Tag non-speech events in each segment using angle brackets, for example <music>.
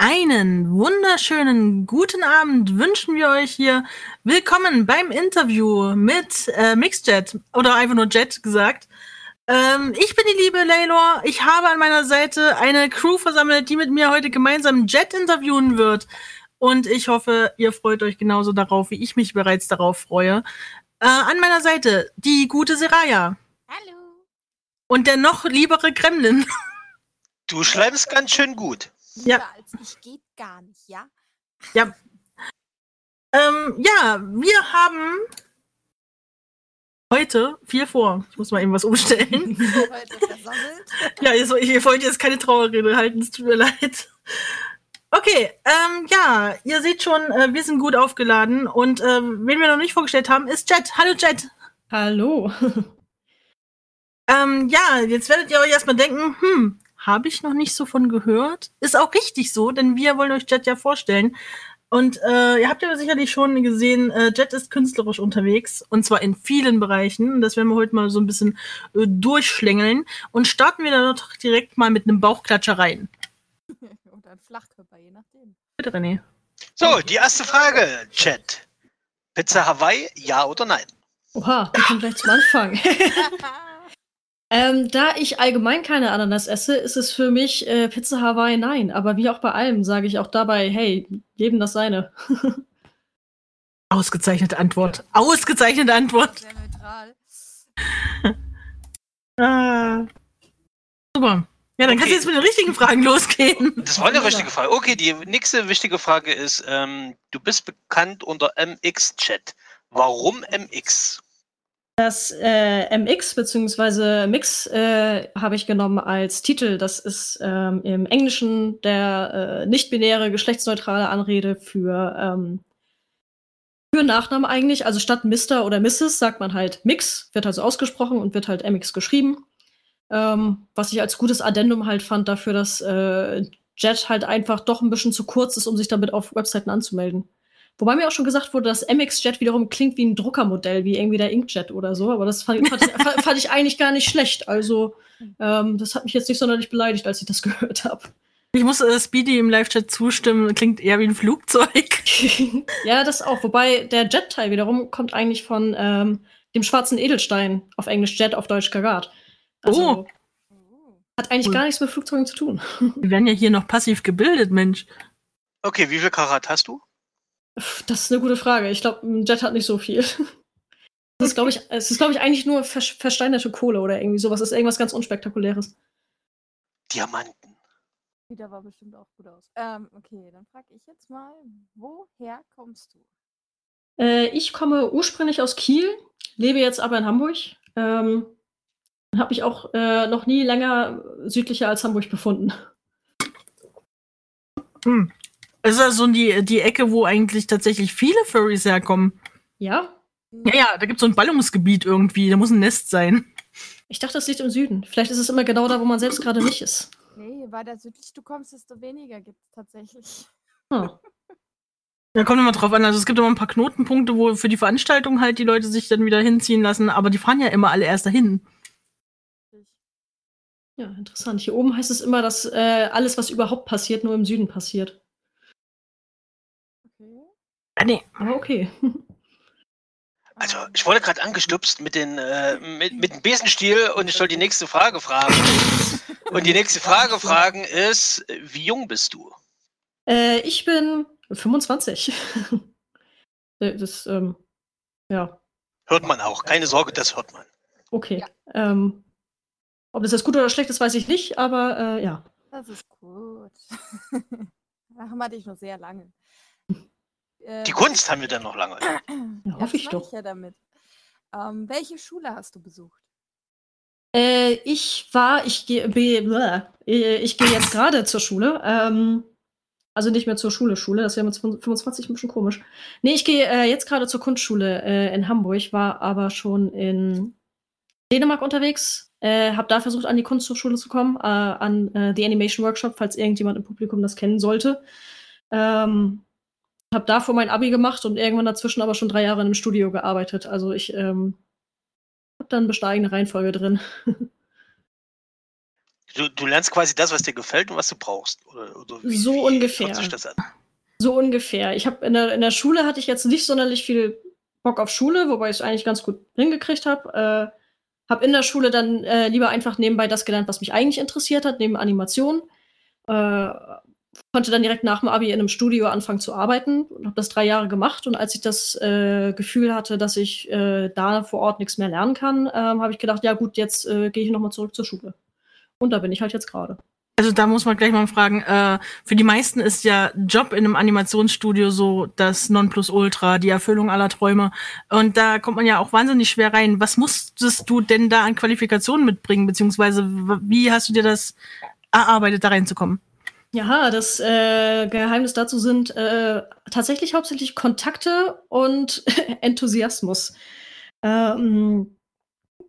Einen wunderschönen guten Abend wünschen wir euch hier. Willkommen beim Interview mit äh, Mixjet oder einfach nur Jet gesagt. Ähm, ich bin die liebe Laylor. Ich habe an meiner Seite eine Crew versammelt, die mit mir heute gemeinsam Jet interviewen wird. Und ich hoffe, ihr freut euch genauso darauf, wie ich mich bereits darauf freue. Äh, an meiner Seite die gute Seraya. Hallo. Und der noch liebere Kremlin. Du schreibst ganz schön gut. Ja. Als ich geht gar nicht, ja? Ja. Ähm, ja, wir haben heute viel vor. Ich muss mal eben was umstellen. <laughs> Heute versammelt. <laughs> ja, ich, ich wollte jetzt keine Trauerrede halten, es tut mir leid. Okay, ähm, ja, ihr seht schon, äh, wir sind gut aufgeladen und äh, wen wir noch nicht vorgestellt haben, ist Jet. Hallo Jet. Hallo. <laughs> Ähm, ja, jetzt werdet ihr euch erstmal denken, hm, habe ich noch nicht so von gehört. Ist auch richtig so, denn wir wollen euch Jet ja vorstellen. Und äh, ihr habt ja sicherlich schon gesehen, äh, Jet ist künstlerisch unterwegs und zwar in vielen Bereichen. Das werden wir heute mal so ein bisschen äh, durchschlängeln und starten wir dann doch direkt mal mit einem Bauchklatscher rein. <laughs> Oder ein Flachkörper, je nachdem. Bitte, René. So, die erste Frage, Chat. Pizza Hawaii, ja oder nein? Oha, wir kommen gleich zum Anfang. <laughs> <laughs> ähm, da ich allgemein keine Ananas esse, ist es für mich äh, Pizza Hawaii nein. Aber wie auch bei allem sage ich auch dabei, hey, jedem das seine. <laughs> Ausgezeichnete Antwort. Ausgezeichnete Antwort. Sehr neutral. Ah. Super. Ja, dann kannst Okay. du jetzt mit den richtigen Fragen losgehen. Das war eine richtige Frage. Okay, die nächste wichtige Frage ist, ähm, du bist bekannt unter MX-Chat. Warum MX? Das äh, MX bzw. Mix äh, habe ich genommen als Titel. Das ist ähm, im Englischen der äh, nicht-binäre geschlechtsneutrale Anrede für, ähm, für Nachnamen eigentlich. Also statt Mr. oder Mrs. sagt man halt Mix, wird also ausgesprochen und wird halt MX geschrieben. Ähm, was ich als gutes Addendum halt fand dafür, dass äh, Jet halt einfach doch ein bisschen zu kurz ist, um sich damit auf Webseiten anzumelden. Wobei mir auch schon gesagt wurde, dass MX-Jet wiederum klingt wie ein Druckermodell, wie irgendwie der Inkjet oder so. Aber das fand, fand, ich, <laughs> fand, ich eigentlich gar nicht schlecht. Also, ähm, das hat mich jetzt nicht sonderlich beleidigt, als ich das <laughs> gehört habe. Ich muss äh, Speedy im Live-Chat zustimmen. Klingt eher wie ein Flugzeug. <laughs> ja, das auch. Wobei der Jet-Teil wiederum kommt eigentlich von ähm, dem schwarzen Edelstein, auf Englisch Jet, auf Deutsch Kagat. Also, Oh. Oh. hat eigentlich Cool. gar nichts mit Flugzeugen zu tun. Wir werden ja hier noch passiv gebildet, Mensch. Okay, wie viel Karat hast du? Das ist eine gute Frage. Ich glaube, ein Jet hat nicht so viel. Das ist, glaube ich, es ist, glaube ich, eigentlich nur ver versteinerte Kohle oder irgendwie sowas. Das ist irgendwas ganz Unspektakuläres. Diamanten. Wieder war bestimmt auch gut aus. Ähm, okay, dann frage ich jetzt mal, woher kommst du? Äh, ich komme ursprünglich aus Kiel, lebe jetzt aber in Hamburg. Ähm, habe mich auch äh, noch nie länger südlicher als Hamburg befunden. Hm. Es ist also die, die Ecke, wo eigentlich tatsächlich viele Furries herkommen. Ja, Ja, ja, da gibt es so ein Ballungsgebiet irgendwie. Da muss ein Nest sein. ich dachte, das liegt im Süden. Vielleicht ist es immer genau da, wo man selbst gerade nicht ist. Nee, weiter südlich du kommst, desto weniger gibt es tatsächlich. Hm. <laughs> Da kommt immer drauf an. Also es gibt immer ein paar Knotenpunkte, wo für die Veranstaltung halt die Leute sich dann wieder hinziehen lassen. Aber die fahren ja immer alle erst dahin. Ja, interessant. Hier oben heißt es immer, dass äh, alles, was überhaupt passiert, nur im Süden passiert. Okay. Ah, nee. Aber okay. <laughs> Also, ich wurde gerade angestupst mit, den, äh, mit, mit dem Besenstiel und ich soll die nächste Frage fragen. <laughs> Und die nächste Frage fragen ist, wie jung bist du? Äh, ich bin 25. <laughs> Äh, das, ähm, ja, Hört man auch. Keine Sorge, das hört man. okay. Ähm, ob das jetzt gut oder schlecht ist, weiß ich nicht, aber äh, ja. Das ist gut. da haben wir dich noch sehr lange. Äh, Die Kunst haben wir dann noch lange. Ja, hoffe ich doch. ja damit. Ähm, welche Schule hast du besucht? Äh, ich war, ich gehe. Äh, ich gehe jetzt gerade zur Schule. Ähm, also nicht mehr zur Schule, Schule, das wäre mit 25 ein bisschen komisch. Nee, ich gehe äh, jetzt gerade zur Kunstschule äh, in Hamburg, war aber schon in Dänemark unterwegs, äh, habe da versucht, an die Kunsthochschule zu kommen, äh, an äh, The Animation Workshop, falls irgendjemand im Publikum das kennen sollte. Ähm, habe davor mein Abi gemacht und irgendwann dazwischen aber schon drei Jahre in einem Studio gearbeitet. Also ich ähm, habe dann besteigende Reihenfolge drin. <laughs> Du, du lernst quasi das, was dir gefällt und was du brauchst. Oder, oder wie, So wie ungefähr. So ungefähr. Ich habe in der, in der Schule hatte ich jetzt nicht sonderlich viel Bock auf Schule, wobei ich es eigentlich ganz gut hingekriegt habe. Äh, habe in der Schule dann äh, lieber einfach nebenbei das gelernt, was mich eigentlich interessiert hat, neben Animation. Äh, konnte dann direkt nach dem Abi in einem Studio anfangen zu arbeiten und habe das drei Jahre gemacht. Und als ich das äh, Gefühl hatte, dass ich äh, da vor Ort nichts mehr lernen kann, ähm, habe ich gedacht, ja gut, jetzt äh, gehe ich nochmal zurück zur Schule. Und da bin ich halt jetzt gerade. Also da muss man gleich mal fragen, äh, für die meisten ist ja Job in einem Animationsstudio so das Nonplusultra, die Erfüllung aller Träume. Und da kommt man ja auch wahnsinnig schwer rein. Was musstest du denn da an Qualifikationen mitbringen, beziehungsweise wie hast du dir das erarbeitet, da reinzukommen? Ja, das äh, Geheimnis dazu sind äh, tatsächlich hauptsächlich Kontakte und <laughs> Enthusiasmus. Ähm,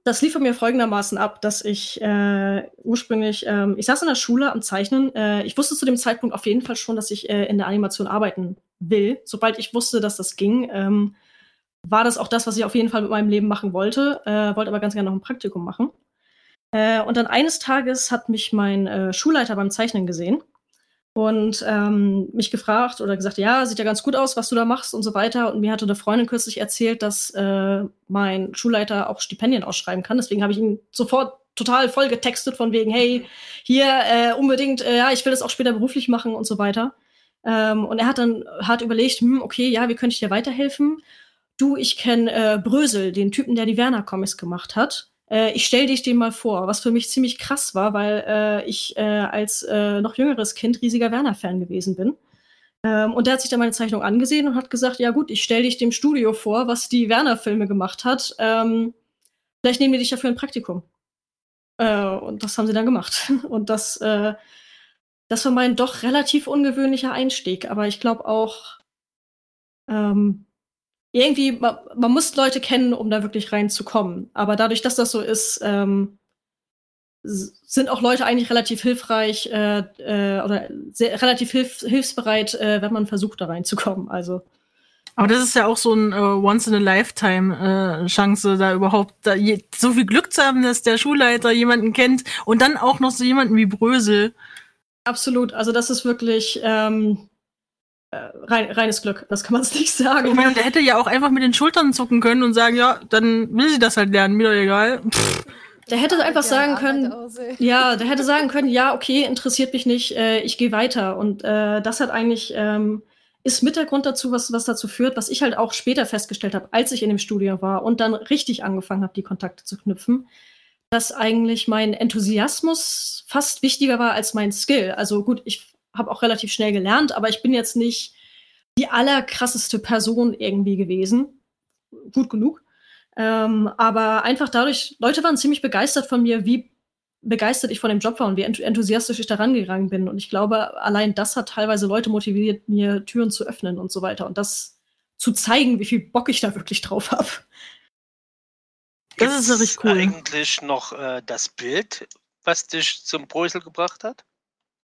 das lief von mir folgendermaßen ab, dass ich äh, ursprünglich, ähm, ich saß in der Schule am Zeichnen. Äh, ich wusste zu dem Zeitpunkt auf jeden Fall schon, dass ich äh, in der Animation arbeiten will. Sobald ich wusste, dass das ging, ähm, war das auch das, was ich auf jeden Fall mit meinem Leben machen wollte. Äh, wollte aber ganz gerne noch ein Praktikum machen. Äh, und dann eines Tages hat mich mein äh, Schulleiter beim Zeichnen gesehen und ähm, mich gefragt oder gesagt, ja, sieht ja ganz gut aus, was du da machst und so weiter. Und mir hatte eine Freundin kürzlich erzählt, dass äh, mein Schulleiter auch Stipendien ausschreiben kann. Deswegen habe ich ihn sofort total voll getextet von wegen, hey, hier äh, unbedingt, äh, ja, ich will das auch später beruflich machen und so weiter. Ähm, und er hat dann hart überlegt, hm, okay, ja, wie könnte ich dir weiterhelfen? Du, ich kenne äh, Brösel, den Typen, der die Werner-Comics gemacht hat. Äh, ich stell dich den mal vor, was für mich ziemlich krass war, weil äh, ich äh, als äh, noch jüngeres Kind riesiger Werner-Fan gewesen bin. Ähm, und der hat sich dann meine Zeichnung angesehen und hat gesagt, ja gut, ich stell dich dem Studio vor, was die Werner-Filme gemacht hat. Ähm, vielleicht nehmen wir dich ja für ein Praktikum. Äh, und das haben sie dann gemacht. <laughs> Und das, äh, das war mein doch relativ ungewöhnlicher Einstieg. Aber ich glaube auch, ähm, irgendwie, man, man muss Leute kennen, um da wirklich reinzukommen. Aber dadurch, dass das so ist, ähm, sind auch Leute eigentlich relativ hilfreich äh, äh, oder sehr, relativ hilf hilfsbereit, äh, wenn man versucht, da reinzukommen. Also Aber das ist ja auch so ein äh, Once-in-a-Lifetime-Chance, da überhaupt da je, so viel Glück zu haben, dass der Schulleiter jemanden kennt und dann auch noch so jemanden wie Brösel. absolut. Also das ist wirklich ähm, äh, rein, reines Glück. Das kann man es <laughs> nicht Ich sagen. meine, der hätte ja auch einfach mit den Schultern zucken können und sagen, ja, dann will sie das halt lernen, mir doch egal. Pff, Der hätte einfach Ja, sagen können. <laughs> Ja, der hätte sagen können, ja, okay, interessiert mich nicht, äh, ich gehe weiter. Und äh, das hat eigentlich, ähm, ist mit der Grund dazu, was, was dazu führt, was ich halt auch später festgestellt habe, als ich in dem Studio war und dann richtig angefangen habe, die Kontakte zu knüpfen, dass eigentlich mein Enthusiasmus fast wichtiger war als mein Skill. Also gut, ich habe auch relativ schnell gelernt, aber ich bin jetzt nicht die allerkrasseste Person irgendwie gewesen. Gut genug. Ähm, aber einfach dadurch, Leute waren ziemlich begeistert von mir, wie begeistert ich von dem Job war und wie enth- enthusiastisch ich da rangegangen bin. Und ich glaube, allein das hat teilweise Leute motiviert, mir Türen zu öffnen und so weiter. Und das zu zeigen, wie viel Bock ich da wirklich drauf habe. Das ist richtig cool. eigentlich noch äh, das Bild, was dich zum Brösel gebracht hat?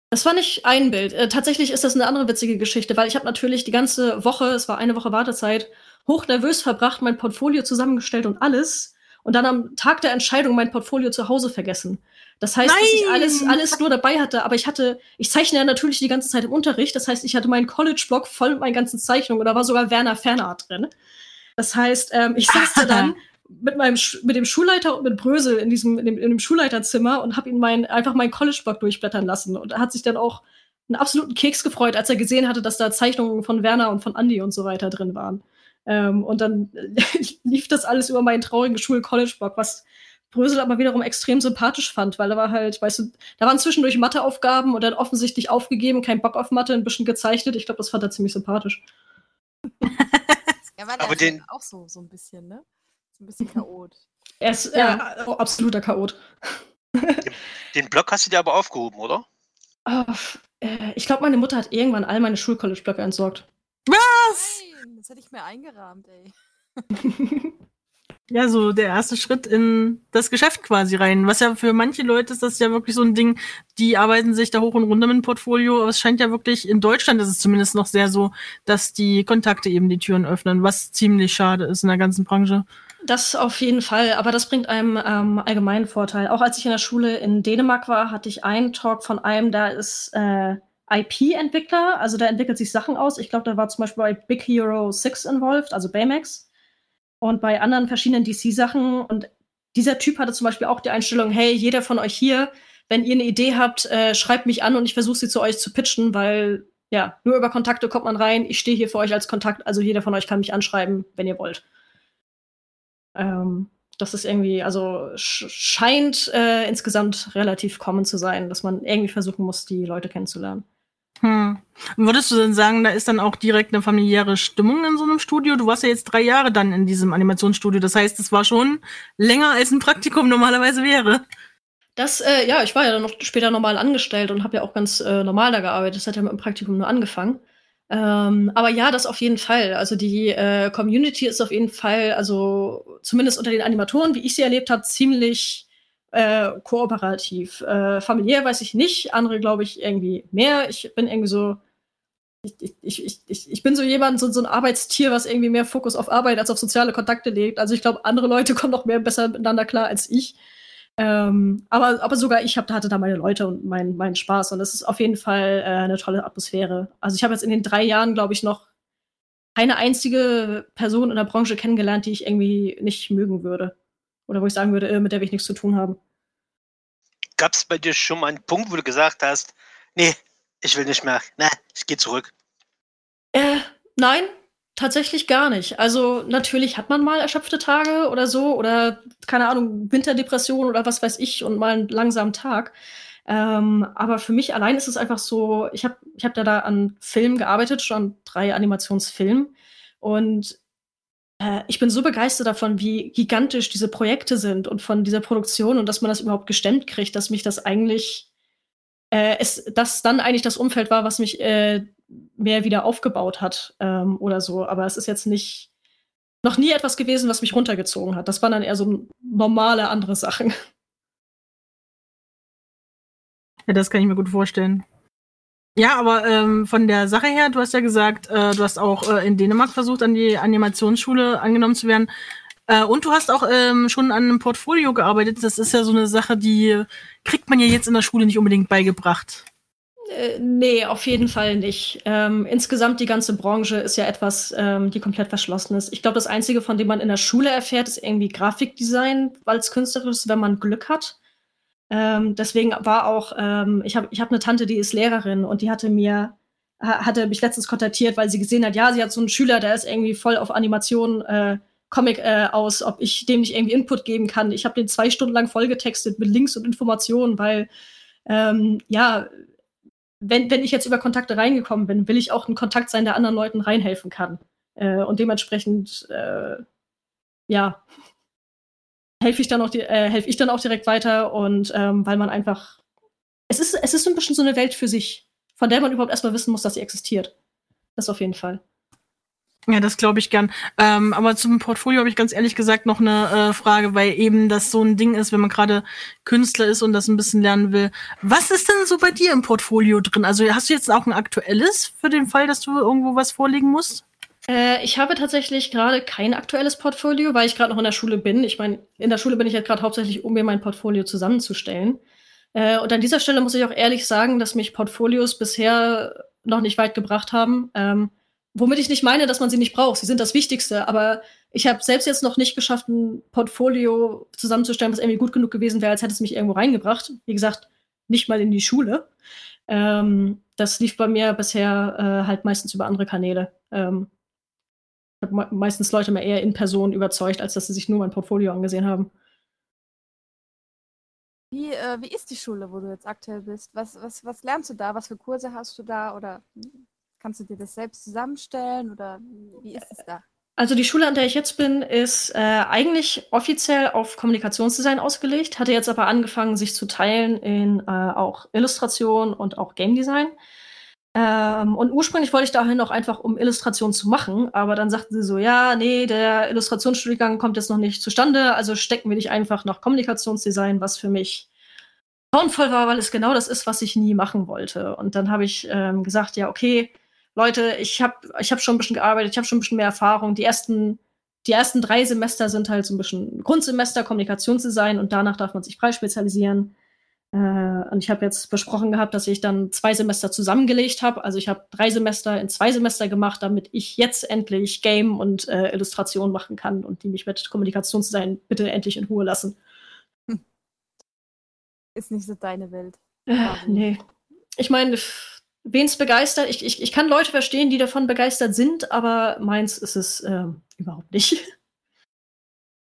Das war nicht ein Bild. Äh, tatsächlich ist das eine andere witzige Geschichte, weil ich habe natürlich die ganze Woche, es war eine Woche Wartezeit, hochnervös verbracht, mein Portfolio zusammengestellt und alles. Und dann am Tag der Entscheidung mein Portfolio zu Hause vergessen. Das heißt, dass ich Nein! alles, alles nur dabei hatte, aber ich hatte, ich zeichne ja natürlich die ganze Zeit im Unterricht. Das heißt, ich hatte meinen College-Blog voll mit meinen ganzen Zeichnungen und da war sogar Werner Fanart drin. Das heißt, ähm, ich <laughs> saß da dann <laughs> mit meinem Sch mit dem Schulleiter und mit Brösel in diesem in dem, in dem Schulleiterzimmer und habe ihn mein einfach meinen College-Blog durchblättern lassen und er hat sich dann auch einen absoluten Keks gefreut, als er gesehen hatte, dass da Zeichnungen von Werner und von Andy und so weiter drin waren. Ähm, und dann <laughs> lief das alles über meinen traurigen Schul-College-Blog, was Brösel aber wiederum extrem sympathisch fand, weil er war halt, weißt du, da waren zwischendurch Matheaufgaben und dann offensichtlich aufgegeben, kein Bock auf Mathe, ein bisschen gezeichnet. Ich glaube, das fand er ziemlich sympathisch. <laughs> Ja, war Aber der den- auch so, so ein bisschen, ne? So ein bisschen chaot. <laughs> Er ist Ja. äh, absoluter Chaot. Den Blog hast du dir aber aufgehoben, oder? Äh, ich glaube, meine Mutter hat irgendwann all meine Schul-College-Blöcke entsorgt. Was? Nein, das hätte ich mir eingerahmt, ey. Ja, so der erste Schritt in das Geschäft quasi rein. Was ja für manche Leute ist das ja wirklich so ein Ding, die arbeiten sich da hoch und runter mit dem Portfolio. Aber es scheint ja wirklich, in Deutschland ist es zumindest noch sehr so, dass die Kontakte eben die Türen öffnen, was ziemlich schade ist in der ganzen Branche. Das auf jeden Fall, aber das bringt einem ähm, allgemeinen Vorteil. Auch als ich in der Schule in Dänemark war, hatte ich einen Talk von einem, da ist äh, IP-Entwickler, also der entwickelt sich Sachen aus. Ich glaube, da war zum Beispiel bei Big Hero 6 involved, also Baymax. Und bei anderen verschiedenen DC-Sachen. Und dieser Typ hatte zum Beispiel auch die Einstellung, hey, jeder von euch hier, wenn ihr eine Idee habt, äh, schreibt mich an und ich versuche sie zu euch zu pitchen, weil ja, nur über Kontakte kommt man rein. Ich stehe hier für euch als Kontakt, also jeder von euch kann mich anschreiben, wenn ihr wollt. Ähm, das ist irgendwie, also scheint äh, insgesamt relativ common zu sein, dass man irgendwie versuchen muss, die Leute kennenzulernen. Hm. Würdest du denn sagen, da ist dann auch direkt eine familiäre Stimmung in so einem Studio? Du warst ja jetzt drei Jahre dann in diesem Animationsstudio. Das heißt, es war schon länger als ein Praktikum normalerweise wäre. Das, äh, ja, ich war ja dann noch später normal angestellt und habe ja auch ganz äh, normal da gearbeitet. Das hat ja mit dem Praktikum nur angefangen. Ähm, aber ja, das auf jeden Fall. Also die äh, Community ist auf jeden Fall, also zumindest unter den Animatoren, wie ich sie erlebt habe, ziemlich äh, kooperativ. Äh, familiär weiß ich nicht, andere glaube ich irgendwie mehr. Ich bin irgendwie so, ich, ich, ich, ich, bin so jemand, so, so ein Arbeitstier, was irgendwie mehr Fokus auf Arbeit als auf soziale Kontakte legt. Also ich glaube, andere Leute <laughs> kommen noch mehr besser miteinander klar als ich. Ähm, aber, aber sogar ich hab, hatte da meine Leute und meinen mein Spaß. Und es ist auf jeden Fall äh, eine tolle Atmosphäre. Also ich habe jetzt in den drei Jahren, glaube ich, noch keine einzige Person in der Branche kennengelernt, die ich irgendwie nicht mögen würde. Oder wo ich sagen würde, äh, mit der will ich nichts zu tun haben. Gab es bei dir schon mal einen Punkt, wo du gesagt hast, nee, ich will nicht mehr, ne, ich gehe zurück? Äh, nein, Tatsächlich gar nicht. Also natürlich hat man mal erschöpfte Tage oder so oder keine Ahnung, Winterdepression oder was weiß ich und mal einen langsamen Tag. Ähm, aber für mich allein ist es einfach so, ich habe ich hab ja da an Filmen gearbeitet, schon drei Animationsfilmen. Und äh, ich bin so begeistert davon, wie gigantisch diese Projekte sind und von dieser Produktion und dass man das überhaupt gestemmt kriegt, dass mich das eigentlich, äh, es, dass dann eigentlich das Umfeld war, was mich äh, mehr wieder aufgebaut hat ähm, oder so. Aber es ist jetzt nicht noch nie etwas gewesen, was mich runtergezogen hat. Das waren dann eher so normale andere Sachen. <laughs> Ja, das kann ich mir gut vorstellen. Ja, aber ähm, von der Sache her, du hast ja gesagt, äh, du hast auch äh, in Dänemark versucht, an die Animationsschule angenommen zu werden. Äh, und du hast auch ähm, schon an einem Portfolio gearbeitet. Das ist ja so eine Sache, die kriegt man ja jetzt in der Schule nicht unbedingt beigebracht. Äh, nee, auf jeden Fall nicht. Ähm, insgesamt die ganze Branche ist ja etwas, ähm, die komplett verschlossen ist. Ich glaube, das Einzige, von dem man in der Schule erfährt, ist irgendwie Grafikdesign, weil es künstlerisch ist, wenn man Glück hat. Ähm, deswegen war auch, ähm, ich habe ich hab eine Tante, die ist Lehrerin und die hatte mir, hatte mich letztens kontaktiert, weil sie gesehen hat, ja, sie hat so einen Schüler, der ist irgendwie voll auf Animation, äh, Comic äh, aus, ob ich dem nicht irgendwie Input geben kann. Ich habe den zwei Stunden lang vollgetextet mit Links und Informationen, weil ähm, ja, wenn, wenn ich jetzt über Kontakte reingekommen bin, will ich auch ein Kontakt sein, der anderen Leuten reinhelfen kann. Äh, und dementsprechend, äh, ja, helfe ich dann auch, äh, helfe ich dann auch direkt weiter und ähm, weil man einfach, es ist, es ist ein bisschen so eine Welt für sich, von der man überhaupt erstmal wissen muss, dass sie existiert. Das auf jeden Fall. Ja, das glaube ich gern. Ähm, aber zum Portfolio habe ich ganz ehrlich gesagt noch eine äh, Frage, weil eben das so ein Ding ist, wenn man gerade Künstler ist und das ein bisschen lernen will. Was ist denn so bei dir im Portfolio drin? Also hast du jetzt auch ein aktuelles für den Fall, dass du irgendwo was vorlegen musst? Äh, ich habe tatsächlich gerade kein aktuelles Portfolio, weil ich gerade noch in der Schule bin. Ich meine, in der Schule bin ich jetzt gerade hauptsächlich, um mir mein Portfolio zusammenzustellen. Äh, und an dieser Stelle muss ich auch ehrlich sagen, dass mich Portfolios bisher noch nicht weit gebracht haben. Ähm, Womit ich nicht meine, dass man sie nicht braucht. Sie sind das Wichtigste. Aber ich habe selbst jetzt noch nicht geschafft, ein Portfolio zusammenzustellen, was irgendwie gut genug gewesen wäre, als hätte es mich irgendwo reingebracht. Wie gesagt, nicht mal in die Schule. Ähm, das lief bei mir bisher äh, halt meistens über andere Kanäle. Ähm, ich habe me meistens Leute mehr eher in Person überzeugt, als dass sie sich nur mein Portfolio angesehen haben. Wie, äh, wie ist die Schule, wo du jetzt aktuell bist? Was, was, was lernst du da? Was für Kurse hast du da? Oder Kannst du dir das selbst zusammenstellen oder wie ist es da? Also die Schule, an der ich jetzt bin, ist äh, eigentlich offiziell auf Kommunikationsdesign ausgelegt, hatte jetzt aber angefangen, sich zu teilen in äh, auch Illustration und auch Game Design. Ähm, und ursprünglich wollte ich dahin auch einfach, um Illustration zu machen, aber dann sagten sie so, ja, nee, der Illustrationsstudiengang kommt jetzt noch nicht zustande, also stecken wir dich einfach nach Kommunikationsdesign, was für mich grauenvoll war, weil es genau das ist, was ich nie machen wollte. Und dann habe ich ähm, gesagt, ja, okay, Leute, ich habe ich hab schon ein bisschen gearbeitet, ich habe schon ein bisschen mehr Erfahrung. Die ersten die ersten drei Semester sind halt so ein bisschen Grundsemester, Kommunikationsdesign und danach darf man sich frei spezialisieren. Äh, und ich habe jetzt besprochen gehabt, dass ich dann zwei Semester zusammengelegt habe. Also ich habe drei Semester in zwei Semester gemacht, damit ich jetzt endlich Game und äh, Illustration machen kann und die mich mit Kommunikationsdesign bitte endlich in Ruhe lassen. Hm. Ist nicht so deine Welt. Äh, nee. Ich meine, wen es begeistert, ich, ich, ich kann Leute verstehen, die davon begeistert sind, aber meins ist es äh, überhaupt nicht.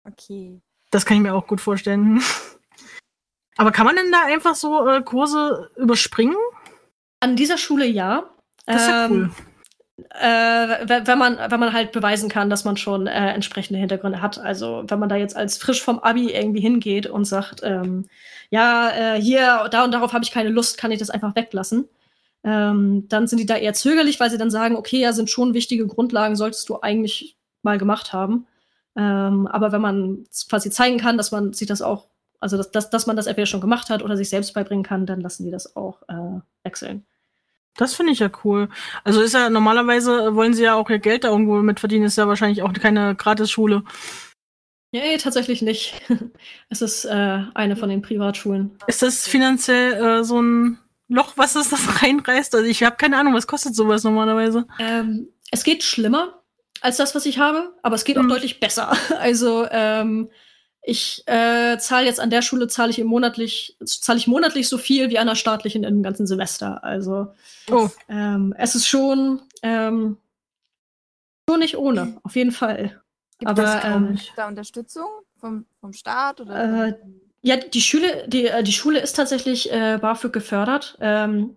Okay. Das kann ich mir auch gut vorstellen. Aber kann man denn da einfach so äh, Kurse überspringen? An dieser Schule ja. Das ist ja ähm, cool. Äh, wenn man, wenn man halt beweisen kann, dass man schon äh, entsprechende Hintergründe hat. Also wenn man da jetzt als frisch vom Abi irgendwie hingeht und sagt, ähm, ja, äh, hier, da und darauf habe ich keine Lust, kann ich das einfach weglassen. Ähm, dann sind die da eher zögerlich, weil sie dann sagen, okay, ja, sind schon wichtige Grundlagen, solltest du eigentlich mal gemacht haben. Ähm, aber wenn man quasi zeigen kann, dass man sich das auch, also dass, dass, dass man das entweder schon gemacht hat oder sich selbst beibringen kann, dann lassen die das auch äh, wechseln. Das finde ich ja cool. Also ist ja normalerweise wollen sie ja auch ihr Geld da irgendwo mit verdienen, ist ja wahrscheinlich auch keine Gratisschule. Nee, tatsächlich nicht. <laughs> es ist äh, eine von den Privatschulen. Ist das finanziell äh, so ein Loch, was es das <laughs> reinreißt? Also ich habe keine Ahnung, was kostet sowas normalerweise? Ähm, es geht schlimmer als das, was ich habe, aber es geht mhm. auch deutlich besser. <laughs> Also ähm, ich äh, zahle jetzt an der Schule zahle ich monatlich zahle ich monatlich so viel wie an der staatlichen im ganzen Semester. Also oh. ähm, es ist schon ähm, schon nicht ohne, auf jeden Fall. Gibt Aber ähm, da Unterstützung vom, vom Staat oder? Äh, ja, die Schule, die, äh, die Schule ist tatsächlich äh, BAföG gefördert, ähm,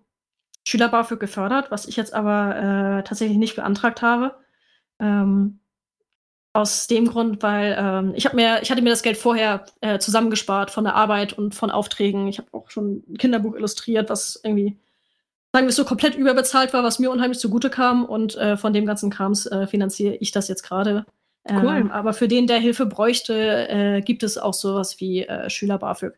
Schüler BAföG gefördert, was ich jetzt aber äh, tatsächlich nicht beantragt habe. Ähm, aus dem Grund, weil ähm, ich habe mir, ich hatte mir das Geld vorher äh, zusammengespart von der Arbeit und von Aufträgen. Ich habe auch schon ein Kinderbuch illustriert, was irgendwie, sagen wir so, komplett überbezahlt war, was mir unheimlich zugute kam. Und äh, von dem ganzen Krams äh, finanziere ich das jetzt gerade. Cool. Ähm, aber für den, der Hilfe bräuchte, äh, gibt es auch sowas wie äh, Schüler BAföG.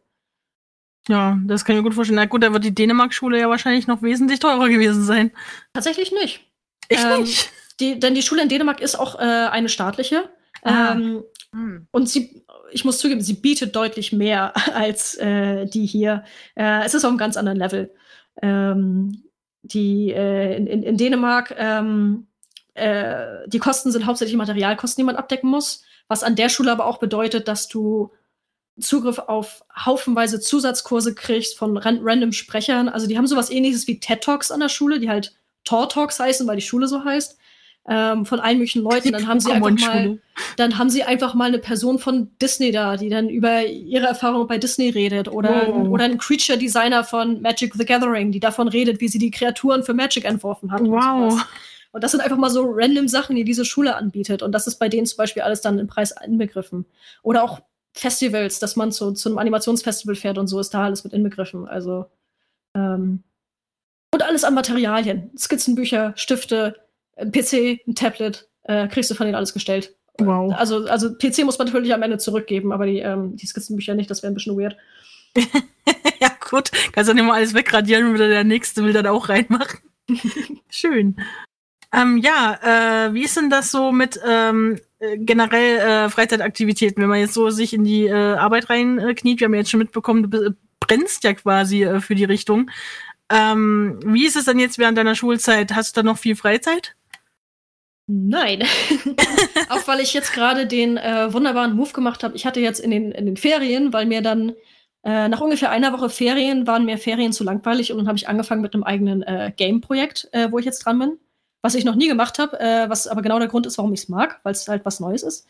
Ja, das kann ich mir gut vorstellen. Na gut, da wird die Dänemark-Schule ja wahrscheinlich noch wesentlich teurer gewesen sein. Tatsächlich nicht. Ich ähm, nicht. Die, denn die Schule in Dänemark ist auch äh, eine staatliche. Ah. Ähm, hm. Und sie, ich muss zugeben, sie bietet deutlich mehr <laughs> als äh, die hier. Äh, es ist auf einem ganz anderen Level. Ähm, die äh, in, in, in Dänemark ähm, äh, die Kosten sind hauptsächlich Materialkosten, die man abdecken muss, was an der Schule aber auch bedeutet, dass du Zugriff auf haufenweise Zusatzkurse kriegst von ran random Sprechern. Also die haben sowas ähnliches wie TED Talks an der Schule, die halt Tor Talks heißen, weil die Schule so heißt. Ähm, von allen möglichen Leuten. Dann haben sie einfach mal, dann haben sie einfach mal eine Person von Disney da, die dann über ihre Erfahrungen bei Disney redet oder, wow. oder ein Creature Designer von Magic the Gathering, die davon redet, wie sie die Kreaturen für Magic entworfen hat. Wow. Und das sind einfach mal so random Sachen, die diese Schule anbietet. Und das ist bei denen zum Beispiel alles dann im Preis inbegriffen. Oder auch Festivals, dass man zu, zu einem Animationsfestival fährt und so ist da alles mit inbegriffen. Also ähm, und alles an Materialien. Skizzenbücher, Stifte, ein PC, ein Tablet, äh, kriegst du von denen alles gestellt. Wow. Also, also PC muss man natürlich am Ende zurückgeben, aber die, ähm, die Skizzenbücher nicht, das wäre ein bisschen weird. <laughs> ja, gut. Kannst du nicht mal alles wegradieren und wieder der nächste will dann auch reinmachen. <laughs> Schön. Ähm, ja, äh, wie ist denn das so mit ähm, äh, generell äh, Freizeitaktivitäten, wenn man jetzt so sich in die äh, Arbeit reinkniet? Wir haben ja jetzt schon mitbekommen, du brennst ja quasi äh, für die Richtung. Ähm, wie ist es dann jetzt während deiner Schulzeit? Hast du da noch viel Freizeit? Nein. <laughs> Auch weil ich jetzt gerade den äh, wunderbaren Move gemacht habe. Ich hatte jetzt in den, in den Ferien, weil mir dann äh, nach ungefähr einer Woche Ferien waren mir Ferien zu langweilig und dann habe ich angefangen mit einem eigenen äh, Game-Projekt, äh, wo ich jetzt dran bin was ich noch nie gemacht habe, äh, was aber genau der Grund ist, warum ich es mag, weil es halt was Neues ist.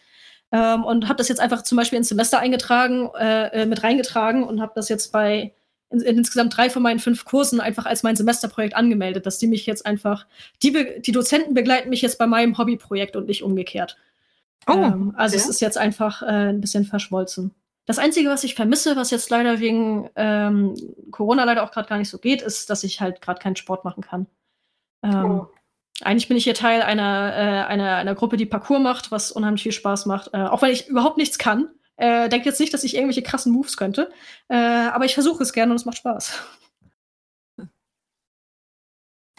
Ähm, und habe das jetzt einfach zum Beispiel ins Semester eingetragen, äh, äh mit reingetragen und habe das jetzt bei in, in insgesamt drei von meinen fünf Kursen einfach als mein Semesterprojekt angemeldet, dass die mich jetzt einfach, die, die Dozenten begleiten mich jetzt bei meinem Hobbyprojekt und nicht umgekehrt. Oh, ähm, also okay. es ist jetzt einfach äh, ein bisschen verschmolzen. Das Einzige, was ich vermisse, was jetzt leider wegen ähm, Corona leider auch gerade gar nicht so geht, ist, dass ich halt gerade keinen Sport machen kann. Ähm, oh. Eigentlich bin ich hier Teil einer, äh, einer, einer Gruppe, die Parcours macht, was unheimlich viel Spaß macht. Äh, auch wenn ich überhaupt nichts kann. Äh, denkt jetzt nicht, dass ich irgendwelche krassen Moves könnte. Äh, aber ich versuche es gerne und es macht Spaß.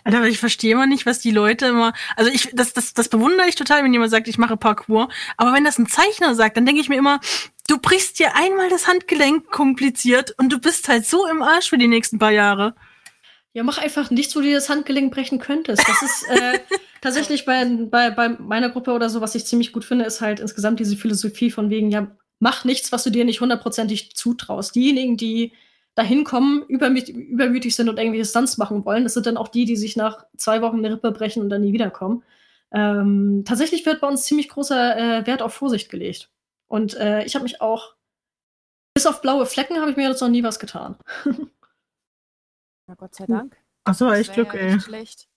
Alter, ich verstehe immer nicht, was die Leute immer. Also ich, das, das, das bewundere ich total, wenn jemand sagt, ich mache Parkour. Aber wenn das ein Zeichner sagt, dann denke ich mir immer, du brichst dir einmal das Handgelenk kompliziert und du bist halt so im Arsch für die nächsten paar Jahre. Ja, mach einfach nichts, wo du dir das Handgelenk brechen könntest. Das ist äh, <laughs> tatsächlich bei, bei, bei meiner Gruppe oder so, was ich ziemlich gut finde, ist halt insgesamt diese Philosophie von wegen, ja, mach nichts, was du dir nicht hundertprozentig zutraust. Diejenigen, die dahin kommen, übermütig, übermütig sind und irgendwelche Stunts machen wollen. Das sind dann auch die, die sich nach zwei Wochen eine Rippe brechen und dann nie wiederkommen. Ähm, tatsächlich wird bei uns ziemlich großer äh, Wert auf Vorsicht gelegt. Und äh, ich habe mich auch, bis auf blaue Flecken, habe ich mir jetzt noch nie was getan. <laughs> Na Gott sei Dank. Achso, echt Glück, ja ey. Schlecht.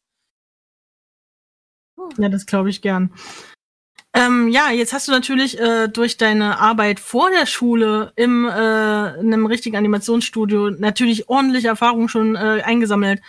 Ja, das glaube ich gern. Ähm, ja, jetzt hast du natürlich äh, durch deine Arbeit vor der Schule im äh, in einem richtigen Animationsstudio natürlich ordentliche Erfahrungen schon äh, eingesammelt.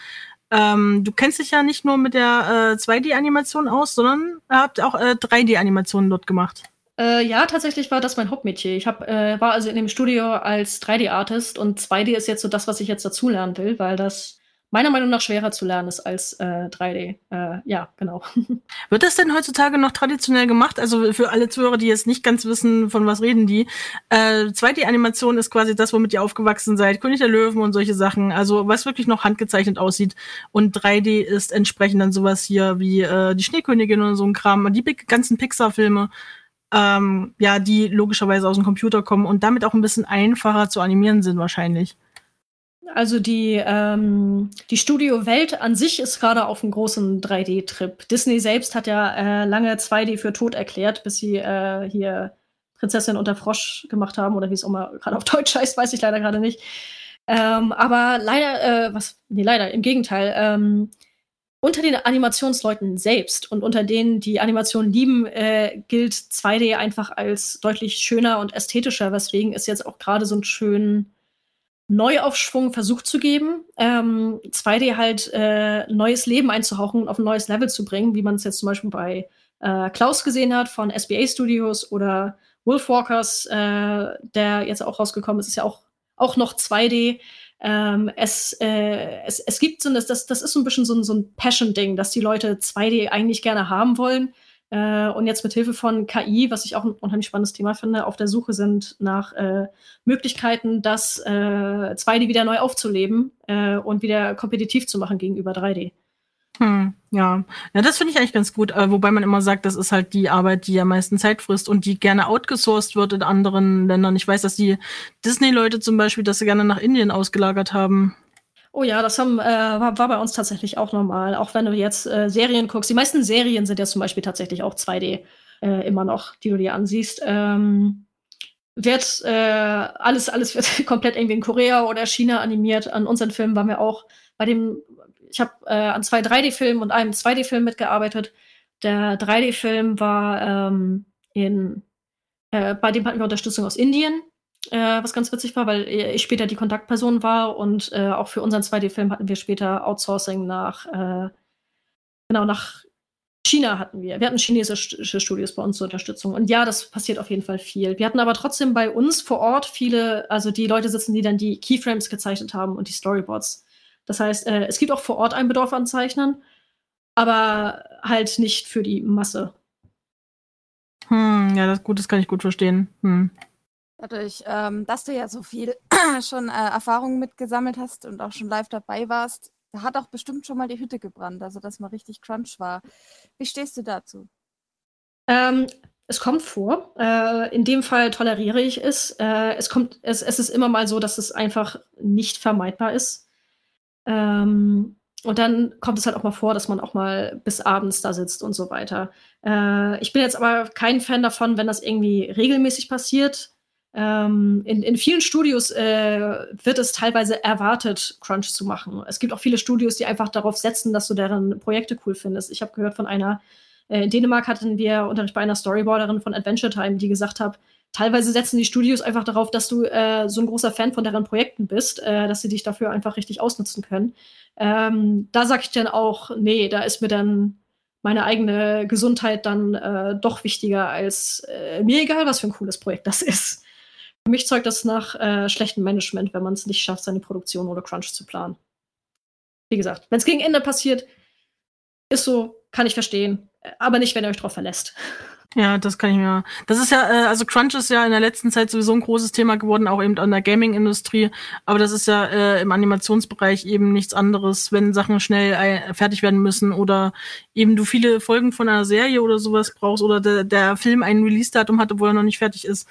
Ähm, du kennst dich ja nicht nur mit der äh, 2D-Animation aus, sondern habt auch äh, 3D-Animationen dort gemacht. Äh, ja, tatsächlich war das mein Hauptmetier. Ich hab, äh, war also in dem Studio als 3D-Artist und 2D ist jetzt so das, was ich jetzt dazulernen will, weil das meiner Meinung nach schwerer zu lernen ist als äh, 3D. Äh, ja, genau. <laughs> Wird das denn heutzutage noch traditionell gemacht? Also für alle Zuhörer, die jetzt nicht ganz wissen, von was reden die. Äh, 2D-Animation ist quasi das, womit ihr aufgewachsen seid. König der Löwen und solche Sachen. Also was wirklich noch handgezeichnet aussieht. Und 3D ist entsprechend dann sowas hier wie äh, die Schneekönigin und so ein Kram. Die ganzen Pixar-Filme. Ähm, ja, die logischerweise aus dem Computer kommen und damit auch ein bisschen einfacher zu animieren sind wahrscheinlich. Also die, ähm, die Studio-Welt an sich ist gerade auf einem großen 3D-Trip. Disney selbst hat ja äh, lange 2D für tot erklärt, bis sie äh, hier Prinzessin unter Frosch gemacht haben oder wie es auch mal gerade auf Deutsch heißt, weiß ich leider gerade nicht. Ähm, aber leider, äh, was, nee, leider, im Gegenteil, ähm, unter den Animationsleuten selbst und unter denen, die Animation lieben, äh, gilt 2D einfach als deutlich schöner und ästhetischer, weswegen es jetzt auch gerade so einen schönen Neuaufschwung versucht zu geben, ähm, 2D halt äh, neues Leben einzuhauchen und auf ein neues Level zu bringen, wie man es jetzt zum Beispiel bei äh, Klaus gesehen hat von SBA Studios oder Wolfwalkers, äh, der jetzt auch rausgekommen ist, ist ja auch, auch noch 2D. Ähm, es, äh, es, es gibt so, das, das, das ist so ein bisschen so ein, so ein Passion-Ding, dass die Leute 2D eigentlich gerne haben wollen äh, und jetzt mit Hilfe von KI, was ich auch ein unheimlich spannendes Thema finde, auf der Suche sind nach äh, Möglichkeiten, das äh, 2D wieder neu aufzuleben äh, und wieder kompetitiv zu machen gegenüber 3D. Hm, ja. Ja, das finde ich eigentlich ganz gut, äh, wobei man immer sagt, das ist halt die Arbeit, die am meisten Zeit frisst und die gerne outgesourced wird in anderen Ländern. Ich weiß, dass die Disney-Leute zum Beispiel das gerne nach Indien ausgelagert haben. Oh ja, das haben, äh, war, war bei uns tatsächlich auch normal. Auch wenn du jetzt äh, Serien guckst. Die meisten Serien sind ja zum Beispiel tatsächlich auch 2D äh, immer noch, die du dir ansiehst. Ähm, wird äh, alles, alles wird <laughs> komplett irgendwie in Korea oder China animiert. An unseren Filmen waren wir auch bei dem, ich habe äh, an zwei 3D-Filmen und einem 2D-Film mitgearbeitet. Der 3D-Film war ähm, in, äh, bei dem hatten wir Unterstützung aus Indien äh, was ganz witzig war, weil ich später die Kontaktperson war und äh, auch für unseren 2D-Film hatten wir später Outsourcing nach, äh, genau, nach China hatten wir. Wir hatten chinesische Studios bei uns zur Unterstützung. Und ja, das passiert auf jeden Fall viel. Wir hatten aber trotzdem bei uns vor Ort viele, also die Leute sitzen, die dann die Keyframes gezeichnet haben und die Storyboards. Das heißt, äh, es gibt auch vor Ort einen Bedarf an Zeichnern, aber halt nicht für die Masse. Hm, ja, das gut, das kann ich gut verstehen. Hm. Dadurch, ähm, dass du ja so viel <clears throat> schon äh, Erfahrung mitgesammelt hast und auch schon live dabei warst, da hat auch bestimmt schon mal die Hütte gebrannt, also dass mal richtig Crunch war. Wie stehst du dazu? Ähm, es kommt vor. Äh, in dem Fall toleriere ich es. Äh, es, kommt, es, es ist immer mal so, dass es einfach nicht vermeidbar ist. Ähm, und dann kommt es halt auch mal vor, dass man auch mal bis abends da sitzt und so weiter. Äh, ich bin jetzt aber kein Fan davon, wenn das irgendwie regelmäßig passiert. Ähm, in, in vielen Studios äh, wird es teilweise erwartet, Crunch zu machen. Es gibt auch viele Studios, die einfach darauf setzen, dass du deren Projekte cool findest. Ich habe gehört von einer, äh, in Dänemark hatten wir Unterricht bei einer Storyboarderin von Adventure Time, die gesagt hat, teilweise setzen die Studios einfach darauf, dass du äh, so ein großer Fan von deren Projekten bist, äh, dass sie dich dafür einfach richtig ausnutzen können. Ähm, da sage ich dann auch, nee, da ist mir dann meine eigene Gesundheit dann äh, doch wichtiger als äh, mir egal, was für ein cooles Projekt das ist. Für mich zeugt das nach äh, schlechtem Management, wenn man es nicht schafft, seine Produktion oder Crunch zu planen. Wie gesagt, wenn es gegen Ende passiert, Ist so, kann ich verstehen. Aber nicht, wenn ihr euch drauf verlässt. <laughs> Ja, das kann ich mir. Das ist ja, äh, also Crunch ist ja in der letzten Zeit sowieso ein großes Thema geworden, auch eben an der Gaming-Industrie. Aber das ist ja äh, im Animationsbereich eben nichts anderes, wenn Sachen schnell äh, fertig werden müssen oder eben du viele Folgen von einer Serie oder sowas brauchst oder de der Film ein Release-Datum hat, obwohl er noch nicht fertig ist.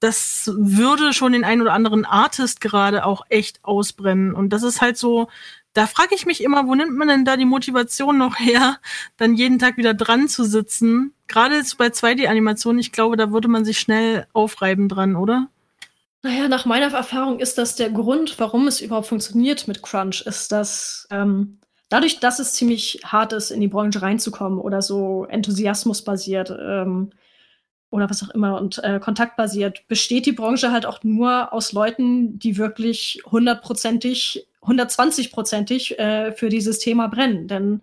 Das würde schon den einen oder anderen Artist gerade auch echt ausbrennen. Und das ist halt so, da frage ich mich immer, wo nimmt man denn da die Motivation noch her, dann jeden Tag wieder dran zu sitzen? Gerade bei 2D-Animationen, ich glaube, da würde man sich schnell aufreiben dran, oder? Naja, nach meiner Erfahrung ist das der Grund, warum es überhaupt funktioniert mit Crunch, ist, dass ähm, dadurch, dass es ziemlich hart ist, in die Branche reinzukommen oder so enthusiasmusbasiert ähm, oder was auch immer und äh, kontaktbasiert, besteht die Branche halt auch nur aus Leuten, die wirklich hundertprozentig 120-prozentig äh, für dieses Thema brennen. Denn,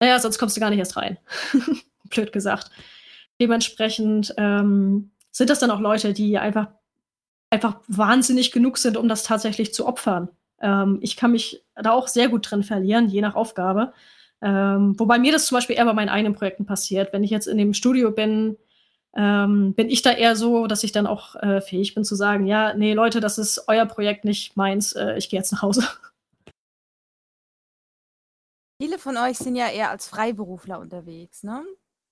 naja, sonst kommst du gar nicht erst rein. <laughs> Blöd gesagt. Dementsprechend ähm, sind das dann auch Leute, die einfach, einfach wahnsinnig genug sind, um das tatsächlich zu opfern. Ähm, ich kann mich da auch sehr gut drin verlieren, je nach Aufgabe. Ähm, wobei mir das zum Beispiel eher bei meinen eigenen Projekten passiert. Wenn ich jetzt in dem Studio bin, ähm, bin ich da eher so, dass ich dann auch äh, fähig bin zu sagen, ja, nee, Leute, das ist euer Projekt, nicht meins, äh, ich gehe jetzt nach Hause. <laughs> Viele von euch sind ja eher als Freiberufler unterwegs, ne?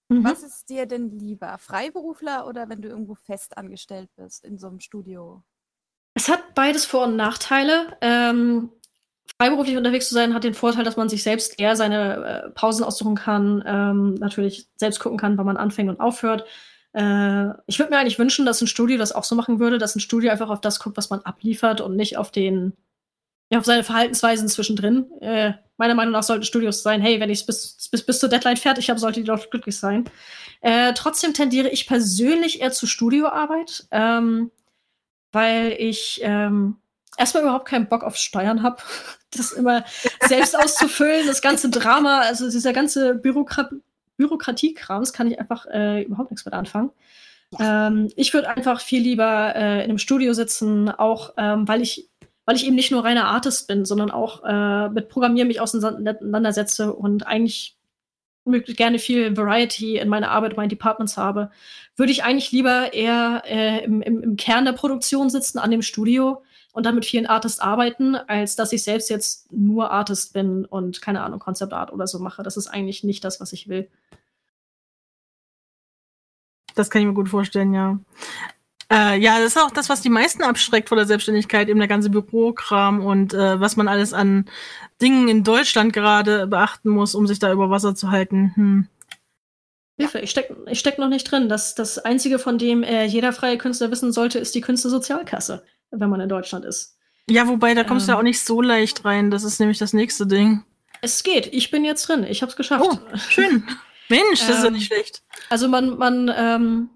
Mhm. Was ist dir denn lieber, Freiberufler oder wenn du irgendwo fest angestellt bist in so einem Studio? Es hat beides Vor- und Nachteile. Ähm, freiberuflich unterwegs zu sein hat den Vorteil, dass man sich selbst eher seine äh, Pausen aussuchen kann, ähm, natürlich selbst gucken kann, wann man anfängt und aufhört. Äh, ich würde mir eigentlich wünschen, dass ein Studio das auch so machen würde, dass ein Studio einfach auf das guckt, was man abliefert und nicht auf den, ja, auf seine Verhaltensweisen zwischendrin. Äh, meiner Meinung nach sollten Studios sein, hey, wenn ich es bis, bis, bis zur Deadline fertig habe, sollte die doch glücklich sein. Äh, trotzdem tendiere ich persönlich eher zu Studioarbeit, ähm, weil ich ähm, erstmal überhaupt keinen Bock auf Steuern habe. <laughs> Das immer selbst auszufüllen, das ganze Drama, also dieser ganze Bürokrat Bürokratiekrams kann ich einfach äh, überhaupt nichts mit anfangen. Ja. Ähm, ich würde einfach viel lieber äh, in einem Studio sitzen, auch ähm, weil ich weil ich eben nicht nur reiner Artist bin, sondern auch äh, mit Programmieren mich auseinandersetze und eigentlich möglichst gerne viel Variety in meiner Arbeit, in meinen Departments habe, würde ich eigentlich lieber eher äh, im, im, im, Kern der Produktion sitzen, an dem Studio und dann mit vielen Artists arbeiten, als dass ich selbst jetzt nur Artist bin und keine Ahnung, Concept Art oder so mache. Das ist eigentlich nicht das, was ich will. Das kann ich mir gut vorstellen, ja. Äh, ja, das ist auch das, was die meisten abschreckt vor der Selbstständigkeit, eben der ganze Bürokram und äh, was man alles an Dingen in Deutschland gerade beachten muss, um sich da über Wasser zu halten. Hm. Hilfe, ich steck, ich steck noch nicht drin. Das, das Einzige, von dem äh, jeder freie Künstler wissen sollte, ist die Künstlersozialkasse, wenn man in Deutschland ist. Ja, wobei, da kommst ähm, du ja auch nicht so leicht rein. Das ist nämlich das nächste Ding. Es geht. Ich bin jetzt drin. Ich hab's geschafft. Oh, schön. <laughs> Mensch, das ähm, ist ja ähm, nicht schlecht. Also man, man, ähm,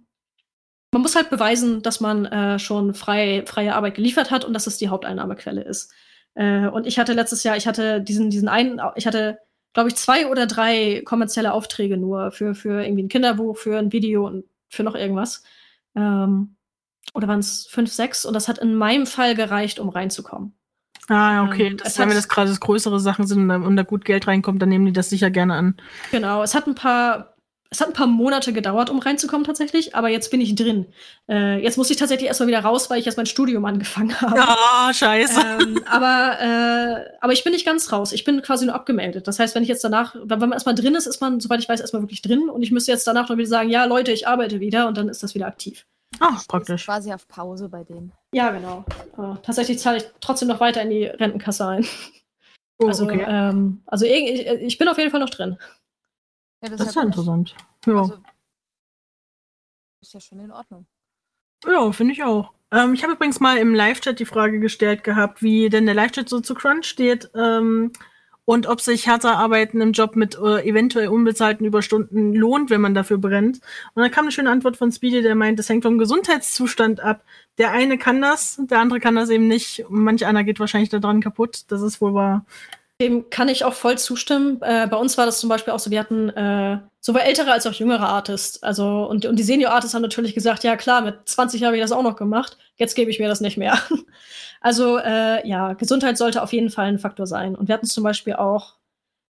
man muss halt beweisen, dass man äh, schon frei, freie Arbeit geliefert hat und dass es die Haupteinnahmequelle ist. Äh, und ich hatte letztes Jahr, ich hatte diesen, diesen einen, ich hatte, glaube ich, zwei oder drei kommerzielle Aufträge nur für, für irgendwie ein Kinderbuch, für ein Video und für noch irgendwas. Ähm, oder waren es fünf, sechs? Und das hat in meinem Fall gereicht, um reinzukommen. Ah, okay. Ähm, das, wenn das gerade größere Sachen sind und da gut Geld reinkommt, dann nehmen die das sicher gerne an. Genau. Es hat ein paar, es hat ein paar Monate gedauert, um reinzukommen tatsächlich, aber jetzt bin ich drin. Äh, jetzt muss ich tatsächlich erstmal wieder raus, weil ich erst mein Studium angefangen <laughs> habe. Ah, oh, scheiße. Ähm, aber, äh, aber ich bin nicht ganz raus. Ich bin quasi nur abgemeldet. Das heißt, wenn ich jetzt danach, wenn man erstmal drin ist, ist man, soweit ich weiß, erstmal wirklich drin und ich müsste jetzt danach noch wieder sagen, ja, Leute, ich arbeite wieder und dann ist das wieder aktiv. Ah, praktisch. quasi auf Pause bei denen. Ja, genau. Äh, tatsächlich zahle ich trotzdem noch weiter in die Rentenkasse ein. Oh, also, okay. ähm, also ich, ich, bin auf jeden Fall noch drin. Ja, das, das ist ja interessant. Ja. Also, ist ja schon in Ordnung. Ja, finde ich auch. Ähm, ich habe übrigens mal im Live-Chat die Frage gestellt gehabt, wie denn der Live-Chat so zu Crunch steht. Ähm, und ob sich härter arbeiten im Job mit äh, eventuell unbezahlten Überstunden lohnt, wenn man dafür brennt. Und dann kam eine schöne Antwort von Speedy, der meint, es hängt vom Gesundheitszustand ab. Der eine kann das, der andere kann das eben nicht. Manch einer geht wahrscheinlich daran kaputt. Das ist wohl wahr. Dem kann ich auch voll zustimmen. Äh, bei uns war das zum Beispiel auch so, wir hatten äh, sowohl ältere als auch jüngere Artists. Also, und, und die Senior-Artists haben natürlich gesagt, ja klar, mit 20 habe ich das auch noch gemacht, jetzt gebe ich mir das nicht mehr. <laughs> Also äh, ja, Gesundheit sollte auf jeden Fall ein Faktor sein. Und wir hatten zum Beispiel auch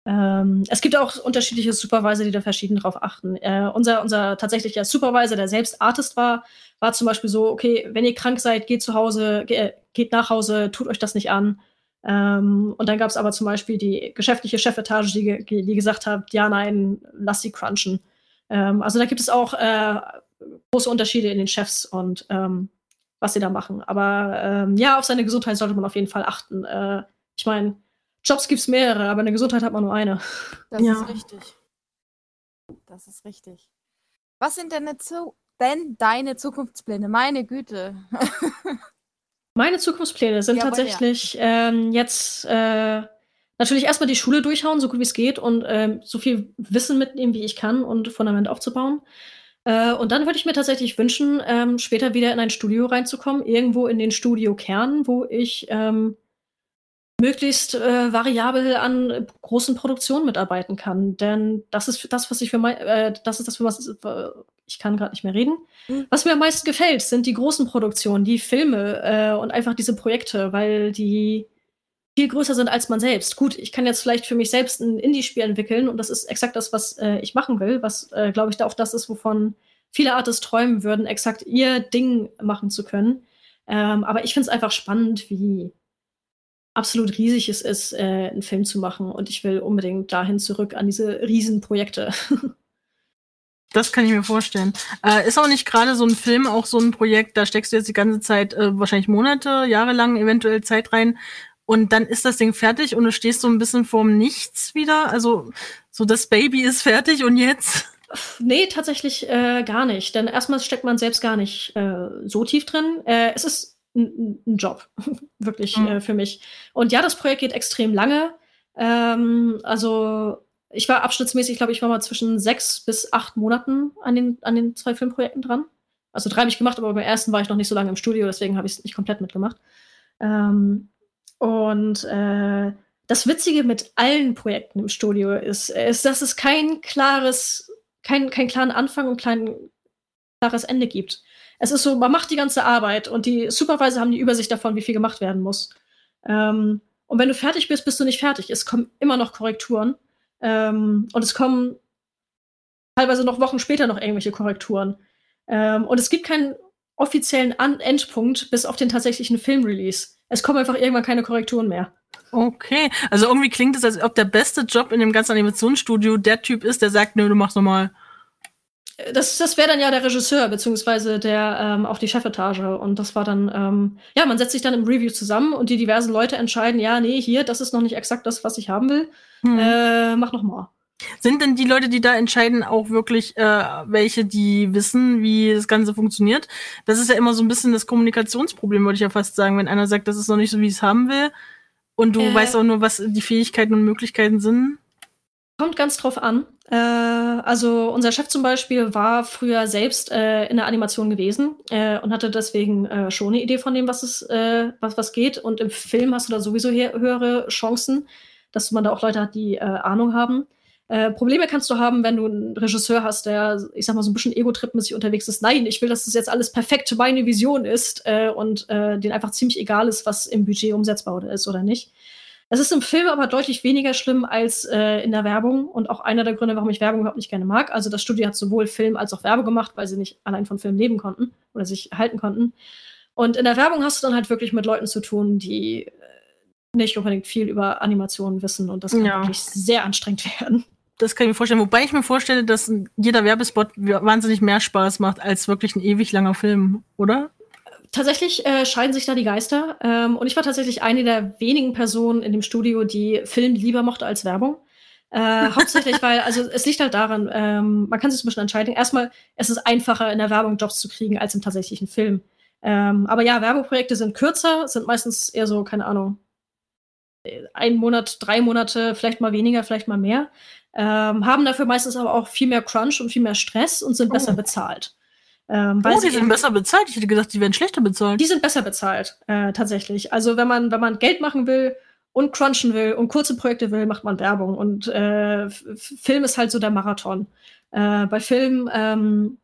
Ähm, es gibt auch unterschiedliche Supervisor, die da verschieden drauf achten. Äh, unser, unser tatsächlicher Supervisor, der selbst Artist war, war zum Beispiel so, okay, wenn ihr krank seid, geht zu Hause, ge geht nach Hause, tut euch das nicht an. Ähm, und dann gab es aber zum Beispiel die geschäftliche Chefetage, die, die gesagt hat, ja, nein, lass sie crunchen. Ähm, also da gibt es auch äh, große Unterschiede in den Chefs und ähm, was sie da machen. Aber ähm, ja, auf seine Gesundheit sollte man auf jeden Fall achten. Äh, ich meine, Jobs gibt es mehrere, aber eine Gesundheit hat man nur eine. Das ja. ist richtig. Das ist richtig. Was sind denn, denn deine Zukunftspläne? Meine Güte. <laughs> Meine Zukunftspläne sind ja, tatsächlich ja. ähm, jetzt äh, natürlich erstmal die Schule durchhauen, so gut wie es geht, und ähm, so viel Wissen mitnehmen, wie ich kann und Fundament aufzubauen. Äh, und dann würde ich mir tatsächlich wünschen, ähm, später wieder in ein Studio reinzukommen, irgendwo in den Studiokern, wo ich ähm, möglichst äh, variabel an großen Produktionen mitarbeiten kann. Denn das ist das, was ich für mein, äh, das ist das, für was äh, ich kann gerade nicht mehr reden. Mhm. Was mir am meisten gefällt, sind die großen Produktionen, die Filme äh, und einfach diese Projekte, weil die viel größer sind als man selbst. Gut, ich kann jetzt vielleicht für mich selbst ein Indie-Spiel entwickeln und das ist exakt das, was äh, ich machen will, was, äh, glaube ich, da auch das ist, wovon viele Artists träumen würden, exakt ihr Ding machen zu können. Ähm, aber ich finde es einfach spannend, wie absolut riesig es ist, äh, einen Film zu machen. Und ich will unbedingt dahin zurück an diese Riesenprojekte. <laughs> Das kann ich mir vorstellen. Äh, ist auch nicht gerade so ein Film auch so ein Projekt, da steckst du jetzt die ganze Zeit, äh, wahrscheinlich Monate, Jahre lang eventuell Zeit rein und dann ist das Ding fertig und du stehst so ein bisschen vorm Nichts wieder. Also so das Baby ist fertig und jetzt. Nee, tatsächlich äh, gar nicht. Denn erstmal steckt man selbst gar nicht äh, so tief drin. Äh, es ist ein, ein Job, <laughs> wirklich mhm. äh, für mich. Und ja, das Projekt geht extrem lange. Ähm, also ich war abschnittsmäßig, glaube ich, war mal zwischen sechs bis acht Monaten an den, an den zwei Filmprojekten dran. Also drei habe ich gemacht, aber beim ersten war ich noch nicht so lange im Studio, deswegen habe ich es nicht komplett mitgemacht. Ähm, und äh, das Witzige mit allen Projekten im Studio ist, ist, dass es kein klares, kein, kein klaren Anfang und kein klares Ende gibt. Es ist so, man macht die ganze Arbeit und die Supervisor haben die Übersicht davon, wie viel gemacht werden muss. Ähm, und wenn du fertig bist, bist du nicht fertig. Es kommen immer noch Korrekturen. Ähm, und es kommen teilweise noch Wochen später noch irgendwelche Korrekturen. Ähm, und es gibt keinen offiziellen An Endpunkt bis auf den tatsächlichen Filmrelease. Es kommen einfach irgendwann keine Korrekturen mehr. Okay, also irgendwie klingt es, als ob der beste Job in dem ganzen Animationsstudio der Typ ist, der sagt, nö, du machst nochmal. Das, das wäre dann ja der Regisseur, beziehungsweise der ähm, auf die Chefetage. Und das war dann, ähm, ja, man setzt sich dann im Review zusammen und die diversen Leute entscheiden, ja, nee, hier, das ist noch nicht exakt das, was ich haben will. Hm. Äh, mach noch mal. Sind denn die Leute, die da entscheiden, auch wirklich äh, welche, die wissen, wie das Ganze funktioniert? Das ist ja immer so ein bisschen das Kommunikationsproblem, würde ich ja fast sagen, wenn einer sagt, das ist noch nicht so, wie ich es haben will, und du äh, weißt auch nur, was die Fähigkeiten und Möglichkeiten sind. Kommt ganz drauf an. Äh, also unser Chef zum Beispiel war früher selbst äh, in der Animation gewesen äh, und hatte deswegen äh, schon eine Idee von dem, was es, äh, was, was geht. Und im Film hast du da sowieso höhere Chancen, dass man da auch Leute hat, die äh, Ahnung haben. Äh, Probleme kannst du haben, wenn du einen Regisseur hast, der, ich sag mal, so ein bisschen Ego-Trip-mäßig unterwegs ist. Nein, ich will, dass das jetzt alles perfekt meine Vision ist äh, und äh, denen einfach ziemlich egal ist, was im Budget umsetzbar ist oder nicht. Es ist im Film aber deutlich weniger schlimm als äh, in der Werbung und auch einer der Gründe, warum ich Werbung überhaupt nicht gerne mag. Also das Studio hat sowohl Film als auch Werbe gemacht, weil sie nicht allein von Film leben konnten oder sich halten konnten. Und in der Werbung hast du dann halt wirklich mit Leuten zu tun, die äh, nicht unbedingt viel über Animationen wissen und das kann ja. wirklich sehr anstrengend <laughs> werden. Das kann ich mir vorstellen. Wobei ich mir vorstelle, dass jeder Werbespot wahnsinnig mehr Spaß macht als wirklich ein ewig langer Film, oder? Tatsächlich äh, scheiden sich da die Geister. Ähm, und ich war tatsächlich eine der wenigen Personen in dem Studio, die Film lieber mochte als Werbung. Äh, <laughs> hauptsächlich, weil, also es liegt halt daran, ähm, man kann sich ein bisschen entscheiden. Erstmal, es ist einfacher, in der Werbung Jobs zu kriegen als im tatsächlichen Film. Ähm, aber ja, Werbeprojekte sind kürzer, sind meistens eher so, keine Ahnung, ein Monat, drei Monate, vielleicht mal weniger, vielleicht mal mehr ähm, haben dafür meistens aber auch viel mehr Crunch und viel mehr Stress und sind oh. besser bezahlt. Ähm, oh, die sind besser bezahlt. Ich hätte gedacht, die werden schlechter bezahlt. Die sind besser bezahlt, äh, tatsächlich. Also wenn man, wenn man Geld machen will und crunchen will und kurze Projekte will, macht man Werbung. Und äh, Film ist halt so der Marathon. Äh, bei Film, ähm,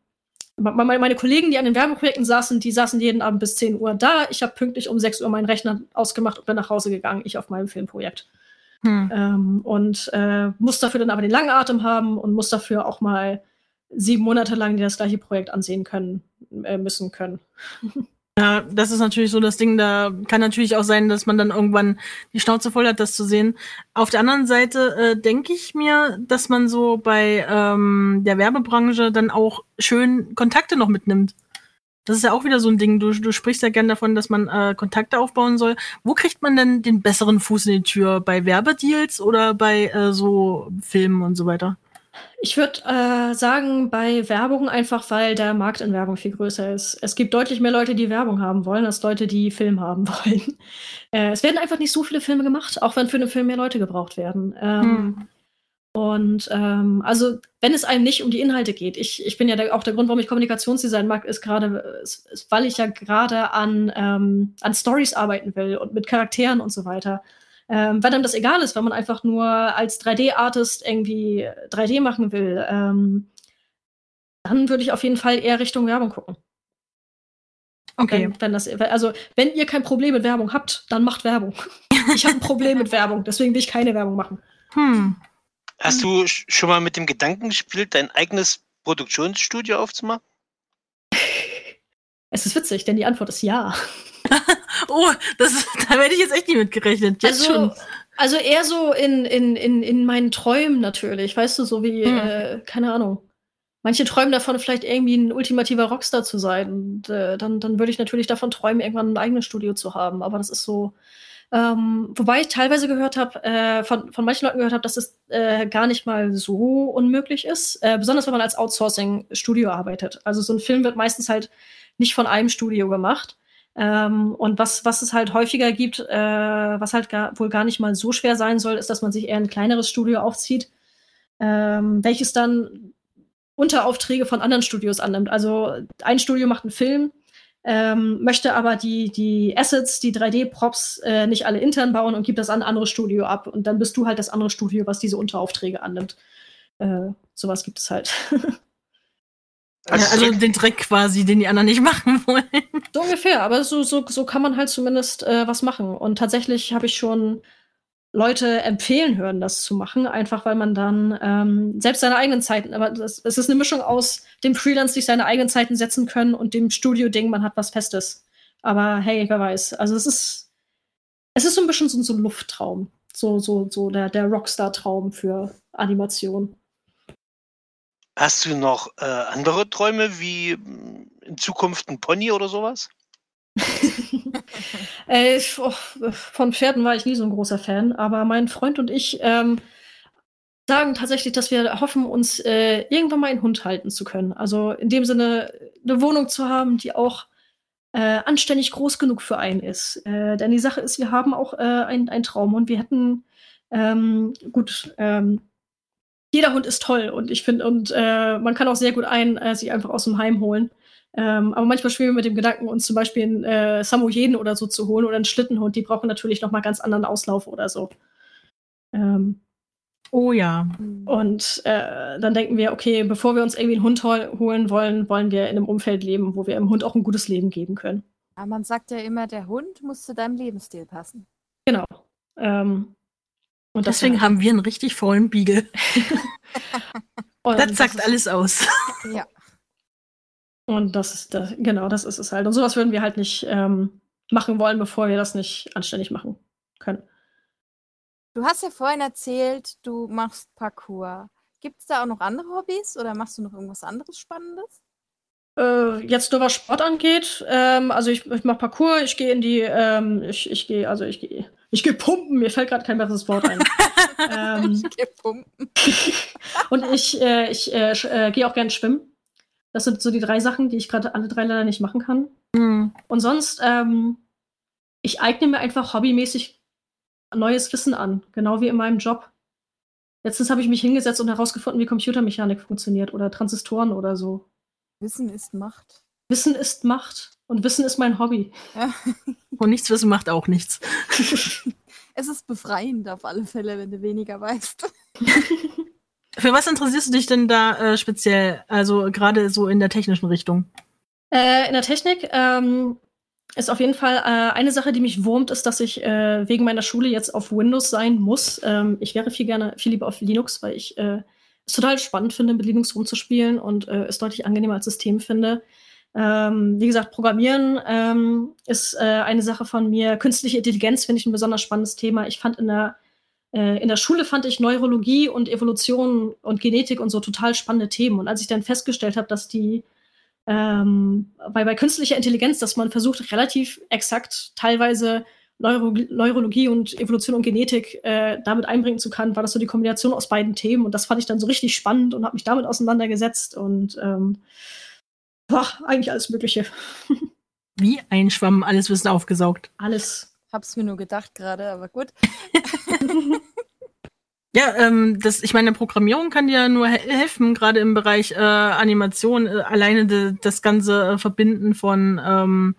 meine Kollegen, die an den Werbeprojekten saßen, die saßen jeden Abend bis 10 Uhr da. Ich habe pünktlich um 6 Uhr meinen Rechner ausgemacht und bin nach Hause gegangen, ich auf meinem Filmprojekt. Hm. Ähm, und äh, muss dafür dann aber den langen Atem haben und muss dafür auch mal sieben Monate lang das gleiche Projekt ansehen können, äh, müssen können. <laughs> Ja, das ist natürlich so das Ding, da kann natürlich auch sein, dass man dann irgendwann die Schnauze voll hat, das zu sehen. Auf der anderen Seite äh, denke ich mir, dass man so bei ähm, der Werbebranche dann auch schön Kontakte noch mitnimmt. Das ist ja auch wieder so ein Ding. Du, du sprichst ja gern davon, dass man äh, Kontakte aufbauen soll. Wo kriegt man denn den besseren Fuß in die Tür? Bei Werbedeals oder bei äh, so Filmen und so weiter? Ich würde äh, sagen, bei Werbung einfach, weil der Markt in Werbung viel größer ist. Es gibt deutlich mehr Leute, die Werbung haben wollen, als Leute, die Film haben <laughs> wollen. Äh, es werden einfach nicht so viele Filme gemacht, auch wenn für einen Film mehr Leute gebraucht werden. Ähm, hm. Und ähm, also, wenn es einem nicht um die Inhalte geht, ich, ich bin ja der, auch der Grund, warum ich Kommunikationsdesign mag, ist gerade, weil ich ja gerade an, ähm, an Stories arbeiten will und mit Charakteren und so weiter. Ähm, wenn einem das egal ist, wenn man einfach nur als 3D-Artist irgendwie 3D machen will, ähm, dann würde ich auf jeden Fall eher Richtung Werbung gucken. Okay. Wenn, wenn, das, also, wenn ihr kein Problem mit Werbung habt, dann macht Werbung. <laughs> ich habe ein Problem mit Werbung, deswegen will ich keine Werbung machen. Hm. Hast du schon mal mit dem Gedanken gespielt, dein eigenes Produktionsstudio aufzumachen? Es ist witzig, denn die Antwort ist ja. <laughs> oh, das, da werde ich jetzt echt nicht mit gerechnet. Jetzt also, schon. Also eher so in, in, in, in meinen Träumen natürlich, weißt du, so wie, hm. äh, keine Ahnung. Manche träumen davon, vielleicht irgendwie ein ultimativer Rockstar zu sein. Und äh, dann, dann würde ich natürlich davon träumen, irgendwann ein eigenes Studio zu haben. Aber das ist so. Ähm, wobei ich teilweise gehört habe, äh, von, von manchen Leuten gehört habe, dass es äh, gar nicht mal so unmöglich ist. Äh, besonders wenn man als Outsourcing-Studio arbeitet. Also so ein Film wird meistens halt nicht von einem Studio gemacht. Ähm, und was, was es halt häufiger gibt, äh, was halt gar, wohl gar nicht mal so schwer sein soll, ist, dass man sich eher ein kleineres Studio aufzieht, ähm, welches dann Unteraufträge von anderen Studios annimmt. Also ein Studio macht einen Film, ähm, möchte aber die, die Assets, die 3D-Props äh, nicht alle intern bauen und gibt das an ein anderes Studio ab. Und dann bist du halt das andere Studio, was diese Unteraufträge annimmt. Äh, sowas gibt es halt. <laughs> Also, also den Dreck quasi, den die anderen nicht <laughs> machen wollen. So ungefähr, aber so, so, so kann man halt zumindest äh, was machen. Und tatsächlich habe ich schon Leute empfehlen hören, das zu machen, einfach weil man dann ähm, selbst seine eigenen Zeiten, aber das, es ist eine Mischung aus dem Freelance sich seine eigenen Zeiten setzen können und dem Studio-Ding, man hat was Festes. Aber hey, wer weiß. Also es ist, es ist so ein bisschen so, so ein Lufttraum. So, so, so der, der Rockstar-Traum für Animation. Hast du noch äh, andere Träume wie hm, in Zukunft ein Pony oder sowas? <laughs> äh, oh, von Pferden war ich nie so ein großer Fan, aber mein Freund und ich ähm, sagen tatsächlich, dass wir hoffen, uns äh, irgendwann mal einen Hund halten zu können. Also in dem Sinne, eine Wohnung zu haben, die auch äh, anständig groß genug für einen ist. Äh, denn die Sache ist, wir haben auch äh, einen Traum und wir hätten, ähm, gut, ähm, jeder Hund ist toll und ich finde, und äh, man kann auch sehr gut einen äh, sich einfach aus dem Heim holen. Ähm, aber manchmal spielen wir mit dem Gedanken, uns zum Beispiel einen äh, Samoyeden oder so zu holen oder einen Schlittenhund. Die brauchen natürlich noch mal ganz anderen Auslauf oder so. Ähm, oh ja. Und äh, dann denken wir, okay, bevor wir uns irgendwie einen Hund hol holen wollen, wollen wir in einem Umfeld leben, wo wir dem Hund auch ein gutes Leben geben können. Ja, man sagt ja immer, der Hund muss zu deinem Lebensstil passen. Genau. Ähm, und deswegen haben wir einen richtig vollen Beagle. <laughs> <laughs> das sagt das alles aus. Ja. Und das ist das, genau, das ist es halt. Und sowas würden wir halt nicht ähm, machen wollen, bevor wir das nicht anständig machen können. Du hast ja vorhin erzählt, du machst Parkour. Gibt es da auch noch andere Hobbys oder machst du noch irgendwas anderes Spannendes? Äh, jetzt nur was Sport angeht, ähm, also ich, ich mache Parkour, ich gehe in die, ähm, ich, ich gehe, also ich gehe, ich gehe pumpen, mir fällt gerade kein besseres Wort ein. <laughs> ähm, ich gehe pumpen. <laughs> und ich, äh, ich äh, äh, gehe auch gern schwimmen. Das sind so die drei Sachen, die ich gerade alle drei leider nicht machen kann. Mhm. Und sonst, ähm, ich eigne mir einfach hobbymäßig neues Wissen an, genau wie in meinem Job. Letztens habe ich mich hingesetzt und herausgefunden, wie Computermechanik funktioniert oder Transistoren oder so. Wissen ist Macht. Wissen ist Macht. Und Wissen ist mein Hobby. Ja. <laughs> Und nichts wissen macht auch nichts. <laughs> es ist befreiend auf alle Fälle, wenn du weniger weißt. <laughs> Für was interessierst du dich denn da äh, speziell? Also gerade so in der technischen Richtung? Äh, in der Technik? Ähm, ist auf jeden Fall äh, eine Sache, die mich wurmt, ist, dass ich äh, wegen meiner Schule jetzt auf Windows sein muss. Ähm, ich wäre viel gerne, viel lieber auf Linux, weil ich äh, es total spannend finde, mit Linux rumzuspielen und äh, es deutlich angenehmer als System finde. Ähm, wie gesagt, Programmieren ähm, ist eine Sache von mir. Künstliche Intelligenz finde ich ein besonders spannendes Thema. Ich fand in der in der Schule fand ich Neurologie und Evolution und Genetik und so total spannende Themen. Und als ich dann festgestellt habe, dass die ähm, bei, bei künstlicher Intelligenz, dass man versucht, relativ exakt teilweise Neuro Neurologie und Evolution und Genetik äh, damit einbringen zu können, war das so die Kombination aus beiden Themen. Und das fand ich dann so richtig spannend und habe mich damit auseinandergesetzt und ähm, boah, eigentlich alles Mögliche. <laughs> Wie ein Schwamm, alles Wissen aufgesaugt. Alles. Hab's mir nur gedacht gerade, aber gut. <laughs> Ja, ähm, das, ich meine, Programmierung kann dir nur he helfen, gerade im Bereich äh, Animation, äh, alleine de, das ganze äh, Verbinden von ähm,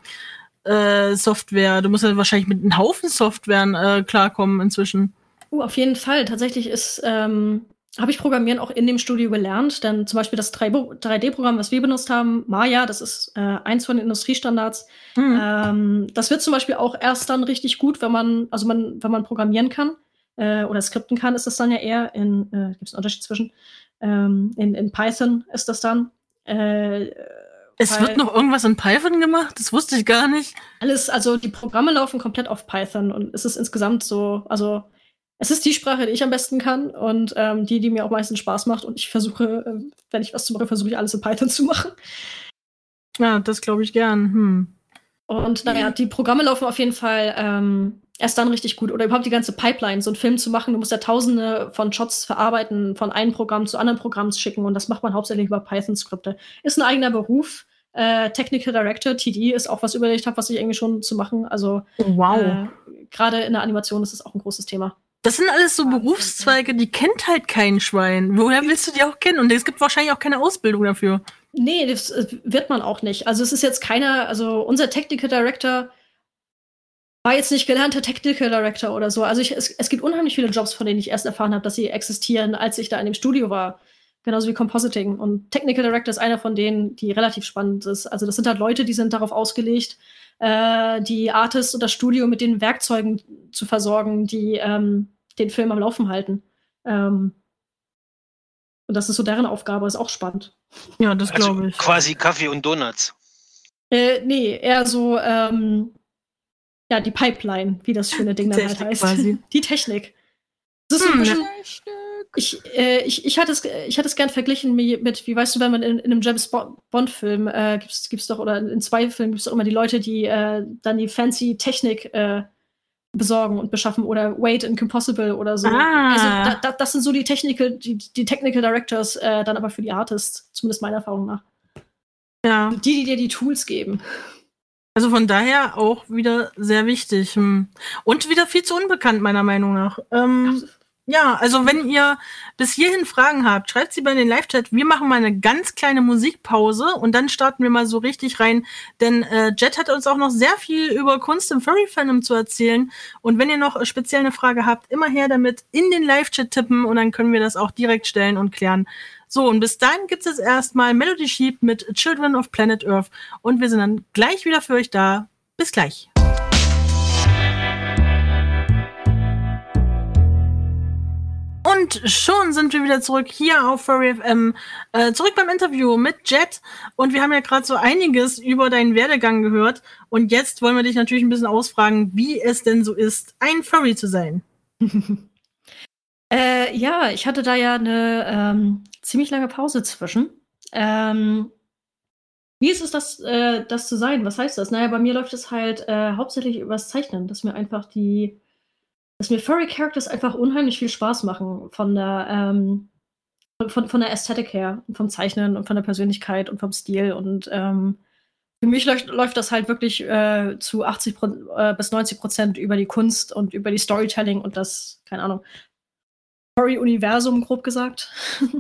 äh, Software. Du musst ja wahrscheinlich mit einem Haufen Softwaren äh, klarkommen inzwischen. Uh, auf jeden Fall. Tatsächlich ist, ähm, habe ich Programmieren auch in dem Studio gelernt, denn zum Beispiel das 3D-Programm, was wir benutzt haben, Maya, das ist äh, eins von den Industriestandards. Mhm. Ähm, das wird zum Beispiel auch erst dann richtig gut, wenn man, also man, wenn man programmieren kann äh, oder skripten kann, ist das dann ja eher in, äh, gibt es einen Unterschied zwischen, ähm, in, in Python ist das dann. Äh, es wird noch irgendwas in Python gemacht? Das wusste ich gar nicht. Alles, also die Programme laufen komplett auf Python und es ist insgesamt so, also es ist die Sprache, die ich am besten kann und ähm, die, die mir auch meistens Spaß macht. Und ich versuche, äh, wenn ich was zu mache, versuche ich alles in Python <laughs> zu machen. Ja, das glaube ich gern. Hm. Und naja, die Programme laufen auf jeden Fall ähm, erst dann richtig gut. Oder überhaupt die ganze Pipeline, so einen Film zu machen. Du musst ja tausende von Shots verarbeiten, von einem Programm zu anderen Programmen schicken. Und das macht man hauptsächlich über Python-Skripte. Ist ein eigener Beruf. Äh, Technical Director, TD, ist auch was überlegt habe, was ich irgendwie schon zu machen. Also wow. Äh, gerade in der Animation ist es auch ein großes Thema. Das sind alles so Berufszweige, die kennt halt kein Schwein. Woher willst du die auch kennen? Und es gibt wahrscheinlich auch keine Ausbildung dafür. Nee, das äh, wird man auch nicht. Also es ist jetzt keiner, also unser Technical Director war jetzt nicht gelernter Technical Director oder so. Also ich, es, es gibt unheimlich viele Jobs, von denen ich erst erfahren habe, dass sie existieren, als ich da in dem Studio war. Genauso wie Compositing. Und Technical Director ist einer von denen, die relativ spannend ist. Also das sind halt Leute, die sind darauf ausgelegt, äh, die Artists und das Studio mit den Werkzeugen zu versorgen, die ähm, den Film am Laufen halten. Ähm, und das ist so deren Aufgabe, ist auch spannend. Ja, das also glaube ich. Quasi Kaffee und Donuts. Äh, nee, eher so, ähm, ja, die Pipeline, wie das schöne Ding dann halt heißt. Quasi. <laughs> Die Technik. Das ist hm, so ein bisschen, ich, äh, ich, ich, hatte es, ich hatte es gern verglichen mit, wie weißt du, wenn man in, in einem James Bond-Film äh, gibt's, gibt's doch, oder in zwei Filmen gibt es doch immer die Leute, die äh, dann die fancy Technik äh, besorgen und beschaffen oder Wait in Impossible oder so. Ah. Also da, da, das sind so die Technical, die, die Technical Directors, äh, dann aber für die Artists, zumindest meiner Erfahrung nach. Ja. Die, die dir die Tools geben. Also von daher auch wieder sehr wichtig. Hm. Und wieder viel zu unbekannt, meiner Meinung nach. Ähm, ja, also wenn ihr bis hierhin Fragen habt, schreibt sie bei den Live-Chat. Wir machen mal eine ganz kleine Musikpause und dann starten wir mal so richtig rein. Denn äh, Jet hat uns auch noch sehr viel über Kunst im Furry-Fandom zu erzählen. Und wenn ihr noch speziell eine Frage habt, immer her damit in den Live-Chat tippen und dann können wir das auch direkt stellen und klären. So, und bis dahin gibt es erstmal Melody Sheep mit Children of Planet Earth. Und wir sind dann gleich wieder für euch da. Bis gleich. Und schon sind wir wieder zurück hier auf Furry FM, äh, zurück beim Interview mit Jet. Und wir haben ja gerade so einiges über deinen Werdegang gehört. Und jetzt wollen wir dich natürlich ein bisschen ausfragen, wie es denn so ist, ein Furry zu sein. <laughs> Äh, ja, ich hatte da ja eine ähm, ziemlich lange Pause zwischen. Ähm, wie ist es, das, äh, das zu sein? Was heißt das? Naja, bei mir läuft es halt äh, hauptsächlich übers Zeichnen, dass mir einfach die, dass mir Furry Characters einfach unheimlich viel Spaß machen von der, ähm, von, von der Ästhetik her, und vom Zeichnen und von der Persönlichkeit und vom Stil und ähm, für mich läuft, läuft, das halt wirklich äh, zu 80 äh, bis 90 Prozent über die Kunst und über die Storytelling und das, keine Ahnung, Story-Universum, grob gesagt. <laughs>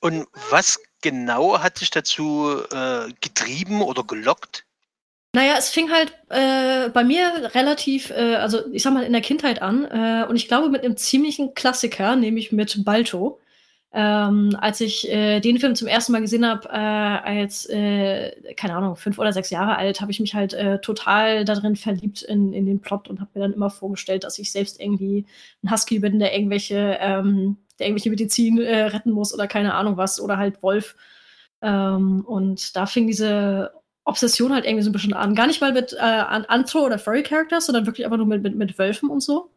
Und was genau hat dich dazu äh, getrieben oder gelockt? Naja, es fing halt äh, bei mir relativ, äh, also ich sag mal, in der Kindheit an. Äh, und ich glaube mit einem ziemlichen Klassiker, nämlich mit Balto. Ähm, als ich äh, den Film zum ersten Mal gesehen habe, äh, als, äh, keine Ahnung, fünf oder sechs Jahre alt, habe ich mich halt äh, total darin verliebt in, in den Plot und habe mir dann immer vorgestellt, dass ich selbst irgendwie ein Husky bin, der irgendwelche, ähm, der irgendwelche Medizin äh, retten muss oder keine Ahnung was, oder halt Wolf. Ähm, und da fing diese Obsession halt irgendwie so ein bisschen an. Gar nicht mal mit äh, Anthro- oder Furry-Characters, sondern wirklich einfach nur mit, mit, mit Wölfen und so.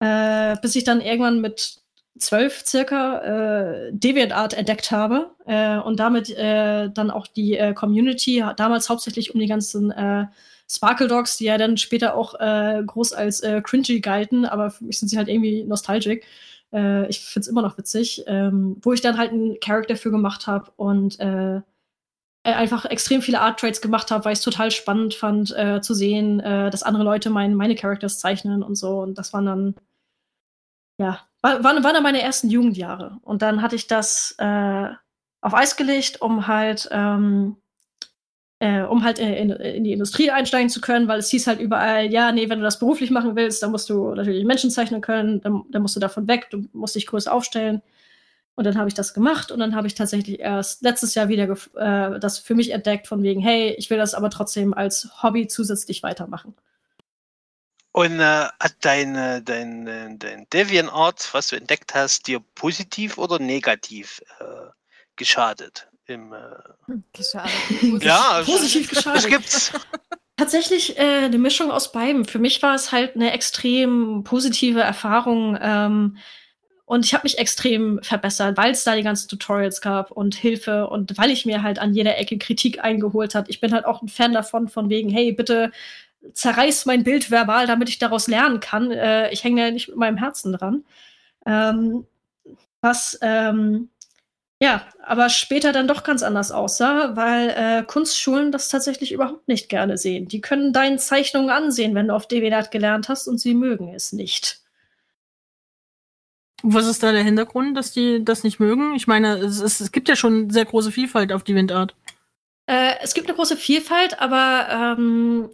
Äh, bis ich dann irgendwann mit zwölf circa äh, DeviantArt entdeckt habe äh, und damit äh, dann auch die äh, Community, damals hauptsächlich um die ganzen äh, Sparkle Dogs, die ja dann später auch äh, groß als äh, cringy galten, aber für mich sind sie halt irgendwie nostalgic. Äh, ich find's immer noch witzig, ähm, wo ich dann halt einen Charakter für gemacht habe und äh, einfach extrem viele Art Trades gemacht habe, weil ich es total spannend fand äh, zu sehen, äh, dass andere Leute mein, meine Characters zeichnen und so. Und das waren dann, ja, waren, waren dann meine ersten Jugendjahre. Und dann hatte ich das äh, auf Eis gelegt, um halt, ähm, äh, um halt in, in, die Industrie einsteigen zu können, weil es hieß halt überall, ja, nee, wenn du das beruflich machen willst, dann musst du natürlich Menschen zeichnen können, dann, dann musst du davon weg, du musst dich größer aufstellen. Und dann habe ich das gemacht und dann habe ich tatsächlich erst letztes Jahr wieder äh, das für mich entdeckt, von wegen, hey, ich will das aber trotzdem als Hobby zusätzlich weitermachen. Und äh, hat dein, äh, dein, äh, dein DeviantArt, was du entdeckt hast, dir positiv oder negativ äh, geschadet? Im, äh hm, geschadet. <laughs> ja, also positiv <laughs> geschadet. Das gibt's. Tatsächlich äh, eine Mischung aus beiden. Für mich war es halt eine extrem positive Erfahrung. Ähm, und ich habe mich extrem verbessert, weil es da die ganzen Tutorials gab und Hilfe und weil ich mir halt an jeder Ecke Kritik eingeholt habe. Ich bin halt auch ein Fan davon, von wegen, hey, bitte zerreiß mein Bild verbal, damit ich daraus lernen kann. Äh, ich hänge ja nicht mit meinem Herzen dran. Ähm, was ähm, ja, aber später dann doch ganz anders aussah, weil äh, Kunstschulen das tatsächlich überhaupt nicht gerne sehen. Die können deine Zeichnungen ansehen, wenn du auf DeviantArt gelernt hast und sie mögen es nicht. Was ist da der Hintergrund, dass die das nicht mögen? Ich meine, es, es, es gibt ja schon sehr große Vielfalt auf DeviantArt. Äh, es gibt eine große Vielfalt, aber ähm,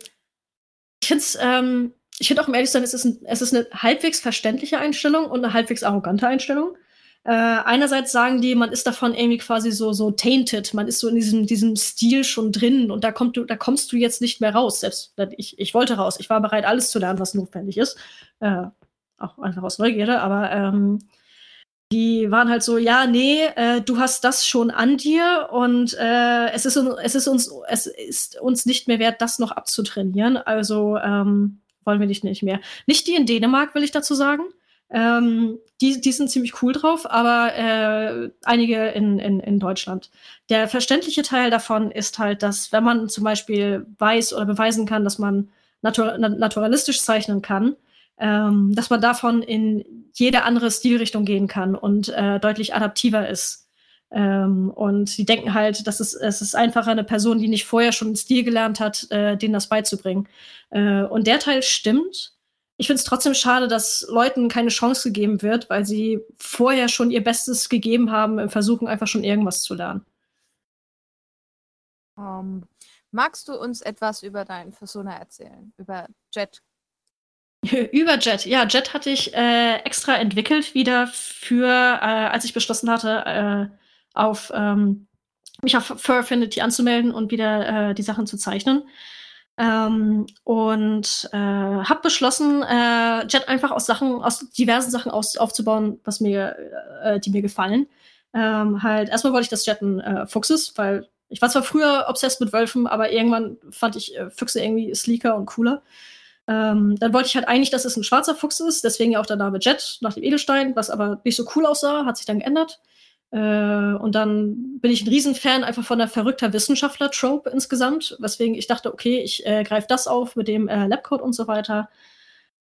ich finde ähm, ich finde auch um ehrlich sein, es ist, ein, es ist eine halbwegs verständliche Einstellung und eine halbwegs arrogante Einstellung. Äh, einerseits sagen die, man ist davon irgendwie quasi so, so tainted, man ist so in diesem, diesem Stil schon drin und da, kommt du, da kommst du jetzt nicht mehr raus. Selbst ich, ich wollte raus, ich war bereit, alles zu lernen, was notwendig ist. Äh, auch einfach aus Neugierde, aber ähm, die waren halt so, ja, nee, äh, du hast das schon an dir und äh, es, ist, es, ist uns, es ist uns nicht mehr wert, das noch abzutrainieren. Also ähm, wollen wir dich nicht mehr. Nicht die in Dänemark, will ich dazu sagen. Ähm, die, die sind ziemlich cool drauf, aber äh, einige in, in, in Deutschland. Der verständliche Teil davon ist halt, dass wenn man zum Beispiel weiß oder beweisen kann, dass man natur naturalistisch zeichnen kann, ähm, dass man davon in jede andere Stilrichtung gehen kann und äh, deutlich adaptiver ist. Ähm, und sie denken halt, dass es, es ist einfacher, eine Person, die nicht vorher schon einen Stil gelernt hat, äh, denen das beizubringen. Äh, und der Teil stimmt. Ich finde es trotzdem schade, dass Leuten keine Chance gegeben wird, weil sie vorher schon ihr Bestes gegeben haben im Versuchen, einfach schon irgendwas zu lernen. Um, ähm, magst du uns etwas über deinen Persona erzählen? Über Jet <laughs> Über Jet. Ja, Jet hatte ich äh, extra entwickelt wieder für, äh, als ich beschlossen hatte, äh, auf ähm, mich auf Furfinity anzumelden und wieder äh, die Sachen zu zeichnen. Ähm, und äh, habe beschlossen, äh, Jet einfach aus Sachen, aus diversen Sachen aus, aufzubauen, was mir, die mir gefallen. Ähm, halt, erstmal wollte ich, dass Jet ein Fuchs ist, weil ich war zwar früher obsessed mit Wölfen, aber irgendwann fand ich Füchse irgendwie sleeker und cooler. Ähm, dann wollte ich halt eigentlich, dass es ein schwarzer Fuchs ist, deswegen ja auch der Name Jet nach dem Edelstein, was aber nicht so cool aussah, hat sich dann geändert. Äh, und dann bin ich ein Riesenfan einfach von der verrückter Wissenschaftler-Trope insgesamt, weswegen ich dachte, okay, ich äh, greife das auf mit dem äh, Labcode und so weiter.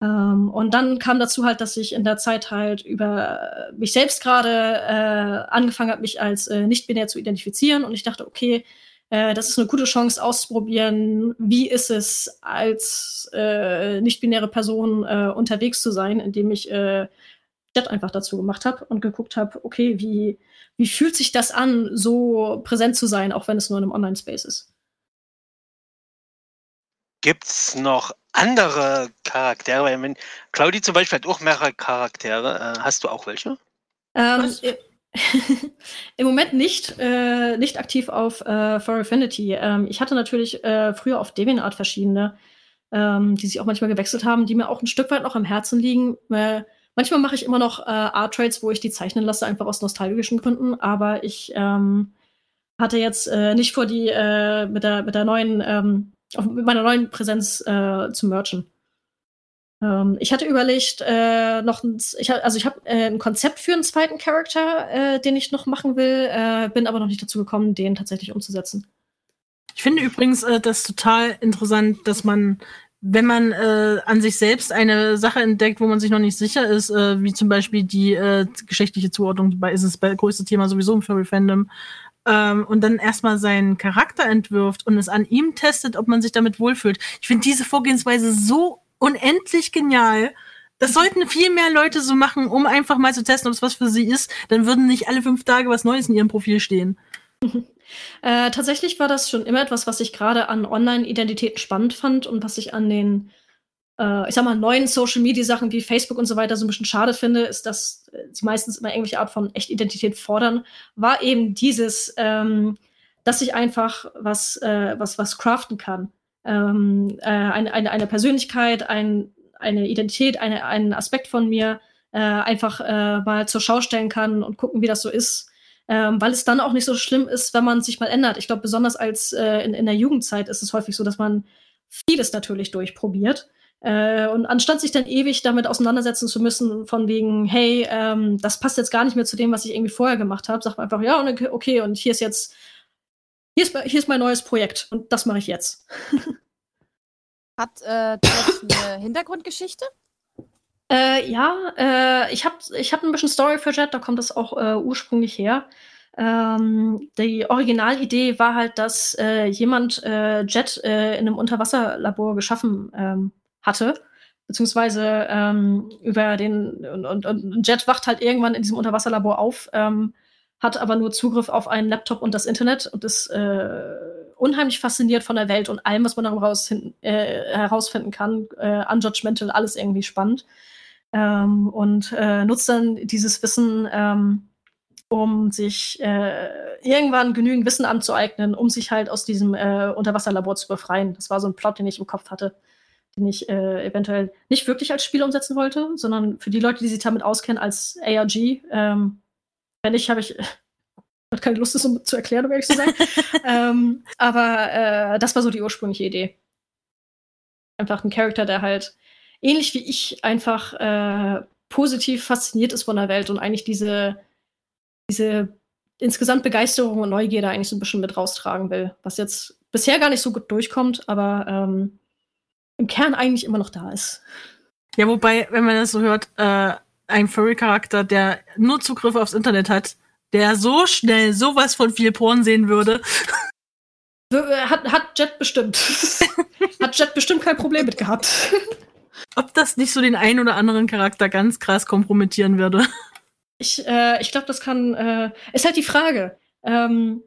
Ähm, und dann kam dazu halt, dass ich in der Zeit halt über mich selbst gerade äh, angefangen habe, mich als äh, nicht-binär zu identifizieren. Und ich dachte, okay, äh, das ist eine gute Chance auszuprobieren, wie ist es als äh, nicht-binäre Person äh, unterwegs zu sein, indem ich äh, Chat einfach dazu gemacht habe und geguckt habe, okay, wie, wie fühlt sich das an, so präsent zu sein, auch wenn es nur in einem Online-Space ist. Gibt es noch andere Charaktere? Claudi zum Beispiel hat auch mehrere Charaktere. Äh, hast du auch welche? Ähm, Im Moment nicht, äh, nicht aktiv auf äh, For Affinity. Ähm, ich hatte natürlich äh, früher auf DeviantArt verschiedene, ähm, die sich auch manchmal gewechselt haben, die mir auch ein Stück weit noch am Herzen liegen. Äh, manchmal mache ich immer noch äh, Art Trades, wo ich die zeichnen lasse, einfach aus nostalgischen Gründen. Aber ich ähm, hatte jetzt äh, nicht vor, die äh, mit der mit der neuen ähm, mit meiner neuen Präsenz äh, zu merchen. Ähm, ich hatte überlegt, äh, noch ein, ich, also ich habe äh, ein Konzept für einen zweiten Charakter, äh, den ich noch machen will, äh, bin aber noch nicht dazu gekommen, den tatsächlich umzusetzen. Ich finde übrigens äh, das total interessant, dass man, wenn man äh, an sich selbst eine Sache entdeckt, wo man sich noch nicht sicher ist, wie zum Beispiel die geschlechtliche Zuordnung, dabei ist es das größte Thema sowieso im Furry Fandom, ähm, und dann erstmal seinen Charakter entwirft und es an ihm testet, ob man sich damit wohlfühlt. Ich finde diese Vorgehensweise so unendlich genial. Das sollten viel mehr Leute so machen, um einfach mal zu testen, ob es was für sie ist. Dann würden nicht alle fünf Tage was Neues in ihrem Profil stehen. <laughs> Äh, tatsächlich war das schon immer etwas, was ich gerade an Online-Identitäten spannend fand und was ich an den, äh, ich sag mal, neuen Social-Media-Sachen wie Facebook und so weiter so ein bisschen schade finde, ist, dass sie meistens immer irgendwelche Art von Echt-Identität fordern, war eben dieses, ähm, dass ich einfach was, äh, was, was craften kann ähm, äh, eine, eine, eine Persönlichkeit, ein, eine Identität, eine, einen Aspekt von mir äh, einfach äh, mal zur Schau stellen kann und gucken, wie das so ist. Ähm, weil es dann auch nicht so schlimm ist, wenn man sich mal ändert. Ich glaube, besonders als äh, in, in der Jugendzeit ist es häufig so, dass man vieles natürlich durchprobiert. Äh, und anstatt sich dann ewig damit auseinandersetzen zu müssen, von wegen, hey, ähm, das passt jetzt gar nicht mehr zu dem, was ich irgendwie vorher gemacht habe, sagt man einfach, ja, okay, und hier ist jetzt hier ist, hier ist mein neues Projekt und das mache ich jetzt. Hat äh, Jet eine <laughs> Hintergrundgeschichte? Äh, ja, äh, ich habe ich hab ein bisschen Story für Jet, da kommt das auch äh, ursprünglich her. Ähm, die Originalidee war halt, dass äh, jemand äh, Jet äh, in einem Unterwasserlabor geschaffen ähm, hatte. Beziehungsweise ähm, über den und, und, und Jet wacht halt irgendwann in diesem Unterwasserlabor auf ähm, hat aber nur Zugriff auf einen Laptop und das Internet und ist äh, unheimlich fasziniert von der Welt und allem, was man darüber äh, herausfinden kann. Äh, unjudgmental, alles irgendwie spannend. Ähm, und äh, nutzt dann dieses Wissen, ähm, um sich äh, irgendwann genügend Wissen anzueignen, um sich halt aus diesem äh, Unterwasserlabor zu befreien. Das war so ein Plot, den ich im Kopf hatte, den ich äh, eventuell nicht wirklich als Spiel umsetzen wollte, sondern für die Leute, die sich damit auskennen, als ARG. Ähm, wenn nicht, habe ich <laughs> hat keine Lust, das um zu erklären, um ehrlich zu sein. <laughs> ähm, aber äh, das war so die ursprüngliche Idee. Einfach ein Charakter, der halt ähnlich wie ich einfach äh, positiv fasziniert ist von der Welt und eigentlich diese, diese insgesamt Begeisterung und Neugierde eigentlich so ein bisschen mit raustragen will. Was jetzt bisher gar nicht so gut durchkommt, aber ähm, im Kern eigentlich immer noch da ist. Ja, wobei, wenn man das so hört, äh, ein Furry-Charakter, der nur Zugriff aufs Internet hat, der so schnell sowas von viel Porn sehen würde. Hat, hat Jet bestimmt. <laughs> hat Jet bestimmt kein Problem mit gehabt. Ob das nicht so den einen oder anderen Charakter ganz krass kompromittieren würde. Ich, äh, ich glaube, das kann. Äh, ist halt die Frage. Ähm,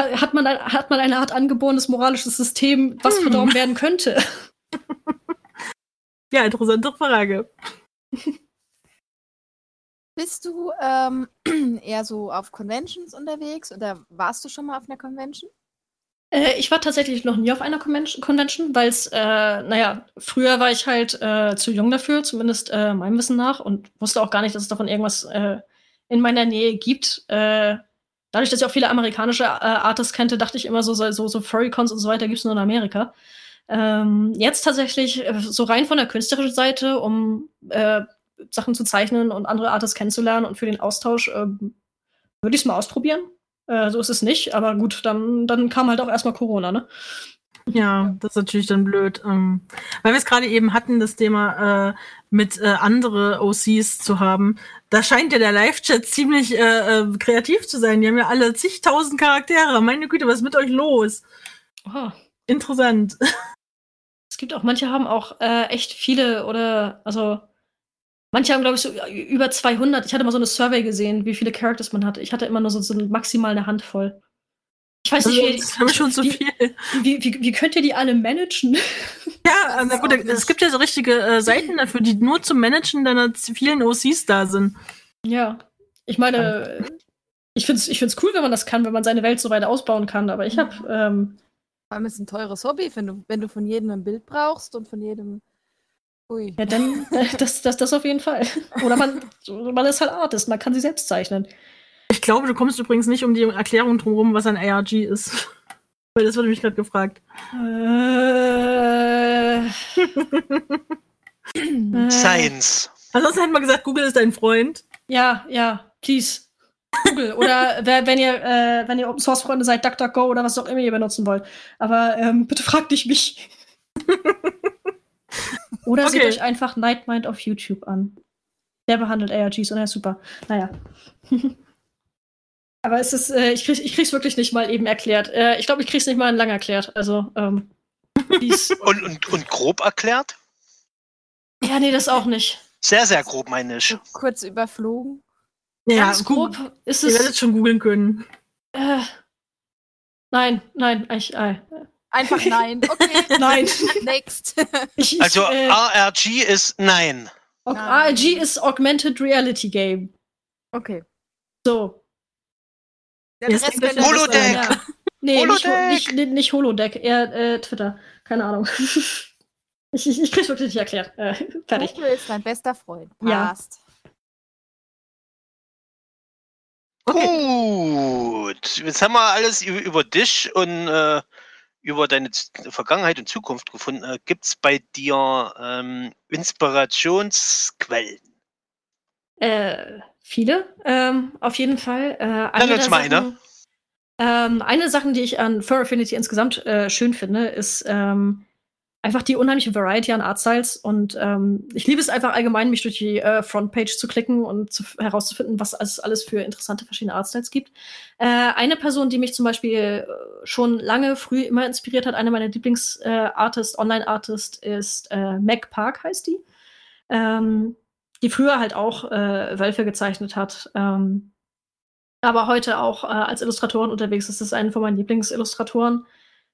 hat, man, hat man eine Art angeborenes moralisches System, was hm. verdorben werden könnte? Ja, interessante Frage. <laughs> Bist du ähm, <clears throat> eher so auf Conventions unterwegs oder warst du schon mal auf einer Convention? Äh, ich war tatsächlich noch nie auf einer Convention, weil es, äh, naja, früher war ich halt äh, zu jung dafür, zumindest äh, meinem Wissen nach, und wusste auch gar nicht, dass es davon irgendwas äh, in meiner Nähe gibt. Äh, dadurch, dass ich auch viele amerikanische Artists kannte, dachte ich immer so, so, so Furrycons und so weiter gibt es nur in Amerika. Ähm, jetzt tatsächlich so rein von der künstlerischen Seite, um Sachen zu zeichnen und andere Artists kennenzulernen und für den Austausch ähm, würde ich es mal ausprobieren. Äh, so ist es nicht, aber gut, dann, dann kam halt auch erstmal Corona, ne? Ja, das ist natürlich dann blöd. Ähm, weil wir es gerade eben hatten, das Thema äh, mit äh, andere OCs zu haben. Da scheint ja der Live-Chat ziemlich äh, äh, kreativ zu sein. Die haben ja alle zigtausend Charaktere. Meine Güte, was ist mit euch los? Oh. Interessant. Es gibt auch, manche haben auch äh, echt viele oder, also Manche haben, glaube ich, so über 200. Ich hatte mal so eine Survey gesehen, wie viele Characters man hatte. Ich hatte immer nur so, so maximal eine Handvoll. Ich weiß nicht, also, wie, schon so wie, viel. Wie, wie, wie, könnt ihr die alle managen? <laughs> Ja, na gut, es gibt ja so richtige äh, Seiten dafür, die nur zum Managen deiner vielen OCs da sind. Ja. Ich meine, ich finde es ich find's cool, wenn man das kann, wenn man seine Welt so weit ausbauen kann, aber ich habe. Ähm, Vor allem ist es ein teures Hobby, wenn du, wenn du von jedem ein Bild brauchst und von jedem. Ui. ja, dann, äh, das, das, das auf jeden Fall. Oder man, man ist halt Artist, man kann sie selbst zeichnen. Ich glaube, du kommst übrigens nicht um die Erklärung drumherum, was ein ARG ist. <laughs> Weil das wurde mich gerade gefragt. Äh, <laughs> Science. Ansonsten hätten wir gesagt, Google ist dein Freund. Ja, ja, please. Google. Oder wer- wenn ihr, äh, wenn ihr Open Source Freunde seid, DuckDuckGo oder was auch immer ihr benutzen wollt. Aber ähm, bitte fragt nicht mich. <laughs> oder seht Okay. euch einfach Nightmind auf YouTube an. Der behandelt ARGs und er ist super. Naja. <laughs> Aber es ist, äh, ich, krieg, ich krieg's wirklich nicht mal eben erklärt. Äh, ich glaube, ich krieg's nicht mal lang erklärt. Also, ähm. <laughs> Und, und, und grob erklärt? ja, nee, das auch nicht. Sehr, sehr grob, meine ich. So kurz überflogen. Ja, Ganz grob ist Ihr es. werdet schon googeln können. Äh, nein, nein, ich, äh, Einfach nein. Okay. <laughs> nein. Next. Also äh, ARG ist nein. Nein. ARG ist Augmented Reality Game. Okay. So. Der Rest denkt könnt ihr euch Holodeck. Ja. Nee, nicht, Holodeck. Ho- nicht, nicht, nicht Holodeck, eher äh, Twitter. Keine Ahnung. <laughs> ich, ich, ich krieg's wirklich nicht erklärt. Äh, fertig. Google ist dein bester Freund. Ja. Passt. Gut. Jetzt haben wir alles über, über dich und äh, über deine Vergangenheit und Zukunft gefunden. Äh, Gibt es bei dir ähm, Inspirationsquellen? Äh, viele, ähm, auf jeden Fall. Äh, eine uns mal eine. Ähm, eine Sache, die ich an Fur Affinity insgesamt äh, schön finde, ist ähm, einfach die unheimliche Variety an Artstyles. Und ähm, ich liebe es einfach allgemein, mich durch die äh, Frontpage zu klicken und zu, herauszufinden, was es alles für interessante verschiedene Artstyles gibt. Äh, eine Person, die mich zum Beispiel äh, schon lange früh immer inspiriert hat, eine meiner Lieblings-Artist, Online-Artist, ist äh, Meg Park, heißt die. Ähm, die früher halt auch äh, Wölfe gezeichnet hat. Ähm, aber heute auch äh, als Illustratorin unterwegs ist. Das ist eine von meinen Lieblingsillustratoren.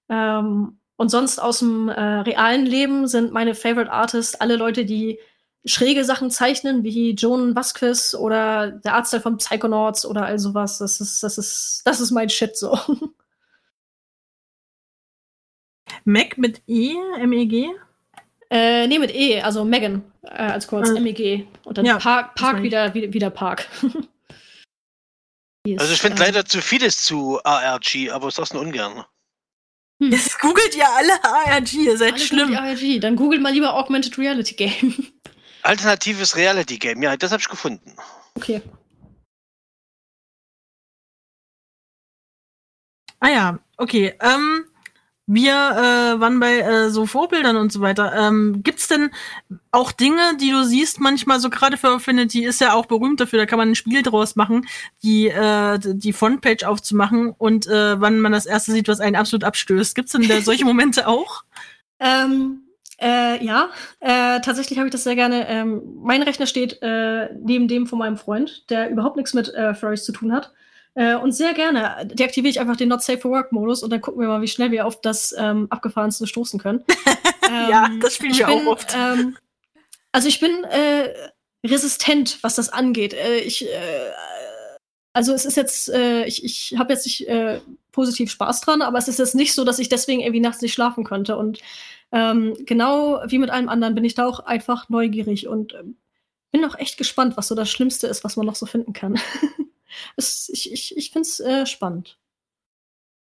Ähm, und sonst aus dem äh, realen Leben sind meine Favorite Artists alle Leute, die schräge Sachen zeichnen, wie Joan Vasquez oder der Artstyle von Psychonauts oder all sowas. Das ist, das ist, das ist mein Shit so. <laughs> Mac mit E, M-E-G. äh, nee, mit E, also Megan äh, als kurz, Ah. MEG. Und dann Ja, Park, Park wieder, wieder, wieder Park. <laughs> Ist, Also ich finde äh, leider zu vieles zu ARG, aber ich sag's nur ungern. Jetzt googelt ihr alle ARG, ihr seid alle schlimm. ARG. Dann googelt mal lieber Augmented Reality Game. <laughs> Alternatives Reality Game, ja, das habe ich gefunden. okay. Ah ja, okay. Ähm, wir äh, waren bei äh, so Vorbildern und so weiter. Ähm, gibt's denn auch Dinge, die du siehst, manchmal so gerade für Affinity ist ja auch berühmt dafür, da kann man ein Spiel draus machen, die, äh, die Frontpage aufzumachen und äh, wann man das erste sieht, was einen absolut abstößt. Gibt's denn da <laughs> solche Momente auch? Ähm, äh, ja, äh, tatsächlich habe ich das sehr gerne. Ähm, mein Rechner steht äh, neben dem von meinem Freund, der überhaupt nichts mit äh, Furries zu tun hat. Äh, und sehr gerne deaktiviere ich einfach den Not Safe for Work Modus und dann gucken wir mal, wie schnell wir auf das ähm, Abgefahrenste stoßen können. <laughs> Ja, Ähm, das spielen ich auch bin, oft. Ähm, also ich bin äh, resistent, was das angeht. Äh, ich, äh, also es ist jetzt, äh, ich, ich habe jetzt nicht positiv Spaß dran, aber es ist jetzt nicht so, dass ich deswegen irgendwie nachts nicht schlafen könnte. Und ähm, genau wie mit allem anderen bin ich da auch einfach neugierig und ähm, bin auch echt gespannt, was so das Schlimmste ist, was man noch so finden kann. <laughs> es, ich ich, ich finde es äh, spannend.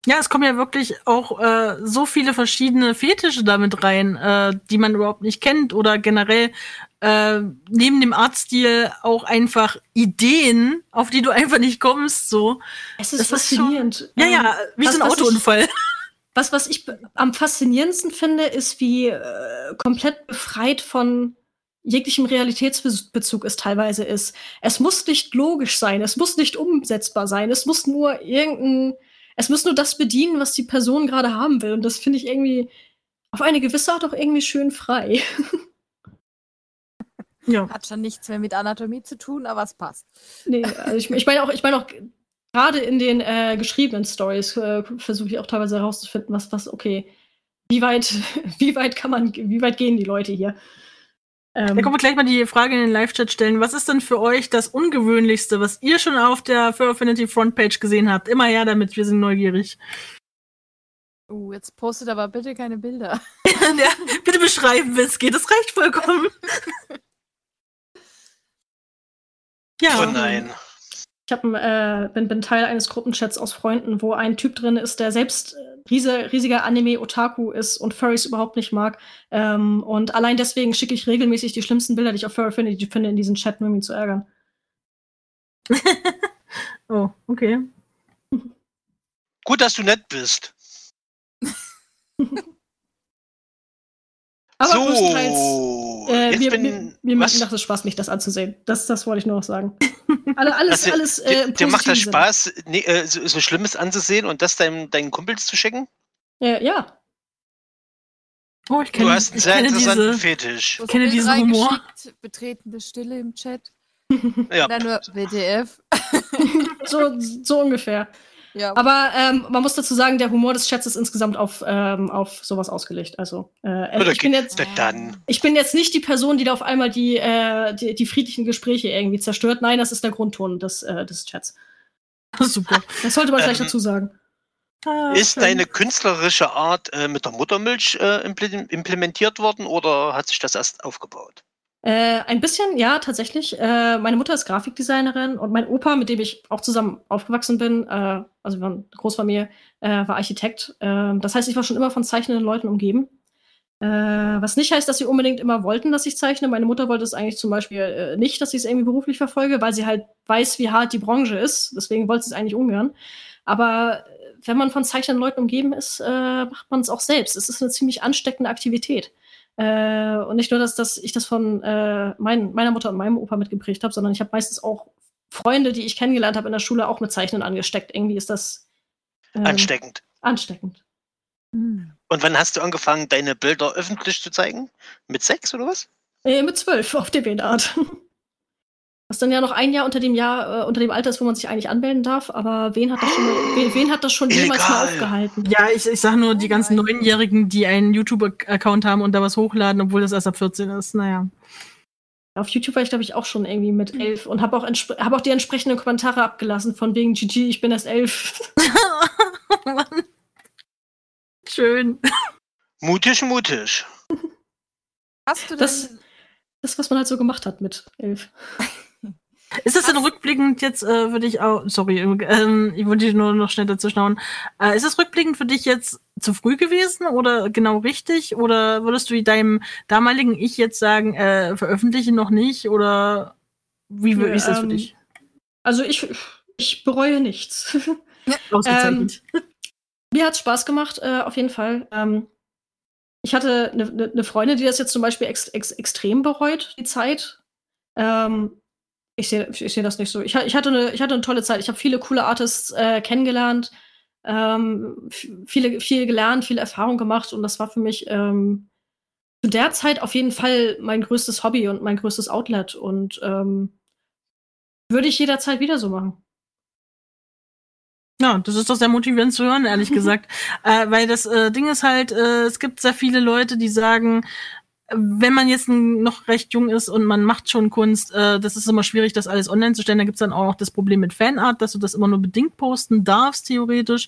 Ja, es kommen ja wirklich auch äh, so viele verschiedene Fetische damit rein, äh, die man überhaupt nicht kennt oder generell äh, neben dem Artstil auch einfach Ideen, auf die du einfach nicht kommst. So, Es ist Das ist schon- faszinierend. ja, Ähm, ja, wie was- so ein was ich- Autounfall. <laughs> Was, was ich am faszinierendsten finde, ist, wie äh, komplett befreit von jeglichem Realitätsbezug es teilweise ist. Es muss nicht logisch sein, es muss nicht umsetzbar sein, es muss nur irgendein, es muss nur das bedienen, was die Person gerade haben will. Und das finde ich irgendwie auf eine gewisse Art auch irgendwie schön frei. <laughs> Ja. Hat schon nichts mehr mit Anatomie zu tun, aber es passt. nee, also ich, ich meine auch, ich meine auch gerade in den äh, geschriebenen Stories äh, versuche ich auch teilweise herauszufinden, was, was, okay, wie weit, <laughs> wie weit kann man, wie weit gehen die Leute hier? Da Ähm, können wir gleich mal die Frage in den Live-Chat stellen. Was ist denn für euch das Ungewöhnlichste, was ihr schon auf der Für Affinity Frontpage gesehen habt? Immer her damit, wir sind neugierig. Uh, jetzt postet aber bitte keine Bilder. <laughs> ja, bitte beschreiben, wie es geht. Das reicht vollkommen. <laughs> ja. Oh nein. Ich hab, äh, bin, bin Teil eines Gruppenchats aus Freunden, wo ein Typ drin ist, der selbst riese, riesiger Anime-Otaku ist und Furries überhaupt nicht mag. Ähm, und allein deswegen schicke ich regelmäßig die schlimmsten Bilder, die ich auf Furry finde, finde in diesen Chat, nur um ihn zu ärgern. <laughs> Oh, okay. Gut, dass du nett bist. <laughs> Aber so, äh, jetzt mir, bin, mir, mir was? macht es Spaß, mich das anzusehen. Das, das wollte ich nur noch sagen. Alle, alles, Also, alles, äh, dir, dir macht das. Spaß, nee, äh, so, so Schlimmes anzusehen und das deinem, deinen Kumpels zu schicken? Äh, ja. Oh, ich Du kenne, hast einen ich sehr kenne interessanten diese. Fetisch. So kenne diesen Humor. Betretende Stille im Chat. <laughs> <laughs> Ja. Dann nur WTF. So, so ungefähr. Ja, Aber ähm, man muss dazu sagen, der Humor des Chats ist insgesamt auf, ähm, auf sowas ausgelegt. Also äh, Oder ich, bin jetzt, ich bin jetzt nicht die Person, die da auf einmal die, äh, die, die friedlichen Gespräche irgendwie zerstört. Nein, das ist der Grundton des, äh, des Chats. <laughs> Super. Das sollte man vielleicht Ähm, dazu sagen. Ah, Ist schön. deine künstlerische Art äh, mit der Muttermilch äh, imple- implementiert worden oder hat sich das erst aufgebaut? Äh, ein bisschen, ja, tatsächlich. Äh, meine Mutter ist Grafikdesignerin und mein Opa, mit dem ich auch zusammen aufgewachsen bin, äh, also wir waren eine Großfamilie, äh, war Architekt. Äh, das heißt, ich war schon immer von zeichnenden Leuten umgeben. Äh, was nicht heißt, dass sie unbedingt immer wollten, dass ich zeichne. Meine Mutter wollte es eigentlich zum Beispiel äh, nicht, dass ich es irgendwie beruflich verfolge, weil sie halt weiß, wie hart die Branche ist. Deswegen wollte sie es eigentlich ungern. Aber wenn man von zeichnenden Leuten umgeben ist, macht man es auch selbst. Es ist eine ziemlich ansteckende Aktivität. Äh, und nicht nur, dass, dass ich das von äh, mein, meiner Mutter und meinem Opa mitgeprägt habe, sondern ich habe meistens auch Freunde, die ich kennengelernt habe in der Schule, auch mit Zeichnen angesteckt. Irgendwie ist das ähm, Ansteckend. ansteckend. Hm. Und wann hast du angefangen, deine Bilder öffentlich zu zeigen? Mit sechs oder was? Äh, mit zwölf auf DeviantArt. <laughs> Was dann ja noch ein Jahr unter dem Jahr, äh, unter dem Alter ist, wo man sich eigentlich anmelden darf, aber wen hat das schon, wen, wen hat das schon jemals mal aufgehalten? Ja, ich, ich sag nur, die Oh ganzen. Neunjährigen, die einen YouTube-Account haben und da was hochladen, obwohl das erst ab 14 ist. Naja. Auf YouTube war ich, glaube ich, auch schon irgendwie mit elf und habe auch, hab auch die entsprechenden Kommentare abgelassen, von wegen GG, ich bin erst elf. Mann. <laughs> Schön. Mutig, mutig. Hast du Das- Das, was man halt so gemacht hat mit elf. Ist das denn rückblickend jetzt äh, für dich auch, sorry, ähm, ich wollte dich nur noch schnell dazu schauen. Äh, ist es rückblickend für dich jetzt zu früh gewesen oder genau richtig? Oder würdest du deinem damaligen Ich jetzt sagen, äh, veröffentliche noch nicht? Oder wie, wie ist das für ähm, dich? Also ich, ich bereue nichts. <laughs> Ausgezeichnet. Mir hat Spaß gemacht, äh, auf jeden Fall. Ähm, ich hatte eine ne, ne Freundin, die das jetzt zum Beispiel ex, ex, extrem bereut, die Zeit. Ähm, ich sehe ich seh das nicht so. Ich, ich, hatte eine, ich hatte eine tolle Zeit. Ich habe viele coole Artists äh, kennengelernt, ähm, viele, viel gelernt, viel Erfahrung gemacht und das war für mich ähm, zu der Zeit auf jeden Fall mein größtes Hobby und mein größtes Outlet und ähm, würde ich jederzeit wieder so machen. Ja, das ist doch sehr motivierend zu hören, ehrlich <laughs> gesagt. Äh, weil das äh, Ding ist halt, äh, es gibt sehr viele Leute, die sagen, wenn man jetzt noch recht jung ist und man macht schon Kunst, äh, das ist immer schwierig, das alles online zu stellen. Da gibt's dann auch noch das Problem mit Fanart, dass du das immer nur bedingt posten darfst, theoretisch.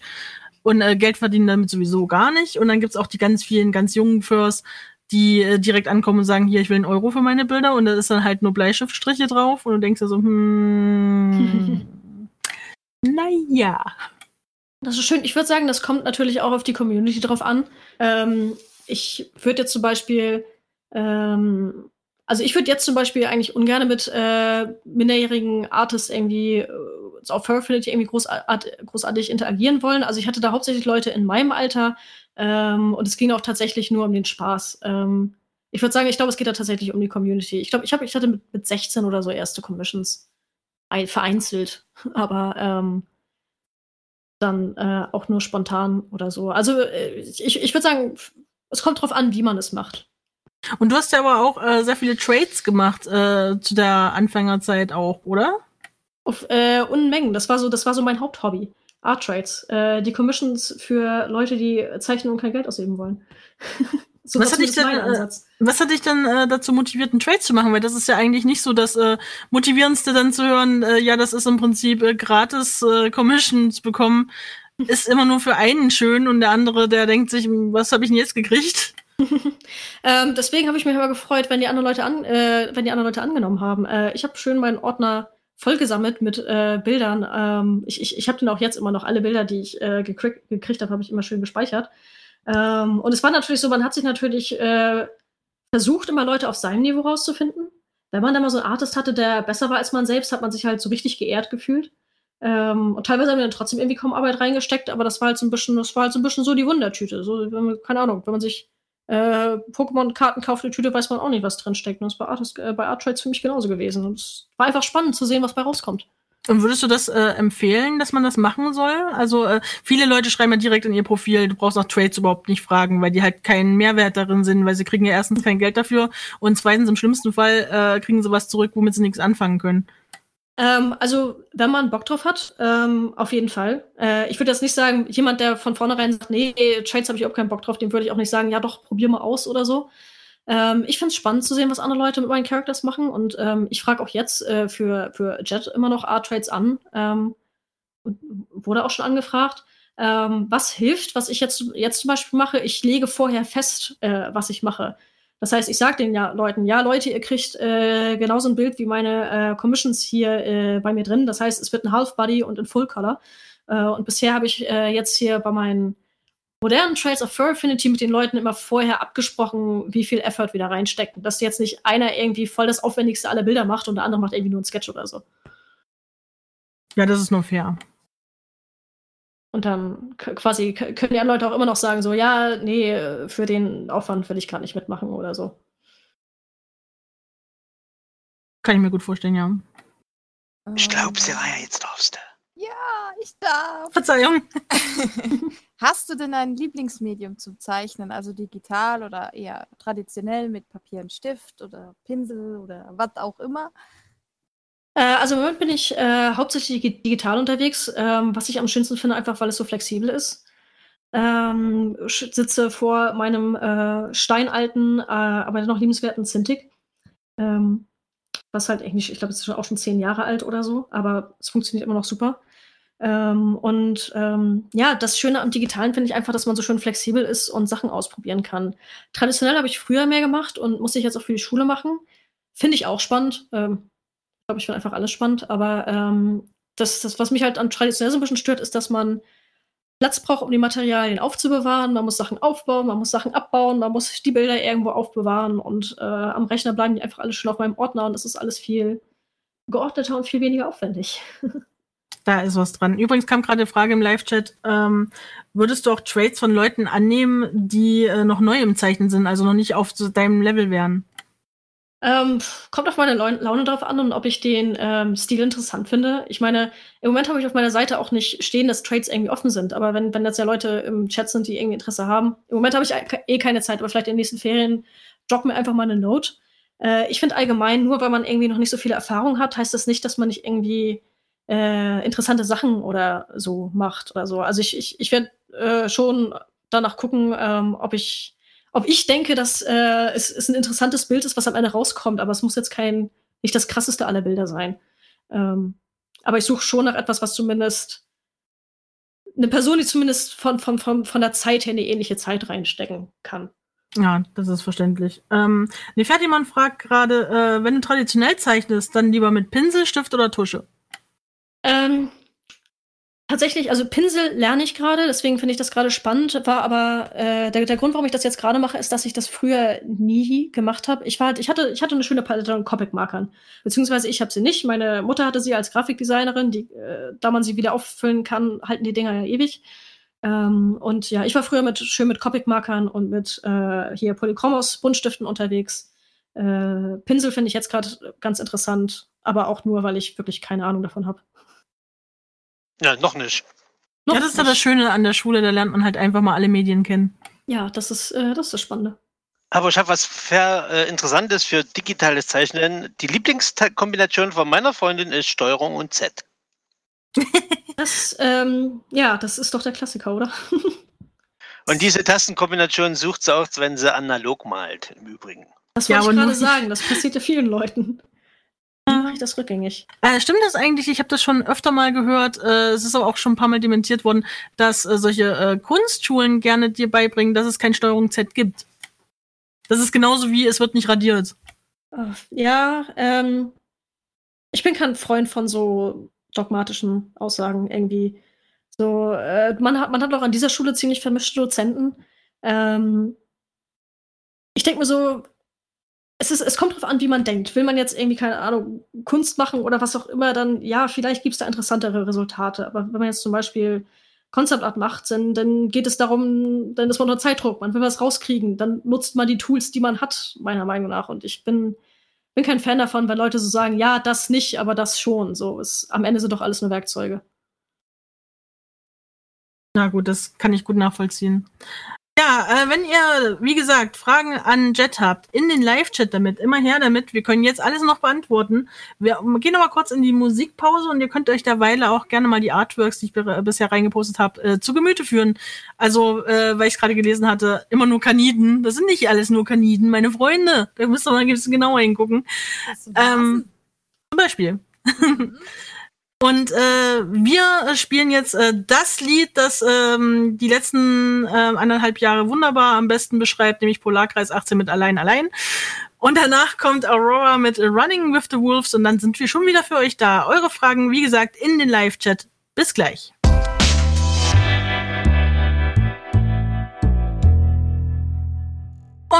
Und äh, Geld verdienen damit sowieso gar nicht. Und dann gibt's auch die ganz vielen, ganz jungen First, die äh, direkt ankommen und sagen, hier, ich will einen Euro für meine Bilder. Und da ist dann halt nur Bleistiftstriche drauf. Und du denkst dir so, hm, <laughs> naja. Das ist schön. Ich würde sagen, das kommt natürlich auch auf die Community drauf an. Ähm, ich würde jetzt zum Beispiel, ähm, also ich würde jetzt zum Beispiel eigentlich ungern mit äh, minderjährigen Artists irgendwie äh, auf Furfinity irgendwie großart großartig interagieren wollen. Also ich hatte da hauptsächlich Leute in meinem Alter ähm, und es ging auch tatsächlich nur um den Spaß. Ähm, ich würde sagen, ich glaube, es geht da tatsächlich um die Community. Ich glaube, ich, ich hatte mit, mit 16 oder so erste Commissions ein, vereinzelt, <laughs> aber ähm, dann äh, auch nur spontan oder so. Also äh, ich, ich würde sagen, es kommt drauf an, wie man es macht. Und du hast ja aber auch äh, sehr viele Trades gemacht äh, zu der Anfängerzeit auch, oder? Auf äh, Unmengen. Das war so, das war so mein Haupthobby. Art Trades. Äh, die Commissions für Leute, die zeichnen und kein Geld ausgeben wollen. <laughs> So, Was hat dich denn, äh, Ansatz. Was hat dich denn äh, dazu motiviert, einen Trade zu machen? Weil das ist ja eigentlich nicht so das Motivierendste, dann zu hören, ja, das ist im Prinzip gratis Commissions bekommen. Ist immer nur für einen schön und der andere, der denkt sich, was habe ich denn jetzt gekriegt? <laughs> Ähm, deswegen habe ich mich aber gefreut, wenn die anderen Leute an, äh, wenn die anderen Leute angenommen haben. Äh, ich habe schön meinen Ordner vollgesammelt mit äh, Bildern. Ähm, ich ich, ich habe dann auch jetzt immer noch alle Bilder, die ich äh, gekrieg gekriegt habe, habe ich immer schön gespeichert. Ähm, und es war natürlich so, man hat sich natürlich äh, versucht, immer Leute auf seinem Niveau rauszufinden. Wenn man da mal so einen Artist hatte, der besser war als man selbst, hat man sich halt so richtig geehrt gefühlt. Ähm, und teilweise haben wir dann trotzdem irgendwie kaum Arbeit reingesteckt, aber das war halt so ein bisschen, das war halt so ein bisschen so die Wundertüte. So, man, keine Ahnung, wenn man sich äh, Pokémon-Karten kauft, eine Tüte, weiß man auch nicht, was drin steckt. Und das ist bei, Artist, äh, bei Art Trades für mich genauso gewesen. Und es war einfach spannend zu sehen, was bei rauskommt. Und würdest du das äh, empfehlen, dass man das machen soll? Also äh, viele Leute schreiben ja direkt in ihr Profil, du brauchst nach Trades überhaupt nicht fragen, weil die halt keinen Mehrwert darin sind, weil sie kriegen ja erstens kein Geld dafür und zweitens im schlimmsten Fall äh, kriegen sie was zurück, womit sie nichts anfangen können. Ähm, also, wenn man Bock drauf hat, ähm, auf jeden Fall. Äh, ich würde jetzt nicht sagen, jemand, der von vornherein sagt, nee, Trades habe ich auch keinen Bock drauf, dem würde ich auch nicht sagen, ja doch, probier mal aus oder so. Ähm, ich finde es spannend zu sehen, was andere Leute mit meinen Characters machen und ähm, ich frage auch jetzt äh, für, für Jet immer noch Art-Trades an. Ähm, wurde auch schon angefragt. Ähm, was hilft, was ich jetzt, jetzt zum Beispiel mache, ich lege vorher fest, äh, was ich mache. Das heißt, ich sage den ja Leuten, ja Leute, ihr kriegt äh, genauso ein Bild wie meine äh, Commissions hier äh, bei mir drin. Das heißt, es wird ein Half Body und in Full Color. Äh, und bisher habe ich äh, jetzt hier bei meinen modernen Trades of Fur Affinity mit den Leuten immer vorher abgesprochen, wie viel Effort wir da reinstecken. Dass jetzt nicht einer irgendwie voll das aufwendigste aller Bilder macht und der andere macht irgendwie nur einen Sketch oder so. Ja, das ist nur fair. Und dann quasi können die anderen Leute auch immer noch sagen, so, ja, nee, für den Aufwand will ich gar nicht mitmachen oder so. Kann ich mir gut vorstellen, ja. Ich glaube, Seraya, jetzt darfst du. Ja, ich darf. Verzeihung. <laughs> Hast du denn ein Lieblingsmedium zum Zeichnen? Also digital oder eher traditionell mit Papier und Stift oder Pinsel oder was auch immer? Äh, also im Moment bin ich äh, hauptsächlich digi- digital unterwegs, ähm, was ich am schönsten finde, einfach weil es so flexibel ist. Ähm, sitze vor meinem äh, steinalten, äh, aber noch liebenswerten Cintiq. Ähm, was halt eigentlich, ich glaube, es ist auch schon zehn Jahre alt oder so, aber es funktioniert immer noch super. Ähm, und ähm, ja, das Schöne am Digitalen finde ich einfach, dass man so schön flexibel ist und Sachen ausprobieren kann. Traditionell habe ich früher mehr gemacht und muss ich jetzt auch für die Schule machen. Finde ich auch spannend. Ähm, glaube, ich finde einfach alles spannend, aber ähm, das, das, was mich halt an traditionell so ein bisschen stört, ist, dass man Platz braucht, um die Materialien aufzubewahren. Man muss Sachen aufbauen, man muss Sachen abbauen, man muss die Bilder irgendwo aufbewahren und äh, am Rechner bleiben die einfach alle schon auf meinem Ordner und das ist alles viel geordneter und viel weniger aufwendig. <laughs> Da ist was dran. Übrigens kam gerade eine Frage im Live-Chat. Ähm, würdest du auch Trades von Leuten annehmen, die äh, noch neu im Zeichnen sind, also noch nicht auf deinem Level wären? Ähm, kommt auf meine Laune, drauf an und ob ich den ähm, Stil interessant finde. Ich meine, im Moment habe ich auf meiner Seite auch nicht stehen, dass Trades irgendwie offen sind. Aber wenn, wenn jetzt ja Leute im Chat sind, die irgendwie Interesse haben, im Moment habe ich eh keine Zeit, aber vielleicht in den nächsten Ferien drop mir einfach mal eine Note. Äh, ich finde allgemein, nur weil man irgendwie noch nicht so viele Erfahrung hat, heißt das nicht, dass man nicht irgendwie äh, interessante Sachen oder so macht oder so. Also ich, ich, ich werde äh, schon danach gucken, ähm, ob ich ob ich denke, dass äh, es, es ein interessantes Bild ist, was am Ende rauskommt, aber es muss jetzt kein, nicht das krasseste aller Bilder sein. Ähm, aber ich suche schon nach etwas, was zumindest eine Person, die zumindest von, von, von, von der Zeit her eine ähnliche Zeit reinstecken kann. Ja, das ist verständlich. Ähm, Nefertiman fragt gerade, äh, wenn du traditionell zeichnest, dann lieber mit Pinsel, Stift oder Tusche? Ähm, tatsächlich, also Pinsel lerne ich gerade, deswegen finde ich das gerade spannend. War aber äh, der, der Grund, warum ich das jetzt gerade mache, ist, dass ich das früher nie gemacht habe. Ich halt, ich hatte, ich hatte eine schöne Palette an Copic-Markern. Beziehungsweise ich habe sie nicht. Meine Mutter hatte sie als Grafikdesignerin, die, äh, da man sie wieder auffüllen kann, halten die Dinger ja ewig. Ähm, und ja, ich war früher mit, schön mit Copic-Markern und mit äh, hier Polychromos Buntstiften unterwegs. Äh, Pinsel finde ich jetzt gerade ganz interessant, aber auch nur, weil ich wirklich keine Ahnung davon habe. Ja, noch nicht. ja, das ist ja das Schöne an der Schule, da lernt man halt einfach mal alle Medien kennen. Ja, das ist, äh, das ist das Spannende. Aber ich habe was für, äh, Interessantes für digitales Zeichnen. Die Lieblingskombination von meiner Freundin ist Steuerung und Z. <laughs> Das, ähm, ja, das ist doch der Klassiker, oder? <laughs> Und diese Tastenkombination sucht sie auch, wenn sie analog malt, im Übrigen. Das Ja, wollte aber ich gerade nur- sagen. Das passiert ja vielen Leuten. Wie mache ich das rückgängig? Äh, stimmt das eigentlich? Ich habe das schon öfter mal gehört. Äh, es ist aber auch schon ein paar Mal dementiert worden, dass äh, solche äh, Kunstschulen gerne dir beibringen, dass es kein Steuerung Z gibt. Das ist genauso wie es wird nicht radiert. Ja, ähm, ich bin kein Freund von so dogmatischen Aussagen irgendwie. So, äh, man hat, man hat auch an dieser Schule ziemlich vermischte Dozenten. Ähm, ich denke mir so, es, ist, es kommt drauf an, wie man denkt. Will man jetzt irgendwie, keine Ahnung, Kunst machen oder was auch immer, dann ja, vielleicht gibt es da interessantere Resultate. Aber wenn man jetzt zum Beispiel Concept Art macht, dann, dann geht es darum, dann ist man unter Zeitdruck, man will was rauskriegen, dann nutzt man die Tools, die man hat, meiner Meinung nach. Und ich bin, bin kein Fan davon, wenn Leute so sagen, ja, das nicht, aber das schon. So, es, am Ende sind doch alles nur Werkzeuge. Na gut, das kann ich gut nachvollziehen. Ja, äh, wenn ihr, wie gesagt, Fragen an Jet habt, in den Live-Chat damit, immer her damit. Wir können jetzt alles noch beantworten. Wir gehen noch mal kurz in die Musikpause und ihr könnt euch derweil auch gerne mal die Artworks, die ich bisher reingepostet habe, äh, zu Gemüte führen. Also, äh, weil ich gerade gelesen hatte, immer nur Kaniden. Das sind nicht alles nur Kaniden, meine Freunde. Da müsst ihr mal ein bisschen genauer hingucken. Ähm, Zum Beispiel. Hasen. <laughs> Und äh, wir äh, spielen jetzt äh, das Lied, das ähm, die letzten äh, anderthalb Jahre wunderbar am besten beschreibt, nämlich Polarkreis 18 mit Allein Allein. Und danach kommt Aurora mit Running with the Wolves und dann sind wir schon wieder für euch da. Eure Fragen, wie gesagt, in den Live-Chat. Bis gleich.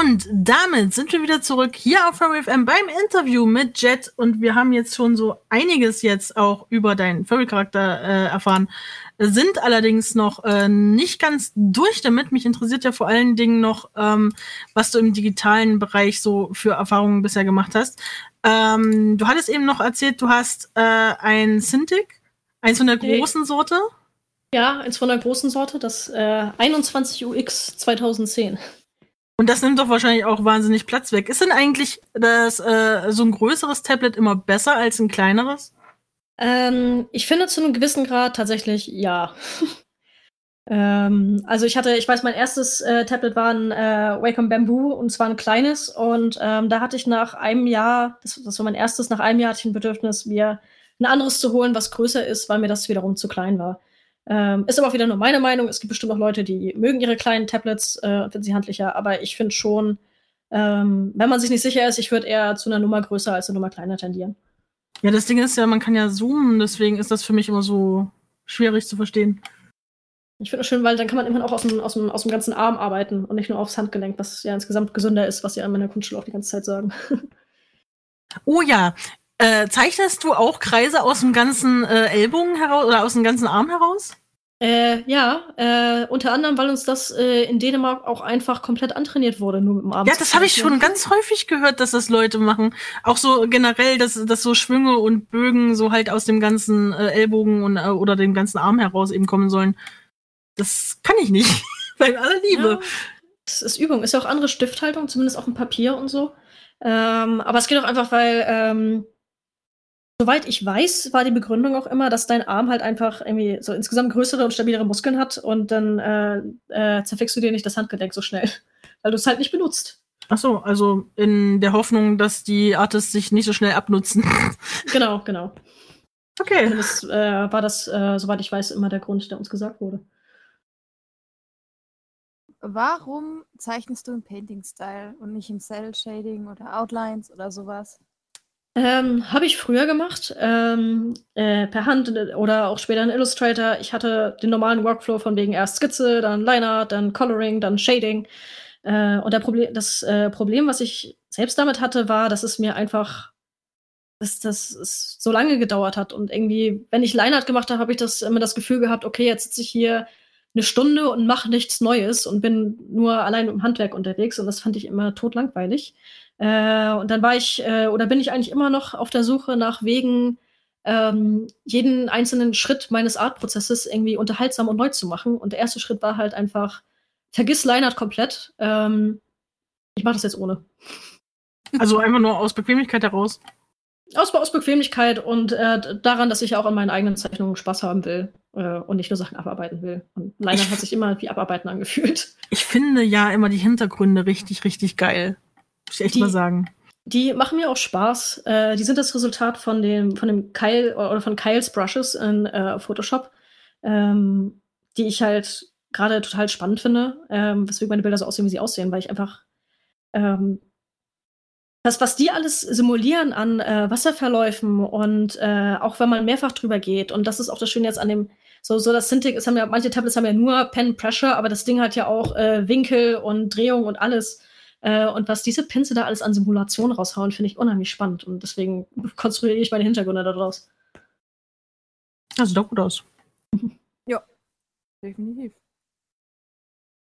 Und damit sind wir wieder zurück hier auf Furry FM beim Interview mit Jet und wir haben jetzt schon so einiges jetzt auch über deinen Furry-Charakter äh, erfahren, sind allerdings noch äh, nicht ganz durch damit. Mich interessiert ja vor allen Dingen noch, ähm, was du im digitalen Bereich so für Erfahrungen bisher gemacht hast. Ähm, du hattest eben noch erzählt, du hast äh, ein Cintiq, eins von der Okay. großen Sorte. Ja, eins von der großen Sorte, das äh, 21 UX 2010. Und das nimmt doch wahrscheinlich auch wahnsinnig Platz weg. Ist denn eigentlich das, äh, so ein größeres Tablet immer besser als ein kleineres? Ähm, ich finde zu einem gewissen Grad tatsächlich ja. <laughs> ähm, also ich hatte, ich weiß, mein erstes äh, Tablet war ein äh, Wacom Bamboo und zwar ein kleines und ähm, da hatte ich nach einem Jahr, das, das war mein erstes, nach einem Jahr hatte ich ein Bedürfnis, mir ein anderes zu holen, was größer ist, weil mir das wiederum zu klein war. Ähm, ist aber auch wieder nur meine Meinung. Es gibt bestimmt auch Leute, die mögen ihre kleinen Tablets äh, und finden sie handlicher, aber ich finde schon, ähm, wenn man sich nicht sicher ist, ich würde eher zu einer Nummer größer als eine Nummer kleiner tendieren. Ja, das Ding ist ja, man kann ja zoomen, deswegen ist das für mich immer so schwierig zu verstehen. Ich finde es schön, weil dann kann man immerhin auch aus dem, aus, dem, aus dem ganzen Arm arbeiten und nicht nur aufs Handgelenk, was ja insgesamt gesünder ist, was sie an meiner Kunstschule auch die ganze Zeit sagen. <laughs> Oh ja, äh, zeichnest du auch Kreise aus dem ganzen äh, Ellbogen heraus oder aus dem ganzen Arm heraus? äh, ja, äh, unter anderem, weil uns das äh, in Dänemark auch einfach komplett antrainiert wurde, nur mit dem Arm. Ja, das habe ich schon ganz häufig gehört, dass das Leute machen. Auch so generell, dass, dass so Schwünge und Bögen so halt aus dem ganzen äh, Ellbogen und, äh, oder dem ganzen Arm heraus eben kommen sollen. Das kann ich nicht. <laughs> Bei aller Liebe. Ja, es ist Übung. Ist ja auch andere Stifthaltung, zumindest auf dem Papier und so. Ähm, aber es geht auch einfach, weil, ähm, soweit ich weiß, war die Begründung auch immer, dass dein Arm halt einfach irgendwie so insgesamt größere und stabilere Muskeln hat und dann äh, äh, zerfickst du dir nicht das Handgelenk so schnell, <laughs> weil du es halt nicht benutzt. Ach so, also in der Hoffnung, dass die Artists sich nicht so schnell abnutzen. <laughs> Genau, genau. Okay. Und das äh, war das, äh, soweit ich weiß, immer der Grund, der uns gesagt wurde. Warum zeichnest du im Painting-Style und nicht im Cell-Shading oder Outlines oder sowas? Ähm, Habe ich früher gemacht, ähm, äh, per Hand oder auch später in Illustrator. Ich hatte den normalen Workflow von wegen erst Skizze, dann Liner, dann Coloring, dann Shading. Äh, und der Problem, das äh, Problem, was ich selbst damit hatte, war, dass es mir einfach, dass das so lange gedauert hat. Und irgendwie, wenn ich Lineart gemacht habe, habe ich das immer das Gefühl gehabt, okay, jetzt sitze ich hier eine Stunde und mache nichts Neues und bin nur allein im Handwerk unterwegs. Und das fand ich immer totlangweilig. Äh, und dann war ich, äh, oder bin ich eigentlich immer noch auf der Suche nach Wegen, ähm, jeden einzelnen Schritt meines Artprozesses irgendwie unterhaltsam und neu zu machen. Und der erste Schritt war halt einfach, vergiss Leinart komplett. Ähm, ich mache das jetzt ohne. Also einfach nur aus Bequemlichkeit heraus. Aus, aus Bequemlichkeit und äh, daran, dass ich auch an meinen eigenen Zeichnungen Spaß haben will äh, und nicht nur Sachen abarbeiten will. Und leider hat sich immer wie Abarbeiten angefühlt. Ich finde ja immer die Hintergründe richtig, richtig geil. Muss ich echt Die- mal sagen. Die machen mir auch Spaß. Äh, die sind das Resultat von dem, von dem Kyle oder von Kyles Brushes in äh, Photoshop, ähm, die ich halt gerade total spannend finde, ähm, weswegen meine Bilder so aussehen, wie sie aussehen, weil ich einfach ähm, das, was die alles simulieren an äh, Wasserverläufen und äh, auch wenn man mehrfach drüber geht, und das ist auch das Schöne jetzt an dem, so, so das Cintiq, es haben ja, manche Tablets haben ja nur Pen Pressure, aber das Ding hat ja auch äh, Winkel und Drehung und alles. Äh, und was diese Pinsel da alles an Simulation raushauen, finde ich unheimlich spannend. Und deswegen <laughs> konstruiere ich meine Hintergründe daraus. Das sieht doch gut aus. <laughs> Definitiv.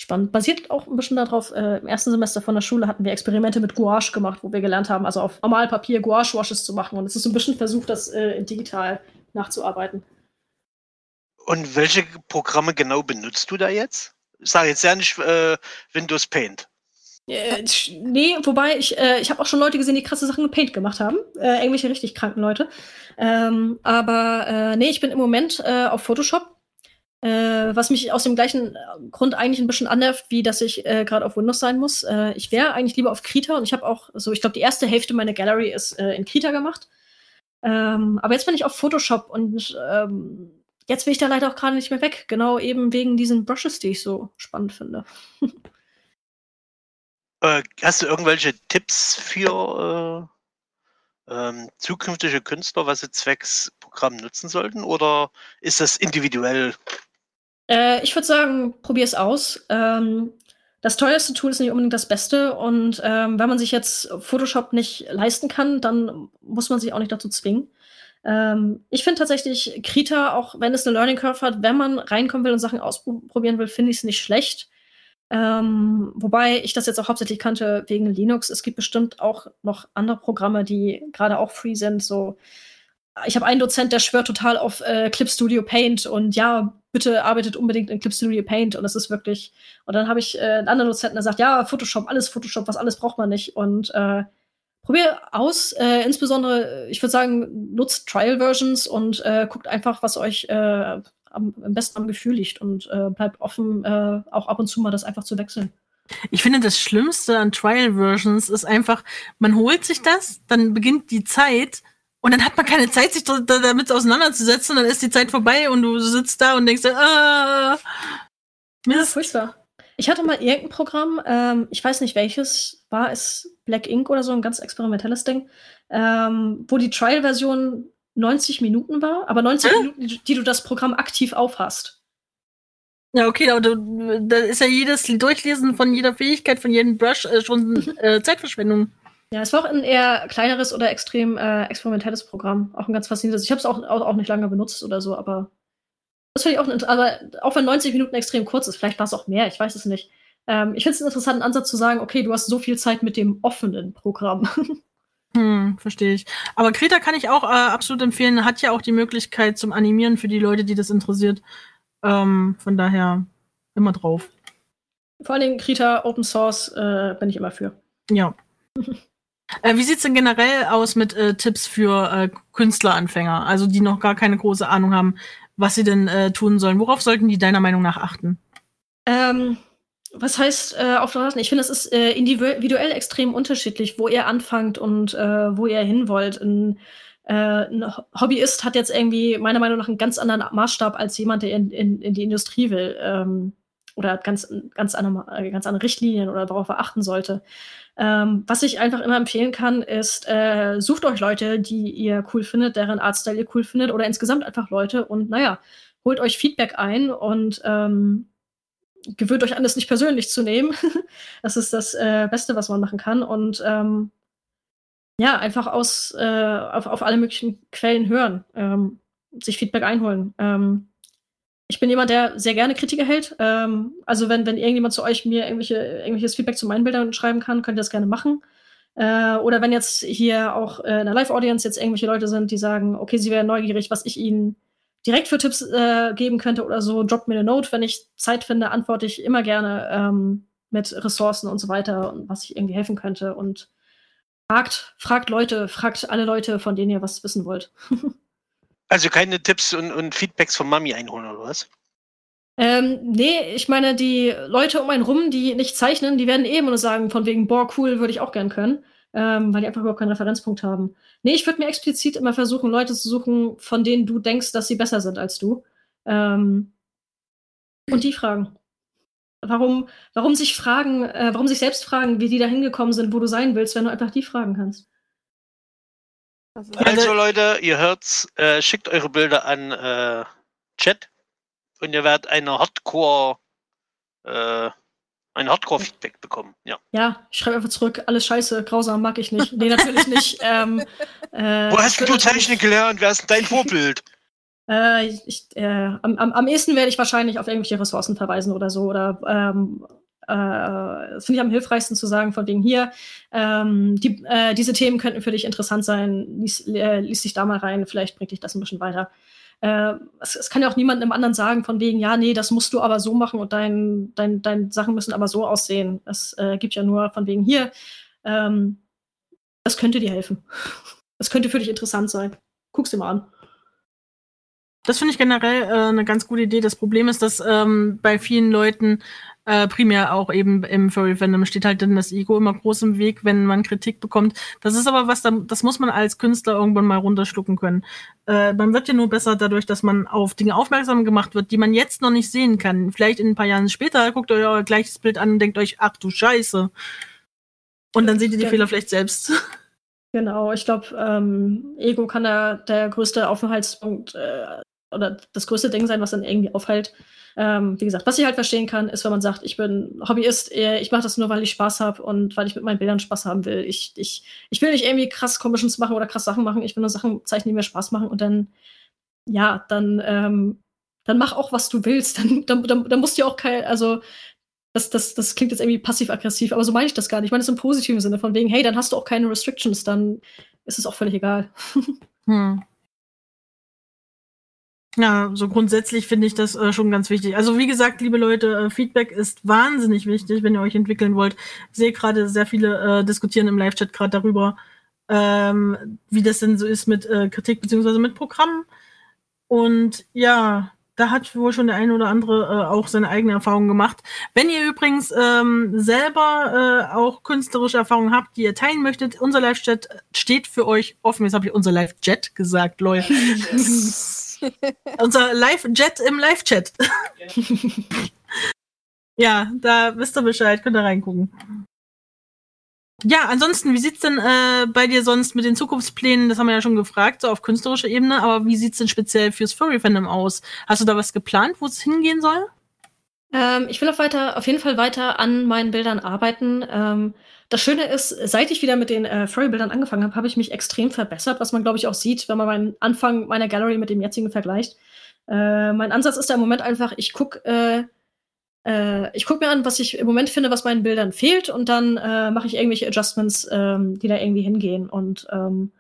Spannend. Basiert auch ein bisschen darauf, äh, im ersten Semester von der Schule hatten wir Experimente mit Gouache gemacht, wo wir gelernt haben, also auf Normalpapier Gouache-Washes zu machen. Und es ist so ein bisschen versucht, das äh, digital nachzuarbeiten. Und welche Programme genau benutzt du da jetzt? Ich sage jetzt ja nicht äh, Windows Paint. Äh, nee, wobei ich, äh, ich habe auch schon Leute gesehen, die krasse Sachen mit Paint gemacht haben. Äh, irgendwelche richtig kranken Leute. Ähm, aber äh, nee, ich bin im Moment äh, auf Photoshop. Äh, was mich aus dem gleichen äh, Grund eigentlich ein bisschen annervt, wie dass ich äh, gerade auf Windows sein muss. Äh, ich wäre eigentlich lieber auf Krita und ich habe auch, so ich glaube, die erste Hälfte meiner Gallery ist äh, in Krita gemacht. Ähm, aber jetzt bin ich auf Photoshop und ähm, jetzt will ich da leider auch gerade nicht mehr weg. Genau eben wegen diesen Brushes, die ich so spannend finde. <laughs> Äh, hast du irgendwelche Tipps für äh, ähm, zukünftige Künstler, was sie zwecks Programm nutzen sollten? Oder ist das individuell? Äh, ich würde sagen, probier es aus. Ähm, das teuerste Tool ist nicht unbedingt das Beste. Und ähm, wenn man sich jetzt Photoshop nicht leisten kann, dann muss man sich auch nicht dazu zwingen. Ähm, ich finde tatsächlich Krita, auch wenn es eine Learning Curve hat, wenn man reinkommen will und Sachen ausprobieren will, finde ich es nicht schlecht. Ähm, wobei ich das jetzt auch hauptsächlich kannte wegen Linux. Es gibt bestimmt auch noch andere Programme, die gerade auch free sind. So, ich habe einen Dozent, der schwört total auf äh, Clip Studio Paint und ja, bitte arbeitet unbedingt in Clip Studio Paint und das ist wirklich. Und dann habe ich äh, einen anderen Dozenten, der sagt, ja, Photoshop, alles Photoshop, was alles braucht man nicht. Und äh, probier aus. Äh, insbesondere, ich würde sagen, nutzt Trial Versions und äh, guckt einfach, was euch äh, am, am besten am Gefühl liegt und äh, bleibt offen, äh, auch ab und zu mal das einfach zu wechseln. Ich finde, das Schlimmste an Trial-Versions ist einfach, man holt sich das, dann beginnt die Zeit und dann hat man keine Zeit, sich da- da- damit auseinanderzusetzen, dann ist die Zeit vorbei und du sitzt da und denkst, ah, Ja, Mist. furchtbar. Ich hatte mal irgendein Programm, ähm, ich weiß nicht welches, war es Black Ink oder so, ein ganz experimentelles Ding, ähm, wo die Trial-Version 90 Minuten war, aber 90 Hä? Minuten, die, du das Programm aktiv aufhast. Ja, okay, aber du, da ist ja jedes Durchlesen von jeder Fähigkeit, von jedem Brush äh, schon <laughs> äh, Zeitverschwendung. Ja, es war auch ein eher kleineres oder extrem äh, experimentelles Programm. Auch ein ganz faszinierendes. Ich habe es auch, auch, auch nicht lange benutzt oder so, aber das finde ich auch, ein- aber auch wenn 90 Minuten extrem kurz ist, vielleicht war es auch mehr, ich weiß es nicht. Ähm, ich finde es einen interessanten Ansatz zu sagen, okay, du hast so viel Zeit mit dem offenen Programm. <laughs> Hm, verstehe ich. Aber Kreta kann ich auch äh, absolut empfehlen. Hat ja auch die Möglichkeit zum Animieren für die Leute, die das interessiert. Ähm, von daher immer drauf. Vor allen Dingen Krita Open Source äh, bin ich immer für. Ja. <laughs> äh, wie sieht's denn generell aus mit äh, Tipps für äh, Künstleranfänger, also die noch gar keine große Ahnung haben, was sie denn äh, tun sollen? Worauf sollten die deiner Meinung nach achten? Ähm, was heißt äh, auf der Rasen? Ich finde, es ist äh, individuell extrem unterschiedlich, wo ihr anfangt und äh, wo ihr hin wollt. Ein, äh, ein Hobbyist hat jetzt irgendwie meiner Meinung nach einen ganz anderen Maßstab als jemand, der in, in, in die Industrie will. Ähm, oder ganz, ganz, andere, äh, ganz andere Richtlinien oder worauf er achten sollte. Ähm, was ich einfach immer empfehlen kann, ist, äh, sucht euch Leute, die ihr cool findet, deren Artstyle ihr cool findet, oder insgesamt einfach Leute und naja, holt euch Feedback ein und ähm, gewöhnt euch an, das nicht persönlich zu nehmen. <laughs> das ist das äh, Beste, was man machen kann. Und ähm, ja, einfach aus, äh, auf, auf alle möglichen Quellen hören, ähm, sich Feedback einholen. Ähm, ich bin jemand, der sehr gerne Kritik erhält. Ähm, also wenn, wenn irgendjemand zu euch mir irgendwelche, irgendwelches Feedback zu meinen Bildern schreiben kann, könnt ihr das gerne machen. Äh, oder wenn jetzt hier auch äh, in der Live-Audience jetzt irgendwelche Leute sind, die sagen, okay, sie wären neugierig, was ich ihnen direkt für Tipps äh, geben könnte oder so, droppt mir eine Note. Wenn ich Zeit finde, antworte ich immer gerne ähm, mit Ressourcen und so weiter und was ich irgendwie helfen könnte. Und fragt, fragt Leute, fragt alle Leute, von denen ihr was wissen wollt. <laughs> Also keine Tipps und, und Feedbacks von Mami einholen oder was? Ähm, nee, ich meine, die Leute um einen rum, die nicht zeichnen, die werden eben nur sagen, von wegen, boah, cool, würde ich auch gern können, ähm, weil die einfach überhaupt keinen Referenzpunkt haben. Nee, ich würde mir explizit immer versuchen, Leute zu suchen, von denen du denkst, dass sie besser sind als du. Ähm, und die fragen. Warum, warum sich fragen, äh, warum sich selbst fragen, wie die da hingekommen sind, wo du sein willst, wenn du einfach die fragen kannst. Also Leute, ihr hört's, äh, schickt eure Bilder an äh, Chat und ihr werdet eine Hardcore, äh, ein Hardcore-Feedback bekommen. Ja. Ja, ich schreibe einfach zurück, alles scheiße, grausam mag ich nicht. Nee, natürlich nicht. <laughs> Ähm, äh, Wo hast du Zeichnen gelernt? Wer ist dein Vorbild? <laughs> Äh, ich, äh, am, am, am ehesten werde ich wahrscheinlich auf irgendwelche Ressourcen verweisen oder so. Oder ähm, äh, das finde ich am hilfreichsten zu sagen, von wegen hier, ähm, die, äh, diese Themen könnten für dich interessant sein, lies, äh, lies dich da mal rein, vielleicht bringt dich das ein bisschen weiter. Äh, es, es, kann ja auch niemandem anderen sagen, von wegen, ja, nee, das musst du aber so machen und dein, dein, deine Sachen müssen aber so aussehen. Es äh, gibt ja nur von wegen hier, ähm, das könnte dir helfen. <laughs> Das könnte für dich interessant sein. Guck's dir mal an. Das finde ich generell äh, eine ganz gute Idee. Das Problem ist, dass ähm, bei vielen Leuten äh, primär auch eben im Furry Fandom steht halt dann das Ego immer groß im Weg, wenn man Kritik bekommt. Das ist aber was, das muss man als Künstler irgendwann mal runterschlucken können. Äh, man wird ja nur besser dadurch, dass man auf Dinge aufmerksam gemacht wird, die man jetzt noch nicht sehen kann. Vielleicht in ein paar Jahren später guckt euch euer gleiches Bild an und denkt euch, ach du Scheiße. Und dann seht ihr die ja. Fehler vielleicht selbst. Genau, ich glaube, ähm, Ego kann da der größte Aufenthaltspunkt äh, oder das größte Ding sein, was dann irgendwie aufhält. Ähm, wie gesagt, was ich halt verstehen kann, ist, wenn man sagt, ich bin Hobbyist, ich mache das nur, weil ich Spaß habe und weil ich mit meinen Bildern Spaß haben will. Ich, ich, ich will nicht irgendwie krass Commissions machen oder krass Sachen machen, ich will nur Sachen zeichnen, die mir Spaß machen und dann, ja, dann, ähm, dann mach auch, was du willst. <laughs> Dann, dann, dann, dann musst du ja auch kein, also das, das, das klingt jetzt irgendwie passiv-aggressiv, aber so meine ich das gar nicht. Ich meine es im positiven Sinne, von wegen, hey, dann hast du auch keine Restrictions, dann ist es auch völlig egal. <laughs> hm. Ja, so grundsätzlich finde ich das äh, schon ganz wichtig. Also wie gesagt, liebe Leute, äh, Feedback ist wahnsinnig wichtig, wenn ihr euch entwickeln wollt. Ich sehe gerade sehr viele äh, diskutieren im Live-Chat gerade darüber, ähm, wie das denn so ist mit äh, Kritik beziehungsweise mit Programmen. Und ja, da hat wohl schon der eine oder andere äh, auch seine eigene Erfahrung gemacht. Wenn ihr übrigens ähm, selber äh, auch künstlerische Erfahrungen habt, die ihr teilen möchtet, unser Live-Chat steht für euch offen. Jetzt habe ich unser Live-Chat gesagt, Leute. <laughs> <laughs> Unser Live-Jet im Live-Chat. ja, da wisst ihr Bescheid, könnt ihr reingucken. Ja, ansonsten, wie sieht's denn äh, bei dir sonst mit den Zukunftsplänen? Das haben wir ja schon gefragt, so auf künstlerischer Ebene, aber wie sieht's denn speziell fürs Furry-Fandom aus? Hast du da was geplant, wo es hingehen soll? Ähm, ich will auf, weiter, auf jeden Fall weiter an meinen Bildern arbeiten. Ähm, das Schöne ist, seit ich wieder mit den äh, Furry-Bildern angefangen habe, habe ich mich extrem verbessert, was man, glaube ich, auch sieht, wenn man meinen Anfang meiner Gallery mit dem jetzigen vergleicht. Äh, mein Ansatz ist da im Moment einfach, ich gucke äh, äh, ich guck mir an, was ich im Moment finde, was meinen Bildern fehlt, und dann äh, mache ich irgendwelche Adjustments, ähm, die da irgendwie hingehen. Und ähm,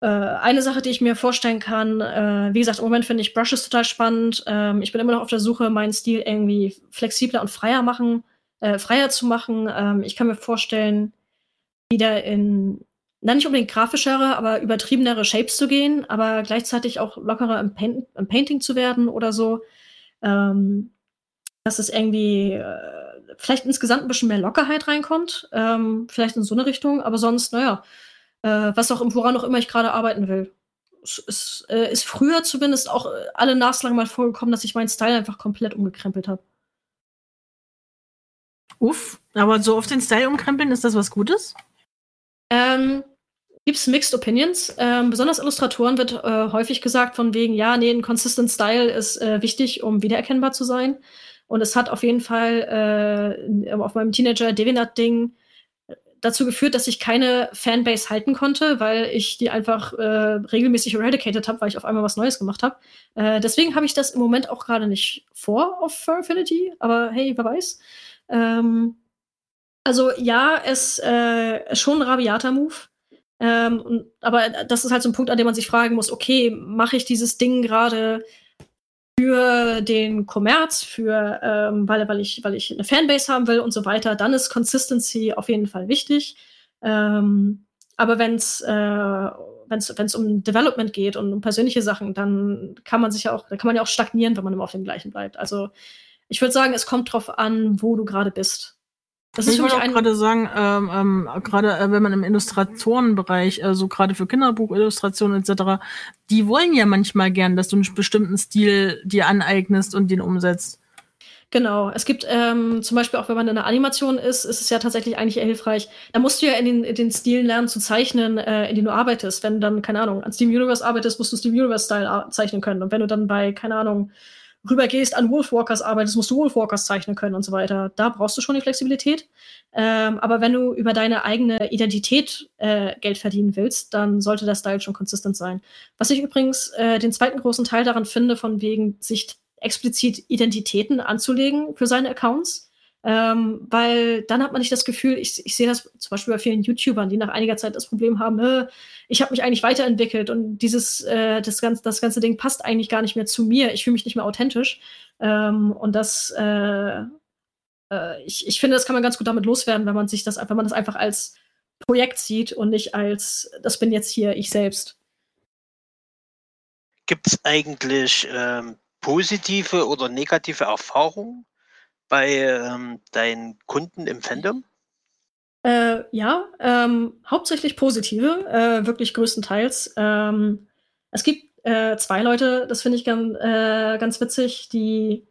äh, eine Sache, die ich mir vorstellen kann, äh, wie gesagt, im Moment finde ich Brushes total spannend. Ähm, ich bin immer noch auf der Suche, meinen Stil irgendwie flexibler und freier machen äh, freier zu machen. Ähm, ich kann mir vorstellen, wieder in, na nicht unbedingt grafischere, aber übertriebenere Shapes zu gehen, aber gleichzeitig auch lockerer im, Paint im Painting zu werden oder so. Ähm, dass es irgendwie äh, vielleicht insgesamt ein bisschen mehr Lockerheit reinkommt. Ähm, vielleicht in so eine Richtung, aber sonst, naja, äh, was auch im woran auch immer ich gerade arbeiten will. Es, es äh, ist früher zumindest auch äh, alle Nachschlagen mal vorgekommen, dass ich meinen Style einfach komplett umgekrempelt habe. Uff, aber so auf den Style umkrempeln, ist das was Gutes? Ähm, es Mixed Opinions. Ähm, besonders Illustratoren wird äh, häufig gesagt von wegen, ja, nee, ein consistent Style ist äh, wichtig, um wiedererkennbar zu sein. Und es hat auf jeden Fall äh, auf meinem Teenager Devinat-Ding äh, dazu geführt, dass ich keine Fanbase halten konnte, weil ich die einfach äh, regelmäßig eradicated habe, weil ich auf einmal was Neues gemacht habe. Äh, deswegen habe ich das im Moment auch gerade nicht vor auf Fur Affinity, aber hey, wer weiß. Ähm, also ja, es äh, schon ein rabiater Move. Ähm, und, aber das ist halt so ein Punkt, an dem man sich fragen muss, okay, mache ich dieses Ding gerade für den Kommerz, für ähm, weil, weil, ich, weil ich eine Fanbase haben will und so weiter, dann ist Consistency auf jeden Fall wichtig. Ähm, aber wenn es äh, wenn's, wenn's um Development geht und um persönliche Sachen, dann kann man sich ja auch, da kann man ja auch stagnieren, wenn man immer auf dem gleichen bleibt. Also ich würde sagen, es kommt drauf an, wo du gerade bist. Das ich wollte auch gerade sagen, ähm, ähm, gerade äh, wenn man im Illustratorenbereich, äh, so gerade für Kinderbuchillustrationen etc., die wollen ja manchmal gern, dass du einen bestimmten Stil dir aneignest und den umsetzt. Genau. Es gibt ähm, zum Beispiel auch, wenn man in einer Animation ist, ist es ja tatsächlich eigentlich eher hilfreich. Da musst du ja in den, in den Stilen lernen zu zeichnen, äh, in denen du arbeitest. Wenn du dann, keine Ahnung, an Steam Universe arbeitest, musst du Steam Universe-Style zeichnen können. Und wenn du dann bei, keine Ahnung, rübergehst, an Wolfwalkers arbeitest, musst du Wolfwalkers zeichnen können und so weiter. Da brauchst du schon die Flexibilität. Ähm, aber wenn du über deine eigene Identität äh, Geld verdienen willst, dann sollte der Style schon konsistent sein. Was ich übrigens äh, den zweiten großen Teil daran finde, von wegen sich explizit Identitäten anzulegen für seine Accounts. Ähm, weil dann hat man nicht das Gefühl, ich, ich sehe das zum Beispiel bei vielen YouTubern, die nach einiger Zeit das Problem haben, äh, ich habe mich eigentlich weiterentwickelt und dieses, äh, das, ganze, das ganze Ding passt eigentlich gar nicht mehr zu mir, ich fühle mich nicht mehr authentisch. Ähm, und das, äh, äh ich, ich finde, das kann man ganz gut damit loswerden, wenn man sich das, wenn man das einfach als Projekt sieht und nicht als, das bin jetzt hier ich selbst. Gibt es eigentlich ähm, positive oder negative Erfahrungen bei ähm, deinen Kunden im Fandom? Äh, ja, ähm, hauptsächlich positive, äh, wirklich größtenteils. Ähm, es gibt äh, zwei Leute, das finde ich ganz, äh, ganz witzig, die,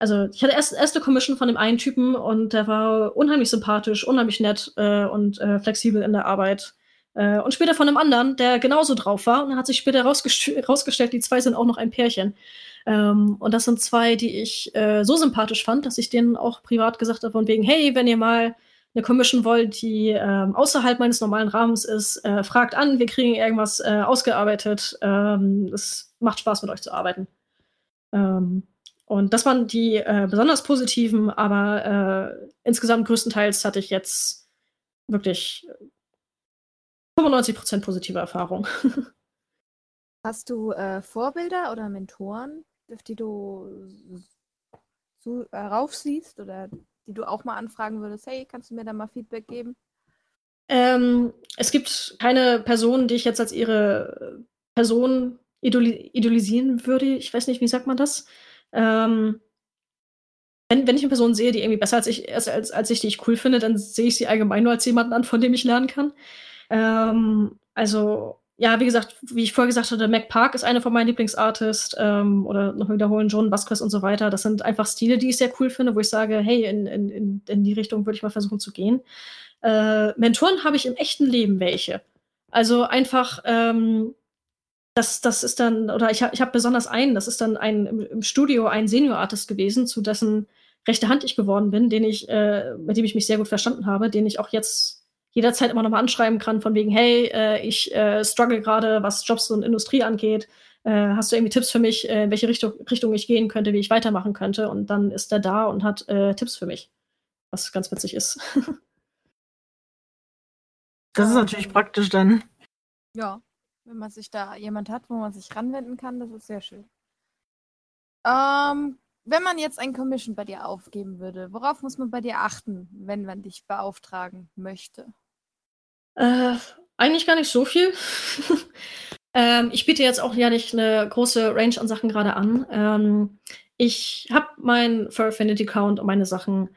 also ich hatte erst erste Commission von dem einen Typen und der war unheimlich sympathisch, unheimlich nett äh, und äh, flexibel in der Arbeit. und später von einem anderen, der genauso drauf war und hat sich später rausgestellt, die zwei sind auch noch ein Pärchen. Ähm, und das sind zwei, die ich äh, so sympathisch fand, dass ich denen auch privat gesagt habe, von wegen, hey, wenn ihr mal eine Commission wollt, die ähm, außerhalb meines normalen Rahmens ist, äh, fragt an, wir kriegen irgendwas äh, ausgearbeitet. Ähm, es macht Spaß, mit euch zu arbeiten. Ähm, und das waren die äh, besonders positiven, aber äh, insgesamt größtenteils hatte ich jetzt wirklich 95% positive Erfahrung. <laughs> Hast du äh, Vorbilder oder Mentoren, auf die du zu, äh, raufsiehst oder die du auch mal anfragen würdest, hey, kannst du mir da mal Feedback geben? Ähm, es gibt keine Person, die ich jetzt als ihre Person idoli idolisieren würde. Ich weiß nicht, wie sagt man das? Ähm, wenn, wenn ich eine Person sehe, die irgendwie besser als ich, als, als, als ich, die ich cool finde, dann sehe ich sie allgemein nur als jemanden an, von dem ich lernen kann. Ähm, also ja, wie gesagt, wie ich vorher gesagt hatte, Mac Park ist eine von meinen Lieblingsartists ähm, oder noch wiederholen, John Vasquez und so weiter. Das sind einfach Stile, die ich sehr cool finde, wo ich sage, hey, in, in, in die Richtung würde ich mal versuchen zu gehen. Äh, Mentoren habe ich im echten Leben welche. Also einfach, ähm, das, das ist dann, oder ich habe ich hab besonders einen, das ist dann ein im, im Studio ein Senior-Artist gewesen, zu dessen rechte Hand ich geworden bin, den ich, äh, mit dem ich mich sehr gut verstanden habe, den ich auch jetzt jederzeit immer noch mal anschreiben kann, von wegen, hey, äh, ich äh, struggle gerade, was Jobs und Industrie angeht. Äh, hast du irgendwie Tipps für mich, äh, in welche Richtung, Richtung ich gehen könnte, wie ich weitermachen könnte? Und dann ist er da und hat äh, Tipps für mich, was ganz witzig ist. <laughs> das ist natürlich praktisch dann. Ja, wenn man sich da jemand hat, wo man sich ranwenden kann, das ist sehr schön. Ähm, wenn man jetzt ein Commission bei dir aufgeben würde, worauf muss man bei dir achten, wenn man dich beauftragen möchte? Äh, eigentlich gar nicht so viel. <laughs> ähm, ich biete jetzt auch ja nicht eine große Range an Sachen gerade an. Ähm, ich habe meinen Fur Affinity Count und meine Sachen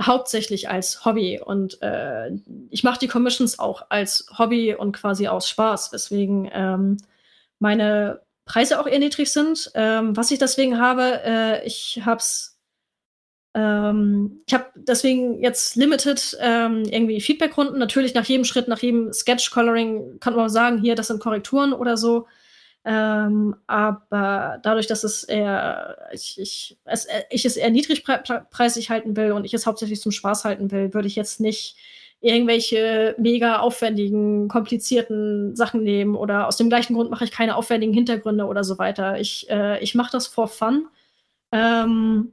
hauptsächlich als Hobby und äh, ich mache die Commissions auch als Hobby und quasi aus Spaß, weswegen ähm, meine Preise auch eher niedrig sind. Ähm, was ich deswegen habe, äh, ich hab's ähm, ich habe deswegen jetzt limited ähm, irgendwie Feedbackrunden. Natürlich nach jedem Schritt, nach jedem Sketch-Coloring kann man sagen, hier, das sind Korrekturen oder so. Ähm, aber dadurch, dass es eher, ich, ich, es, ich es eher niedrigpreisig halten will und ich es hauptsächlich zum Spaß halten will, würde ich jetzt nicht irgendwelche mega aufwendigen, komplizierten Sachen nehmen oder aus dem gleichen Grund mache ich keine aufwendigen Hintergründe oder so weiter. Ich, äh, ich mache das for fun. Ähm,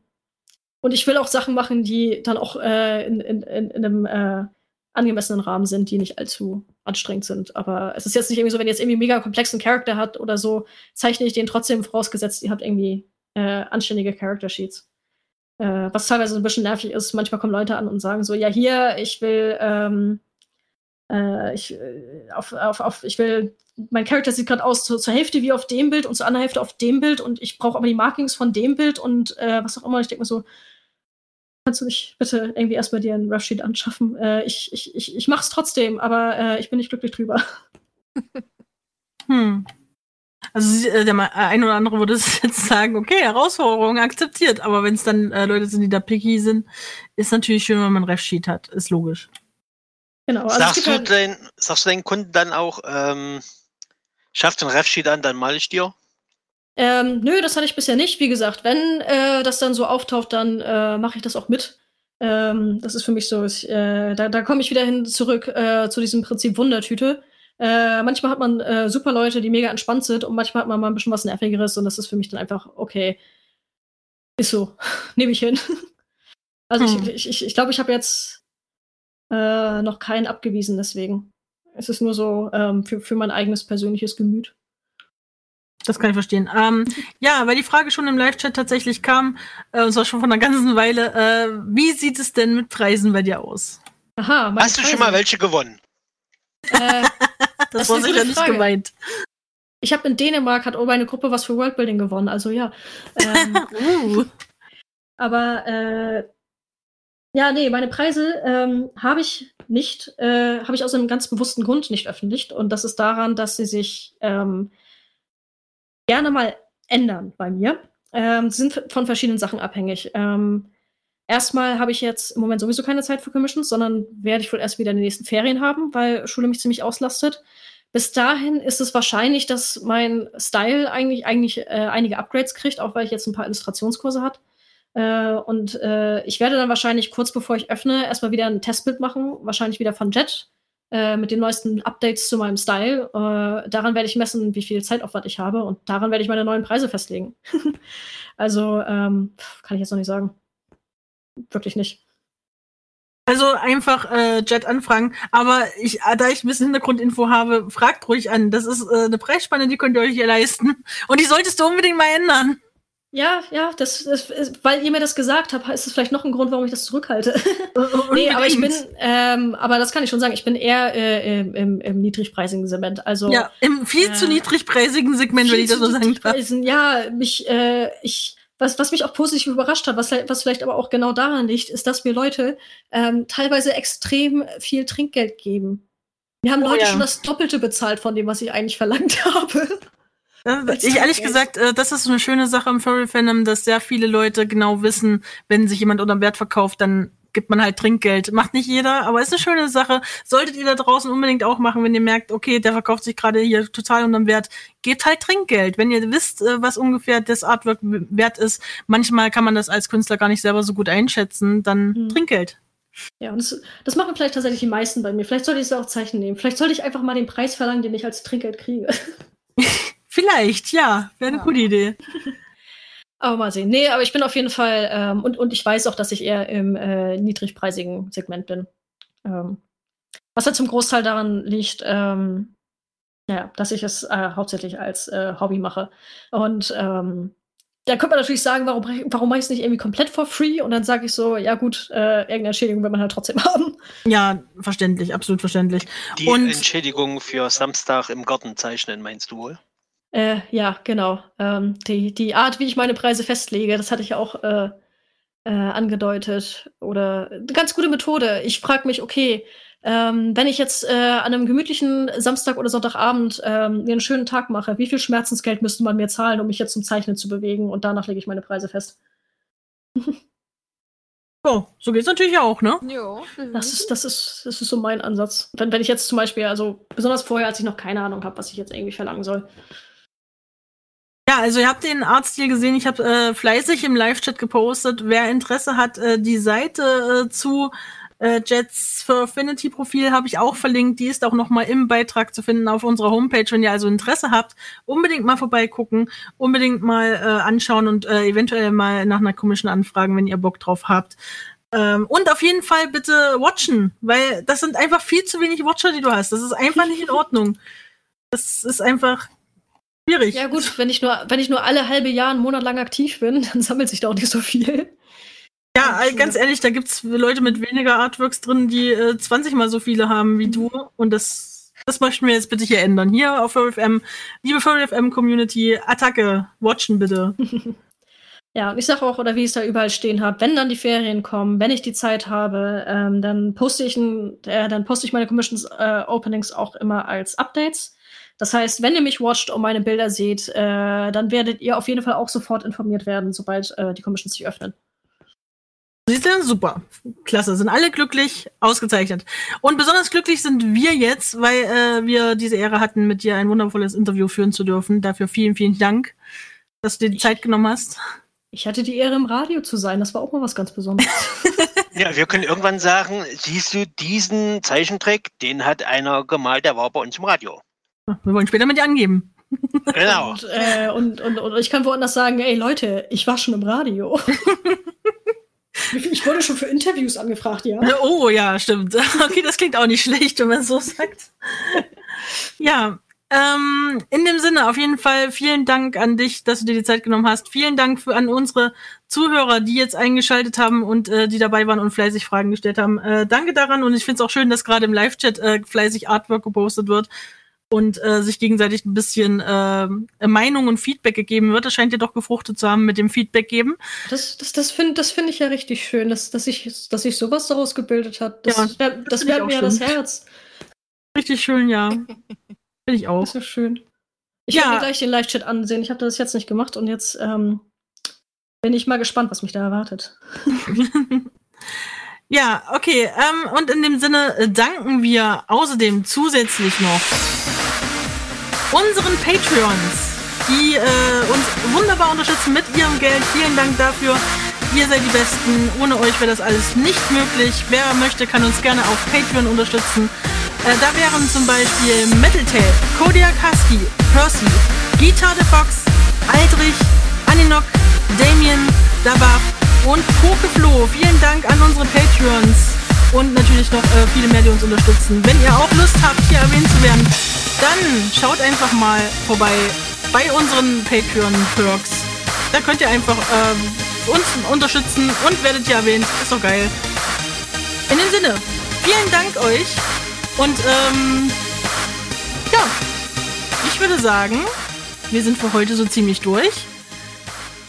und ich will auch Sachen machen, die dann auch äh, in, in, in, in, einem äh, angemessenen Rahmen sind, die nicht allzu anstrengend sind. Aber es ist jetzt nicht irgendwie so, wenn ihr jetzt irgendwie mega komplexen Charakter hat oder so, zeichne ich den trotzdem vorausgesetzt, ihr habt irgendwie äh, anständige Character Sheets. Äh, was teilweise ein bisschen nervig ist. Manchmal kommen Leute an und sagen so, ja, hier, ich will ähm, äh, äh, ich, äh, auf, auf, auf, ich will, mein Charakter sieht gerade aus zu, zur Hälfte wie auf dem Bild und zur anderen Hälfte auf dem Bild und ich brauche aber die Markings von dem Bild und äh, was auch immer. Ich denke mir so, kannst du nicht bitte irgendwie erstmal dir einen Rough Sheet anschaffen? Äh, ich, ich, ich, ich mach's trotzdem, aber äh, ich bin nicht glücklich drüber. <laughs> <laughs> Hm. Also äh, der äh, ein oder andere würde <laughs> jetzt sagen, okay, Herausforderung akzeptiert, aber wenn es dann äh, Leute sind, die da picky sind, ist natürlich schön, wenn man ein Refsheet hat, ist logisch. Genau. Also sagst, du halt dein, sagst du deinen Kunden dann auch, ähm, schaff den Refsheet an, dann mal ich dir? Ähm, nö, das hatte ich bisher nicht. Wie gesagt, wenn äh, das dann so auftaucht, dann äh, mache ich das auch mit. Ähm, das ist für mich so, ich, äh, da, da komme ich wieder hin zurück äh, zu diesem Prinzip Wundertüte. Äh, manchmal hat man äh, super Leute, die mega entspannt sind und manchmal hat man mal ein bisschen was Nervigeres und das ist für mich dann einfach, okay, ist so, <laughs> nehme ich hin. <laughs> also hm. ich, ich, ich glaube, ich habe jetzt noch keinen abgewiesen deswegen. Es ist nur so ähm, für, für mein eigenes persönliches Gemüt. Das kann ich verstehen. Ähm, ja, weil die Frage schon im Live-Chat tatsächlich kam, äh, und zwar schon von einer ganzen Weile, äh, wie sieht es denn mit Preisen bei dir aus? Aha, Hast du schon mal welche gewonnen? Äh, <laughs> das, das war sicher nicht gemeint. Ich habe in Dänemark hat meine Gruppe was für Worldbuilding gewonnen, also ja. Ähm, <laughs> uh. Aber äh, ja, nee, meine Preise ähm, habe ich nicht, äh, habe ich aus einem ganz bewussten Grund nicht öffentlich. Und das ist daran, dass sie sich ähm, gerne mal ändern bei mir. Ähm, sind von verschiedenen Sachen abhängig. Ähm, erstmal habe ich jetzt im Moment sowieso keine Zeit für Commissions, sondern werde ich wohl erst wieder in den nächsten Ferien haben, weil Schule mich ziemlich auslastet. Bis dahin ist es wahrscheinlich, dass mein Style eigentlich, eigentlich äh, einige Upgrades kriegt, auch weil ich jetzt ein paar Illustrationskurse hat. Äh, und äh, ich werde dann wahrscheinlich kurz bevor ich öffne, erstmal wieder ein Testbild machen, wahrscheinlich wieder von Jet, äh, mit den neuesten Updates zu meinem Style. Äh, daran werde ich messen, wie viel Zeitaufwand ich habe und daran werde ich meine neuen Preise festlegen. <laughs> also ähm, kann ich jetzt noch nicht sagen. Wirklich nicht. Also einfach äh, Jet anfragen. Aber ich, da ich ein bisschen Hintergrundinfo habe, fragt ruhig an. Das ist äh, eine Preisspanne, die könnt ihr euch hier leisten. Und die solltest du unbedingt mal ändern. Ja, ja, das, das ist, weil ihr mir das gesagt habt, ist es vielleicht noch ein Grund, warum ich das zurückhalte. <laughs> nee, aber ich bin, ähm, aber das kann ich schon sagen, ich bin eher äh, im, im niedrigpreisigen Segment. Also ja, im viel äh, zu niedrigpreisigen Segment, wenn ich das so sagen darf. Ja, mich, äh, ich, was, was mich auch positiv überrascht hat, was, was vielleicht aber auch genau daran liegt, ist, dass mir Leute ähm, teilweise extrem viel Trinkgeld geben. Wir haben oh, Leute ja. schon das Doppelte bezahlt von dem, was ich eigentlich verlangt <laughs> habe. <laughs> Ich ehrlich gesagt, äh, das ist eine schöne Sache im Furry Fandom, dass sehr viele Leute genau wissen, wenn sich jemand unter Wert verkauft, dann gibt man halt Trinkgeld. Macht nicht jeder, aber ist eine schöne Sache. Solltet ihr da draußen unbedingt auch machen, wenn ihr merkt, okay, der verkauft sich gerade hier total unterm Wert, gebt halt Trinkgeld. Wenn ihr wisst, äh, was ungefähr das Artwork wert ist, manchmal kann man das als Künstler gar nicht selber so gut einschätzen, dann hm. Trinkgeld. Ja, und das, das machen vielleicht tatsächlich die meisten bei mir. Vielleicht sollte ich es auch Zeichen nehmen. Vielleicht sollte ich einfach mal den Preis verlangen, den ich als Trinkgeld kriege. <laughs> Vielleicht, ja. Wäre eine ja. gute Idee. <laughs> Aber mal sehen. Nee, aber ich bin auf jeden Fall, ähm, und, und ich weiß auch, dass ich eher im äh, niedrigpreisigen Segment bin. Ähm, was halt zum Großteil daran liegt, ähm, ja, dass ich es äh, hauptsächlich als äh, Hobby mache. Und ähm, da könnte man natürlich sagen, warum, warum mache ich es nicht irgendwie komplett for free? Und dann sage ich so, ja gut, äh, irgendeine Entschädigung will man halt trotzdem <laughs> haben. Ja, verständlich, absolut verständlich. Die und Entschädigung für Samstag im Garten zeichnen, meinst du wohl? Äh, ja, genau. Ähm, die, die Art, wie ich meine Preise festlege, das hatte ich ja auch äh, äh, angedeutet. Oder eine ganz gute Methode. Ich frage mich, okay, ähm, wenn ich jetzt äh, an einem gemütlichen Samstag oder Sonntagabend ähm, einen schönen Tag mache, wie viel Schmerzensgeld müsste man mir zahlen, um mich jetzt zum Zeichnen zu bewegen? Und danach lege ich meine Preise fest. <laughs> Oh, so geht's natürlich auch, ne? Ja. Das ist, das ist, das ist so mein Ansatz. Wenn, wenn ich jetzt zum Beispiel, also besonders vorher, als ich noch keine Ahnung habe, was ich jetzt irgendwie verlangen soll. Ja, also ihr habt den Artstil gesehen. Ich habe äh, fleißig im Live-Chat gepostet. Wer Interesse hat, äh, die Seite äh, zu äh, Jets for Affinity Profil habe ich auch verlinkt. Die ist auch noch mal im Beitrag zu finden auf unserer Homepage. Wenn ihr also Interesse habt, unbedingt mal vorbeigucken, unbedingt mal äh, anschauen und äh, eventuell mal nach einer komischen anfragen, wenn ihr Bock drauf habt. Ähm, und auf jeden Fall bitte watchen, weil das sind einfach viel zu wenig Watcher, die du hast. Das ist einfach nicht in Ordnung. Das ist einfach Schwierig. Ja, gut, wenn ich nur, wenn ich nur alle halbe Jahr einen Monat lang aktiv bin, <laughs> dann sammelt sich da auch nicht so viel. Ja, äh, ganz ehrlich, da gibt's Leute mit weniger Artworks drin, die äh, 20 mal so viele haben wie du. Und das, das möchten wir jetzt bitte hier ändern. Hier auf FurryFM, liebe FurryFM Community, Attacke, watchen bitte. <laughs> Ja, und ich sage auch, oder wie ich es da überall stehen habe, wenn dann die Ferien kommen, wenn ich die Zeit habe, ähm, dann poste ich ein, äh, dann poste ich meine Commissions äh, Openings auch immer als Updates. Das heißt, wenn ihr mich watcht und meine Bilder seht, äh, dann werdet ihr auf jeden Fall auch sofort informiert werden, sobald äh, die Commissions sich öffnen. Siehst du? Super. Klasse. Sind alle glücklich, ausgezeichnet. Und besonders glücklich sind wir jetzt, weil äh, wir diese Ehre hatten, mit dir ein wundervolles Interview führen zu dürfen. Dafür vielen, vielen Dank, dass du dir die Zeit genommen hast. Ich hatte die Ehre, im Radio zu sein. Das war auch mal was ganz Besonderes. <laughs> Ja, wir können irgendwann sagen, siehst du diesen Zeichentrick, den hat einer gemalt, der war bei uns im Radio. Wir wollen später mit dir angeben. Genau. und, äh, und, und, und ich kann woanders sagen, ey Leute, ich war schon im Radio. ich wurde schon für Interviews angefragt, ja. Oh ja, stimmt. <laughs> Okay, das klingt auch nicht schlecht, wenn man es so sagt. Ja, ähm, in dem Sinne auf jeden Fall vielen Dank an dich, dass du dir die Zeit genommen hast. Vielen Dank für, an unsere Zuhörer, die jetzt eingeschaltet haben und äh, die dabei waren und fleißig Fragen gestellt haben. Äh, danke daran und ich finde es auch schön, dass gerade im Live-Chat äh, fleißig Artwork gepostet wird und äh, sich gegenseitig ein bisschen äh, Meinung und Feedback gegeben wird. Das scheint ja doch gefruchtet zu haben mit dem Feedback geben. Das, das, das finde das find ich ja richtig schön, dass, dass, sich dass sich sowas daraus gebildet hat. Das, Ja, das, das ich wärmt mir ja das. Herz. Richtig schön, ja. <laughs> Finde ich auch. Das ist schön. Ich Ja. werde mir gleich den Live-Chat ansehen. Ich habe das jetzt nicht gemacht und jetzt ähm, bin ich mal gespannt, was mich da erwartet. <laughs> Ja, okay. Ähm, und in dem Sinne äh, danken wir außerdem zusätzlich noch unseren Patreons, die äh, uns wunderbar unterstützen mit ihrem Geld. Vielen Dank dafür. Ihr seid die Besten. Ohne euch wäre das alles nicht möglich. Wer möchte, kann uns gerne auf Patreon unterstützen. Äh, da wären zum Beispiel Metal Tape, Kodiak Husky, Percy, Guitar the Fox, Aldrich, Aninok, Damien, Dabach und Pokeflo. Vielen Dank an unsere Patreons und natürlich noch äh, viele mehr, die uns unterstützen. Wenn ihr auch Lust habt, hier erwähnt zu werden, dann schaut einfach mal vorbei bei unseren Patreon-Perks. Da könnt ihr einfach ähm, uns unterstützen und werdet hier erwähnt. Ist doch geil. In dem Sinne, vielen Dank euch und ähm, ja, ich würde sagen, wir sind für heute so ziemlich durch.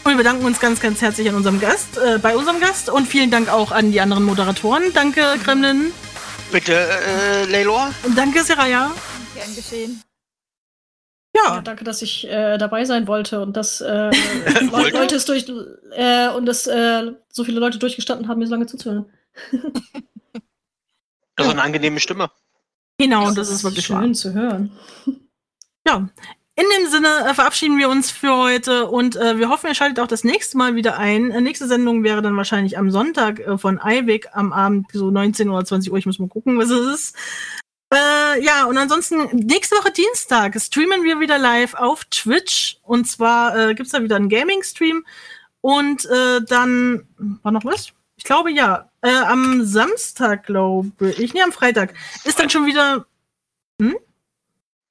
Und wir bedanken uns ganz, ganz herzlich an unserem Gast, äh, bei unserem Gast und vielen Dank auch an die anderen Moderatoren. Danke, Kremlin. Bitte, äh, Leilor? Danke, Seraya. Gern geschehen. Ja, Ja, danke, dass ich äh, dabei sein wollte und dass äh, <laughs> Wollte? Leute es durch äh, und dass äh, so viele Leute durchgestanden haben, mir so lange zuzuhören. <laughs> Also eine angenehme Stimme. genau, das ist wirklich schön wahr. zu hören. Ja, in dem Sinne äh, verabschieden wir uns für heute und äh, wir hoffen, ihr schaltet auch das nächste Mal wieder ein. Äh, nächste Sendung wäre dann wahrscheinlich am Sonntag äh, von Eiwig am Abend, so 19 oder 20 Uhr. Ich muss mal gucken, was es ist. Äh, ja, und ansonsten nächste Woche Dienstag streamen wir wieder live auf Twitch. Und zwar äh, gibt's da wieder einen Gaming-Stream. Und äh, dann, war noch was? Ich glaube ja. Äh, am Samstag, glaube ich. Nee, am Freitag. Ist dann schon wieder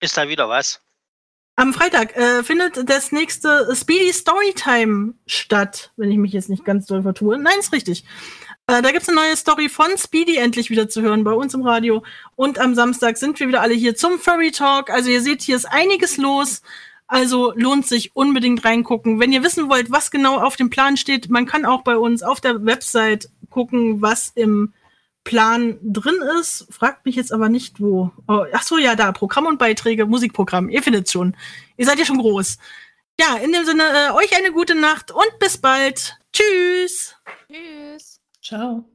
Ist da wieder was? Am Freitag äh, findet das nächste Speedy Storytime statt, wenn ich mich jetzt nicht ganz doll vertue. Nein, ist richtig. Äh, da gibt's eine neue Story von Speedy endlich wieder zu hören bei uns im Radio. Und am Samstag sind wir wieder alle hier zum Furry Talk. Also ihr seht, hier ist einiges los. Also lohnt sich unbedingt reingucken. Wenn ihr wissen wollt, was genau auf dem Plan steht, man kann auch bei uns auf der Website gucken, was im Plan drin ist. Fragt mich jetzt aber nicht, wo. Oh, ach so, ja, da. Programm und Beiträge, Musikprogramm. Ihr findet schon. Ihr seid ja schon groß. Ja, in dem Sinne, äh, euch eine gute Nacht und bis bald. Tschüss. Tschüss. Ciao.